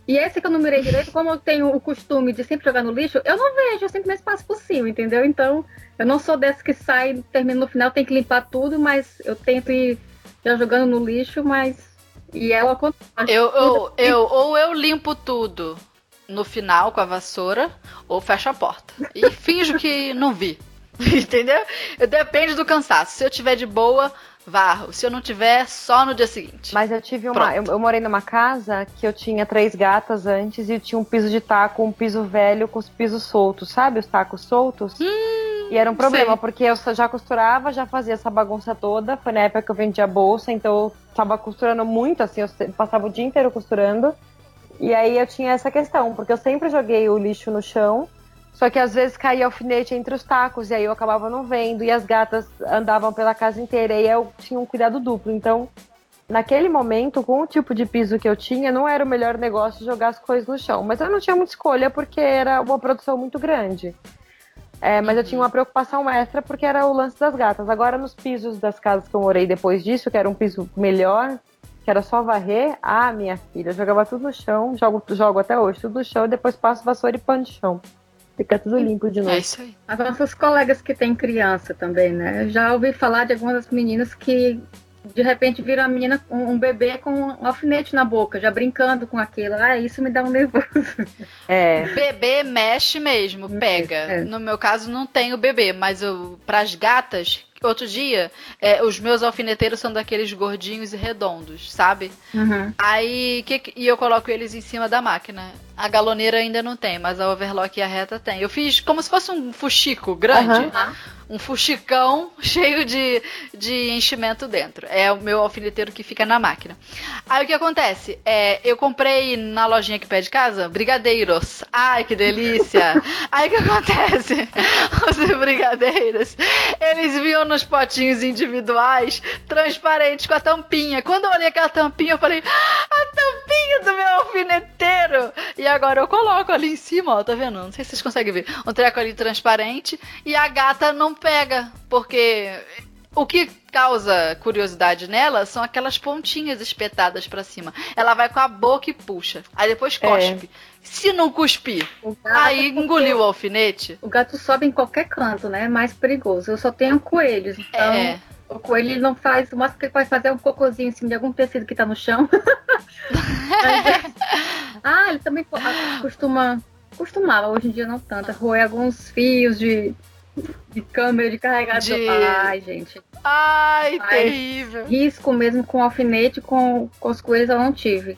E esse que eu não mirei direito, como eu tenho o costume de sempre jogar no lixo, eu não vejo, eu simplesmente passo por cima, entendeu? Então, eu não sou dessa que sai, termina no final, tem que limpar tudo, mas eu tento ir já jogando no lixo, mas. E ela acontece. Eu, eu, eu, ou eu limpo tudo no final com a vassoura, ou fecho a porta. E finjo que não vi. Entendeu? Depende do cansaço. Se eu tiver de boa, varro. Se eu não tiver, só no dia seguinte. Mas eu tive uma. Eu, eu morei numa casa que eu tinha três gatas antes e tinha um piso de taco, um piso velho com os pisos soltos, sabe? Os tacos soltos. e era um problema, sei. porque eu já costurava, já fazia essa bagunça toda. Foi na época que eu vendia bolsa, então eu tava costurando muito, assim, eu passava o dia inteiro costurando. E aí eu tinha essa questão, porque eu sempre joguei o lixo no chão. Só que às vezes caía alfinete entre os tacos, e aí eu acabava não vendo, e as gatas andavam pela casa inteira, e eu tinha um cuidado duplo. Então, naquele momento, com o tipo de piso que eu tinha, não era o melhor negócio jogar as coisas no chão. Mas eu não tinha muita escolha, porque era uma produção muito grande. É, mas eu tinha uma preocupação extra, porque era o lance das gatas. Agora, nos pisos das casas que eu morei depois disso, que era um piso melhor, que era só varrer, ah, minha filha, eu jogava tudo no chão, jogo, jogo até hoje, tudo no chão, e depois passo vassoura e pano de chão. Fica tudo limpo de novo. É isso aí. As nossas colegas que têm criança também, né? Eu já ouvi falar de algumas meninas que de repente viram a menina, um, um bebê com um alfinete na boca, já brincando com aquilo. Ah, isso me dá um nervoso. É, Bebê mexe mesmo, pega. é. No meu caso, não tenho bebê, mas eu, pras gatas, outro dia, é, os meus alfineteiros são daqueles gordinhos e redondos, sabe? Uhum. Aí, que que- e eu coloco eles em cima da máquina. A galoneira ainda não tem, mas a overlock e a reta tem. Eu fiz como se fosse um fuxico grande. Aham. Um fuxicão cheio de, de enchimento dentro. É o meu alfineteiro que fica na máquina. Aí o que acontece? É, eu comprei na lojinha aqui perto de casa brigadeiros. Ai, que delícia! Aí o que acontece? Os brigadeiros, eles vinham nos potinhos individuais, transparentes, com a tampinha. Quando eu olhei aquela tampinha, eu falei, "Ah, a tampinha do meu alfineteiro! E agora eu coloco ali em cima, ó, tá vendo? Não sei se vocês conseguem ver. Um treco ali transparente e a gata não pega, porque o que causa curiosidade nela são aquelas pontinhas espetadas pra cima. Ela vai com a boca e puxa. Aí depois É. cospe. Se não cuspir, aí engoliu o alfinete. o gato sobe em qualquer canto, né? É mais perigoso. Eu só tenho coelhos, então É. o coelho ele não faz, o máximo que ele pode fazer é um cocôzinho em cima de algum tecido que tá no chão. Mas, ah, ele também co- costuma, costumava, hoje em dia não tanto, roer alguns fios de, de câmera de carregador. De- Ai, gente. Ai, Ai. terrível. Risco mesmo com alfinete, com, com os coelhos eu não tive.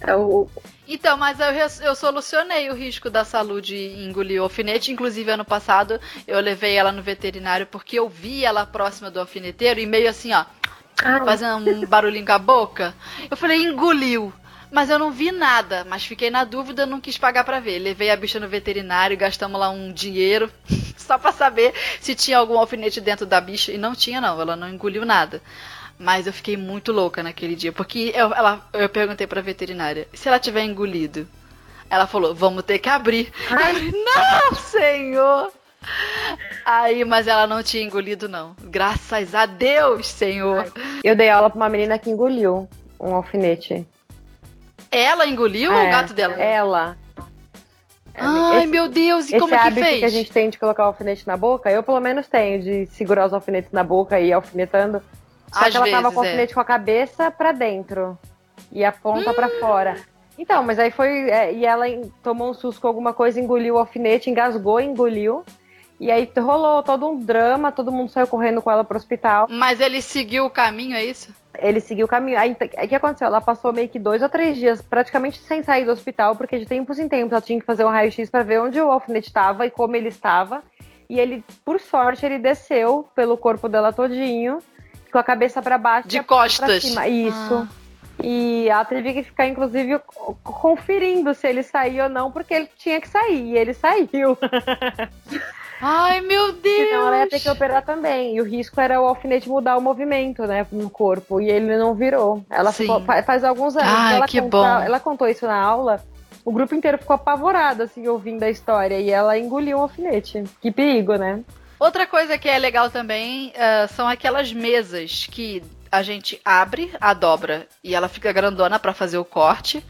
É o, Então, mas eu, eu solucionei o risco da saúde engolir o alfinete. Inclusive, ano passado, eu levei ela no veterinário porque eu vi ela próxima do alfineteiro e meio assim, ó, Ai, fazendo um barulhinho com a boca. Eu falei, engoliu. Mas eu não vi nada, mas fiquei na dúvida, não quis pagar pra ver. Levei a bicha no veterinário, gastamos lá um dinheiro só pra saber se tinha algum alfinete dentro da bicha. E não tinha, não, ela não engoliu nada. Mas eu fiquei muito louca naquele dia, porque eu, ela, eu perguntei pra veterinária, se ela tiver engolido? Ela falou, vamos ter que abrir. Eu falei, não, senhor! Aí, mas ela não tinha engolido, não. Graças a Deus, senhor. eu dei aula pra uma menina que engoliu um alfinete. Ela engoliu ou o É, gato dela? Ela. Ai, esse, meu Deus, e como é que fez? que a gente tem de colocar o alfinete na boca, eu pelo menos tenho, de segurar os alfinetes na boca e ir alfinetando. Só Às que ela vezes, tava com o alfinete é. com a cabeça pra dentro e a ponta hum. para fora. Então, mas aí foi. É, e ela tomou um susto com alguma coisa, engoliu o alfinete, engasgou, engoliu. E aí rolou todo um drama, todo mundo saiu correndo com ela pro hospital. Mas ele seguiu o caminho, é isso? Ele seguiu o caminho. Aí o que aconteceu? Ela passou meio que dois ou três dias praticamente sem sair do hospital, porque de tempos em tempos ela tinha que fazer um raio-x para ver onde o alfinete estava e como ele estava. E ele, por sorte, ele desceu pelo corpo dela todinho, com a cabeça para baixo. De costas. Isso. Ah. E ela teve que ficar, inclusive, conferindo se ele saiu ou não, porque ele tinha que sair. E ele saiu. Ai, meu Deus! Então ela ia ter que operar também. E o risco era o alfinete mudar o movimento, né, no corpo. E ele não virou. Ela ficou, faz alguns anos. Ai, ela que contou, bom. Ela contou isso na aula. O grupo inteiro ficou apavorado, assim, ouvindo a história. E ela engoliu o alfinete. Que perigo, né? Outra coisa que é legal também uh, são aquelas mesas que a gente abre a dobra e ela fica grandona para fazer o corte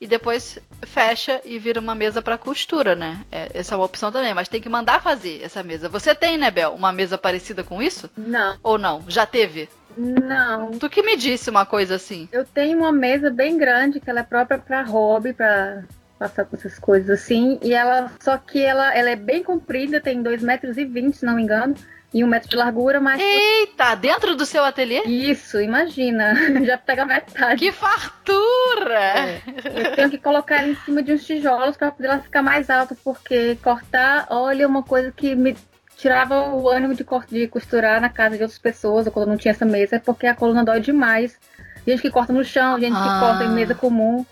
e depois fecha e vira uma mesa para costura, né? É, essa é uma opção também, mas tem que mandar fazer essa mesa. Você tem, né, Bel, uma mesa parecida com isso? Não. Ou não? Já teve? Não. Tu que me disse uma coisa assim? Eu tenho uma mesa bem grande que ela é própria para hobby, para passar com essas coisas assim, e ela só que ela, ela é bem comprida, tem 2,20 metros, e se não me engano e um metro de largura, mas. Eita, dentro do seu ateliê? Isso, imagina. Já pega metade. Que fartura! É. Eu tenho que colocar ela em cima de uns tijolos para poder ela ficar mais alta, porque cortar, olha, é uma coisa que me tirava o ânimo de, de costurar na casa de outras pessoas, ou quando não tinha essa mesa, é porque a coluna dói demais. Gente que corta no chão, gente ah. que corta em mesa comum.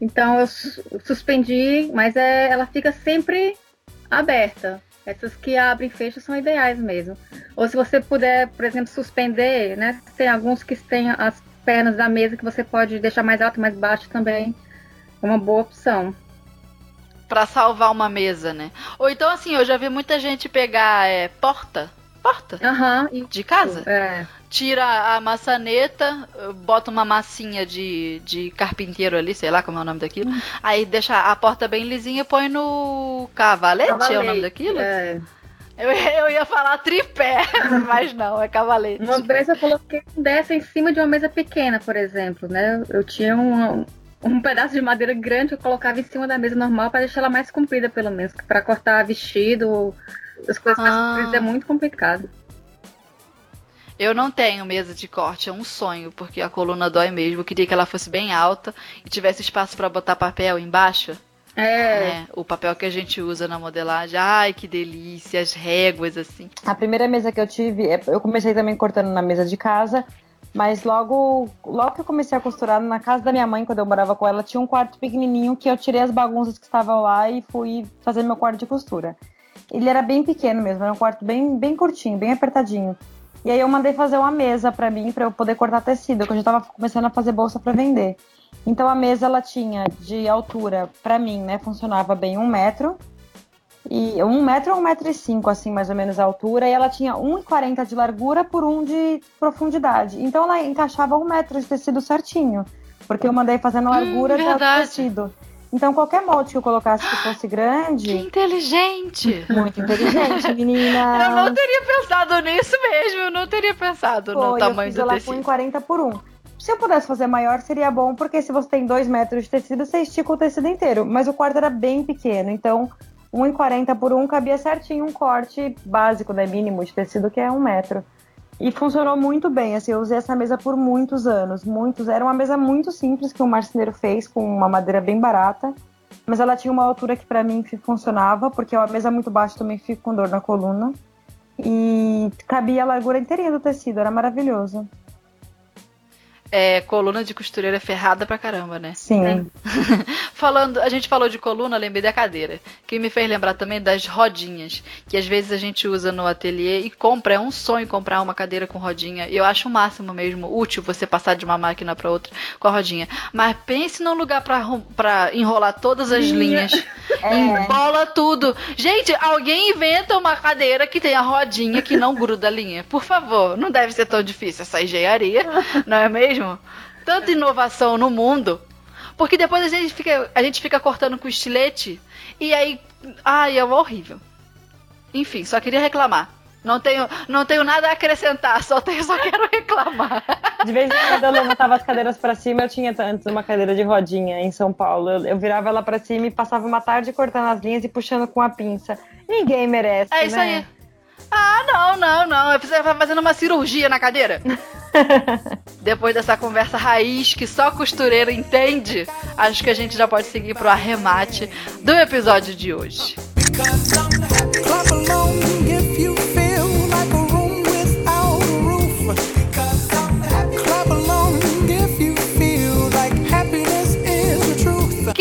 Então eu suspendi, mas é, ela fica sempre aberta. Essas que abrem e fecham são ideais mesmo. Ou se você puder, por exemplo, suspender, né? Tem alguns que têm as pernas da mesa que você pode deixar mais alto, mais baixo também. É uma boa opção. Para salvar uma mesa, né? Ou então, assim, eu já vi muita gente pegar é, porta. Porta? Uhum, de casa? É tira a maçaneta, bota uma massinha de, de carpinteiro ali, sei lá como é o nome daquilo. Hum. Aí deixa a porta bem lisinha e põe no cavalete, cavalete é o nome daquilo? É. Eu, eu ia falar tripé, mas não, é cavalete. Uma vez eu coloquei dessa em cima de uma mesa pequena, por exemplo, né? Eu tinha um, um pedaço de madeira grande que eu colocava em cima da mesa normal para deixar ela mais comprida, pelo menos. Para cortar vestido, as coisas ah. mais compridas é muito complicado. Eu não tenho mesa de corte, é um sonho, porque a coluna dói mesmo. Eu queria que ela fosse bem alta e tivesse espaço para botar papel embaixo. É. Né? O papel que a gente usa na modelagem. Ai, que delícia, as réguas, assim. A primeira mesa que eu tive, é, eu comecei também cortando na mesa de casa. Mas logo, logo que eu comecei a costurar na casa da minha mãe, quando eu morava com ela, tinha um quarto pequenininho que eu tirei as bagunças que estavam lá e fui fazer meu quarto de costura. Ele era bem pequeno mesmo, era um quarto bem, bem curtinho, bem apertadinho. E aí eu mandei fazer uma mesa para mim, para eu poder cortar tecido, que eu já tava começando a fazer bolsa para vender. Então a mesa ela tinha de altura, para mim, né, funcionava bem um metro. E um metro ou um metro e cinco, assim, mais ou menos a altura, e ela tinha 1,40 de largura por um de profundidade. Então ela encaixava um metro de tecido certinho. Porque eu mandei fazer na largura hum, do tecido. Então, qualquer molde que eu colocasse que fosse grande. Que inteligente! Muito inteligente, menina. Eu não teria pensado nisso mesmo, eu não teria pensado no tamanho eu fiz do tecido. Com 40 por 1. Se eu pudesse fazer maior, seria bom, porque se você tem 2 metros de tecido, você estica o tecido inteiro. Mas o quarto era bem pequeno, então 1,40 por 1 cabia certinho um corte básico, né? Mínimo de tecido, que é 1 metro. E funcionou muito bem, assim, eu usei essa mesa por muitos anos, muitos. Era uma mesa muito simples que o marceneiro fez com uma madeira bem barata, mas ela tinha uma altura que para mim funcionava, porque é uma mesa muito baixa também fico com dor na coluna. E cabia a largura inteirinha do tecido, era maravilhoso é, coluna de costureira ferrada pra caramba, né? Sim. É. Falando, a gente falou de coluna, lembrei da cadeira. Que me fez lembrar também das rodinhas, que às vezes a gente usa no ateliê e compra. É um sonho comprar uma cadeira com rodinha. E eu acho o máximo mesmo útil você passar de uma máquina para outra com a rodinha. Mas pense num lugar para enrolar todas as linhas. É. Embola tudo. Gente, alguém inventa uma cadeira que tenha rodinha que não gruda a linha. Por favor, não deve ser tão difícil essa engenharia, não é mesmo? Tanta inovação no mundo. Porque depois a gente fica, a gente fica cortando com estilete e aí. Ai, é horrível. Enfim, só queria reclamar. Não tenho, não tenho nada a acrescentar, só, tenho, só quero reclamar. De vez em quando eu levantava as cadeiras para cima, eu tinha antes uma cadeira de rodinha em São Paulo. Eu, eu, virava ela para cima e passava uma tarde cortando as linhas e puxando com a pinça. Ninguém merece. É isso né? aí. Ah, não, não, não. Eu precisava fazendo uma cirurgia na cadeira. Depois dessa conversa raiz que só costureira entende, acho que a gente já pode seguir pro arremate do episódio de hoje.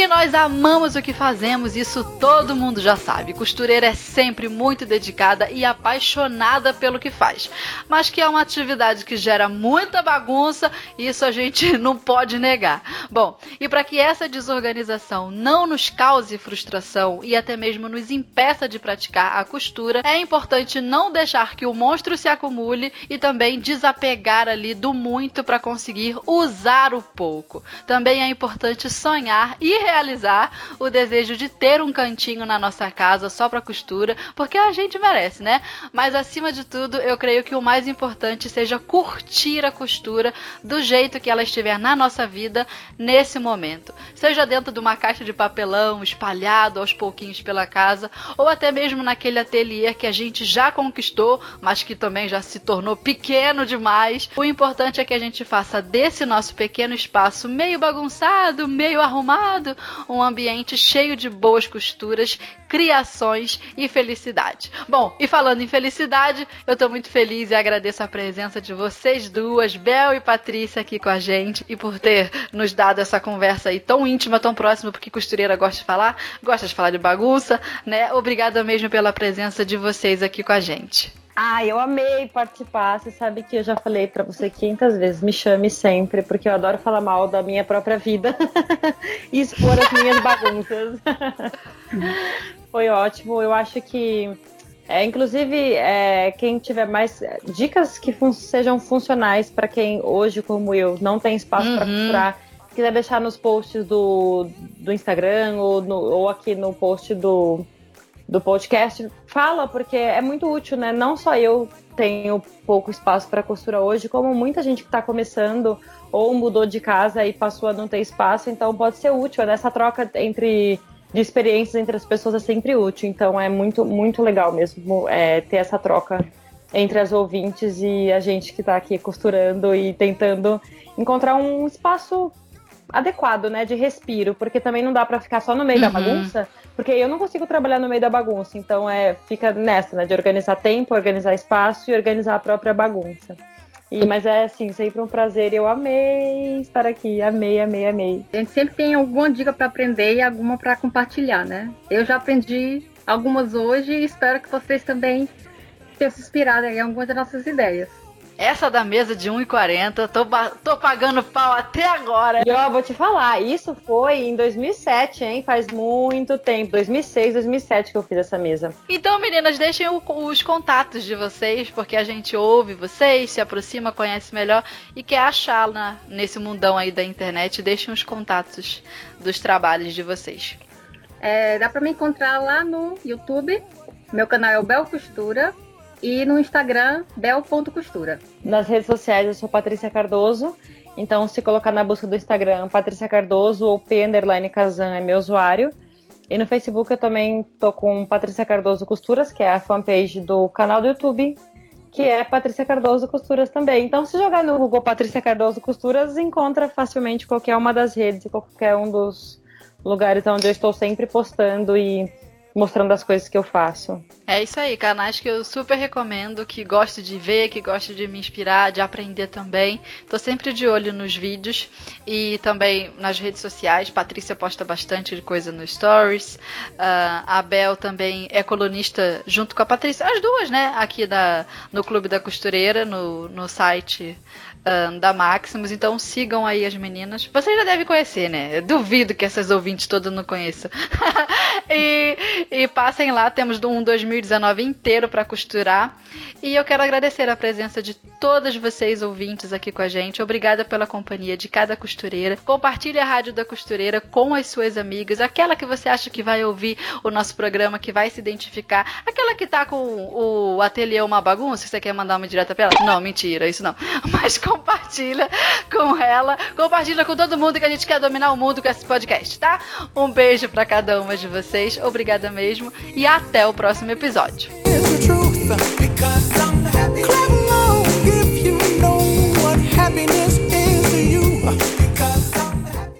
Nós amamos o que fazemos, isso todo mundo já sabe. Costureira é sempre muito dedicada e apaixonada pelo que faz. Mas que é uma atividade que gera muita bagunça, isso a gente não pode negar. Bom, e para que essa desorganização não nos cause frustração e até mesmo nos impeça de praticar a costura, é importante não deixar que o monstro se acumule e também desapegar ali do muito para conseguir usar o pouco. Também é importante sonhar e realizar o desejo de ter um cantinho na nossa casa só para costura, porque a gente merece, né? Mas acima de tudo, eu creio que o mais importante seja curtir a costura do jeito que ela estiver na nossa vida nesse momento. Seja dentro de uma caixa de papelão espalhado aos pouquinhos pela casa, ou até mesmo naquele ateliê que a gente já conquistou, mas que também já se tornou pequeno demais. O importante é que a gente faça desse nosso pequeno espaço meio bagunçado, meio arrumado, um ambiente cheio de boas costuras, criações e felicidade. Bom, e falando em felicidade, eu tô muito feliz e agradeço a presença de vocês duas, Bel e Patrícia, aqui com a gente e por ter nos dado essa conversa aí tão íntima, tão próxima, porque costureira gosta de falar, gosta de falar de bagunça, né? Obrigada mesmo pela presença de vocês aqui com a gente. Ah, eu amei participar. Você sabe que eu já falei para você 500 vezes, me chame sempre, porque eu adoro falar mal da minha própria vida e expor as minhas bagunças. Foi ótimo. Eu acho que, é, inclusive, é, quem tiver mais dicas que fun sejam funcionais para quem hoje, como eu, não tem espaço uhum. para costurar, quiser deixar nos posts do, do Instagram ou, no, ou aqui no post do do podcast, fala, porque é muito útil, né? Não só eu tenho pouco espaço para costura hoje, como muita gente que está começando ou mudou de casa e passou a não ter espaço, então pode ser útil. Nessa troca entre de experiências entre as pessoas é sempre útil, então é muito, muito legal mesmo é, ter essa troca entre as ouvintes e a gente que está aqui costurando e tentando encontrar um espaço adequado, né, de respiro, porque também não dá para ficar só no meio uhum. da bagunça, porque eu não consigo trabalhar no meio da bagunça, então é fica nessa, né, de organizar tempo, organizar espaço e organizar a própria bagunça. E, mas é assim, sempre um prazer. Eu amei estar aqui, amei, amei, amei. A gente sempre tem alguma dica para aprender e alguma para compartilhar, né? Eu já aprendi algumas hoje e espero que vocês também tenham se inspirado em algumas das nossas ideias. Essa da mesa de 1,40, tô, tô pagando pau até agora. E ó, vou te falar, isso foi em 2007, hein? Faz muito tempo. 2006, 2007 que eu fiz essa mesa. Então, meninas, deixem o, os contatos de vocês, porque a gente ouve vocês, se aproxima, conhece melhor e quer achá-la nesse mundão aí da internet. Deixem os contatos dos trabalhos de vocês. É, dá pra me encontrar lá no YouTube. Meu canal é o Bel Costura e no Instagram, bel.costura. Nas redes sociais eu sou Patrícia Cardoso, então se colocar na busca do Instagram Patrícia Cardoso ou P underline Kazan é meu usuário. E no Facebook eu também tô com Patrícia Cardoso Costuras, que é a fanpage do canal do YouTube, que é Patrícia Cardoso Costuras também. Então, se jogar no Google Patrícia Cardoso Costuras, encontra facilmente qualquer uma das redes e qualquer um dos lugares onde eu estou sempre postando e mostrando as coisas que eu faço. É isso aí, canais que eu super recomendo, que gosto de ver, que gosto de me inspirar, de aprender também. Tô sempre de olho nos vídeos e também nas redes sociais. Patrícia posta bastante coisa no Stories. Uh, a Bel também é colunista junto com a Patrícia, as duas, né? Aqui da, no Clube da Costureira, no, no site uh, da Maximus, então sigam aí as meninas. Vocês já devem conhecer, né? Eu duvido que essas ouvintes todas não conheçam. e, e passem lá, temos um 2019 inteiro para costurar. E eu quero agradecer a presença de todas vocês ouvintes aqui com a gente. Obrigada pela companhia de cada costureira. Compartilhe a Rádio da Costureira com as suas amigas, aquela que você acha que vai ouvir o nosso programa, que vai se identificar, aquela que tá com o ateliê uma bagunça, você quer mandar uma direta pra ela. Não, mentira, isso não. Mas compartilha com ela, compartilha com todo mundo que a gente quer dominar o mundo com esse podcast, tá? Um beijo para cada uma de vocês, obrigada mesmo e até o próximo episódio. happiness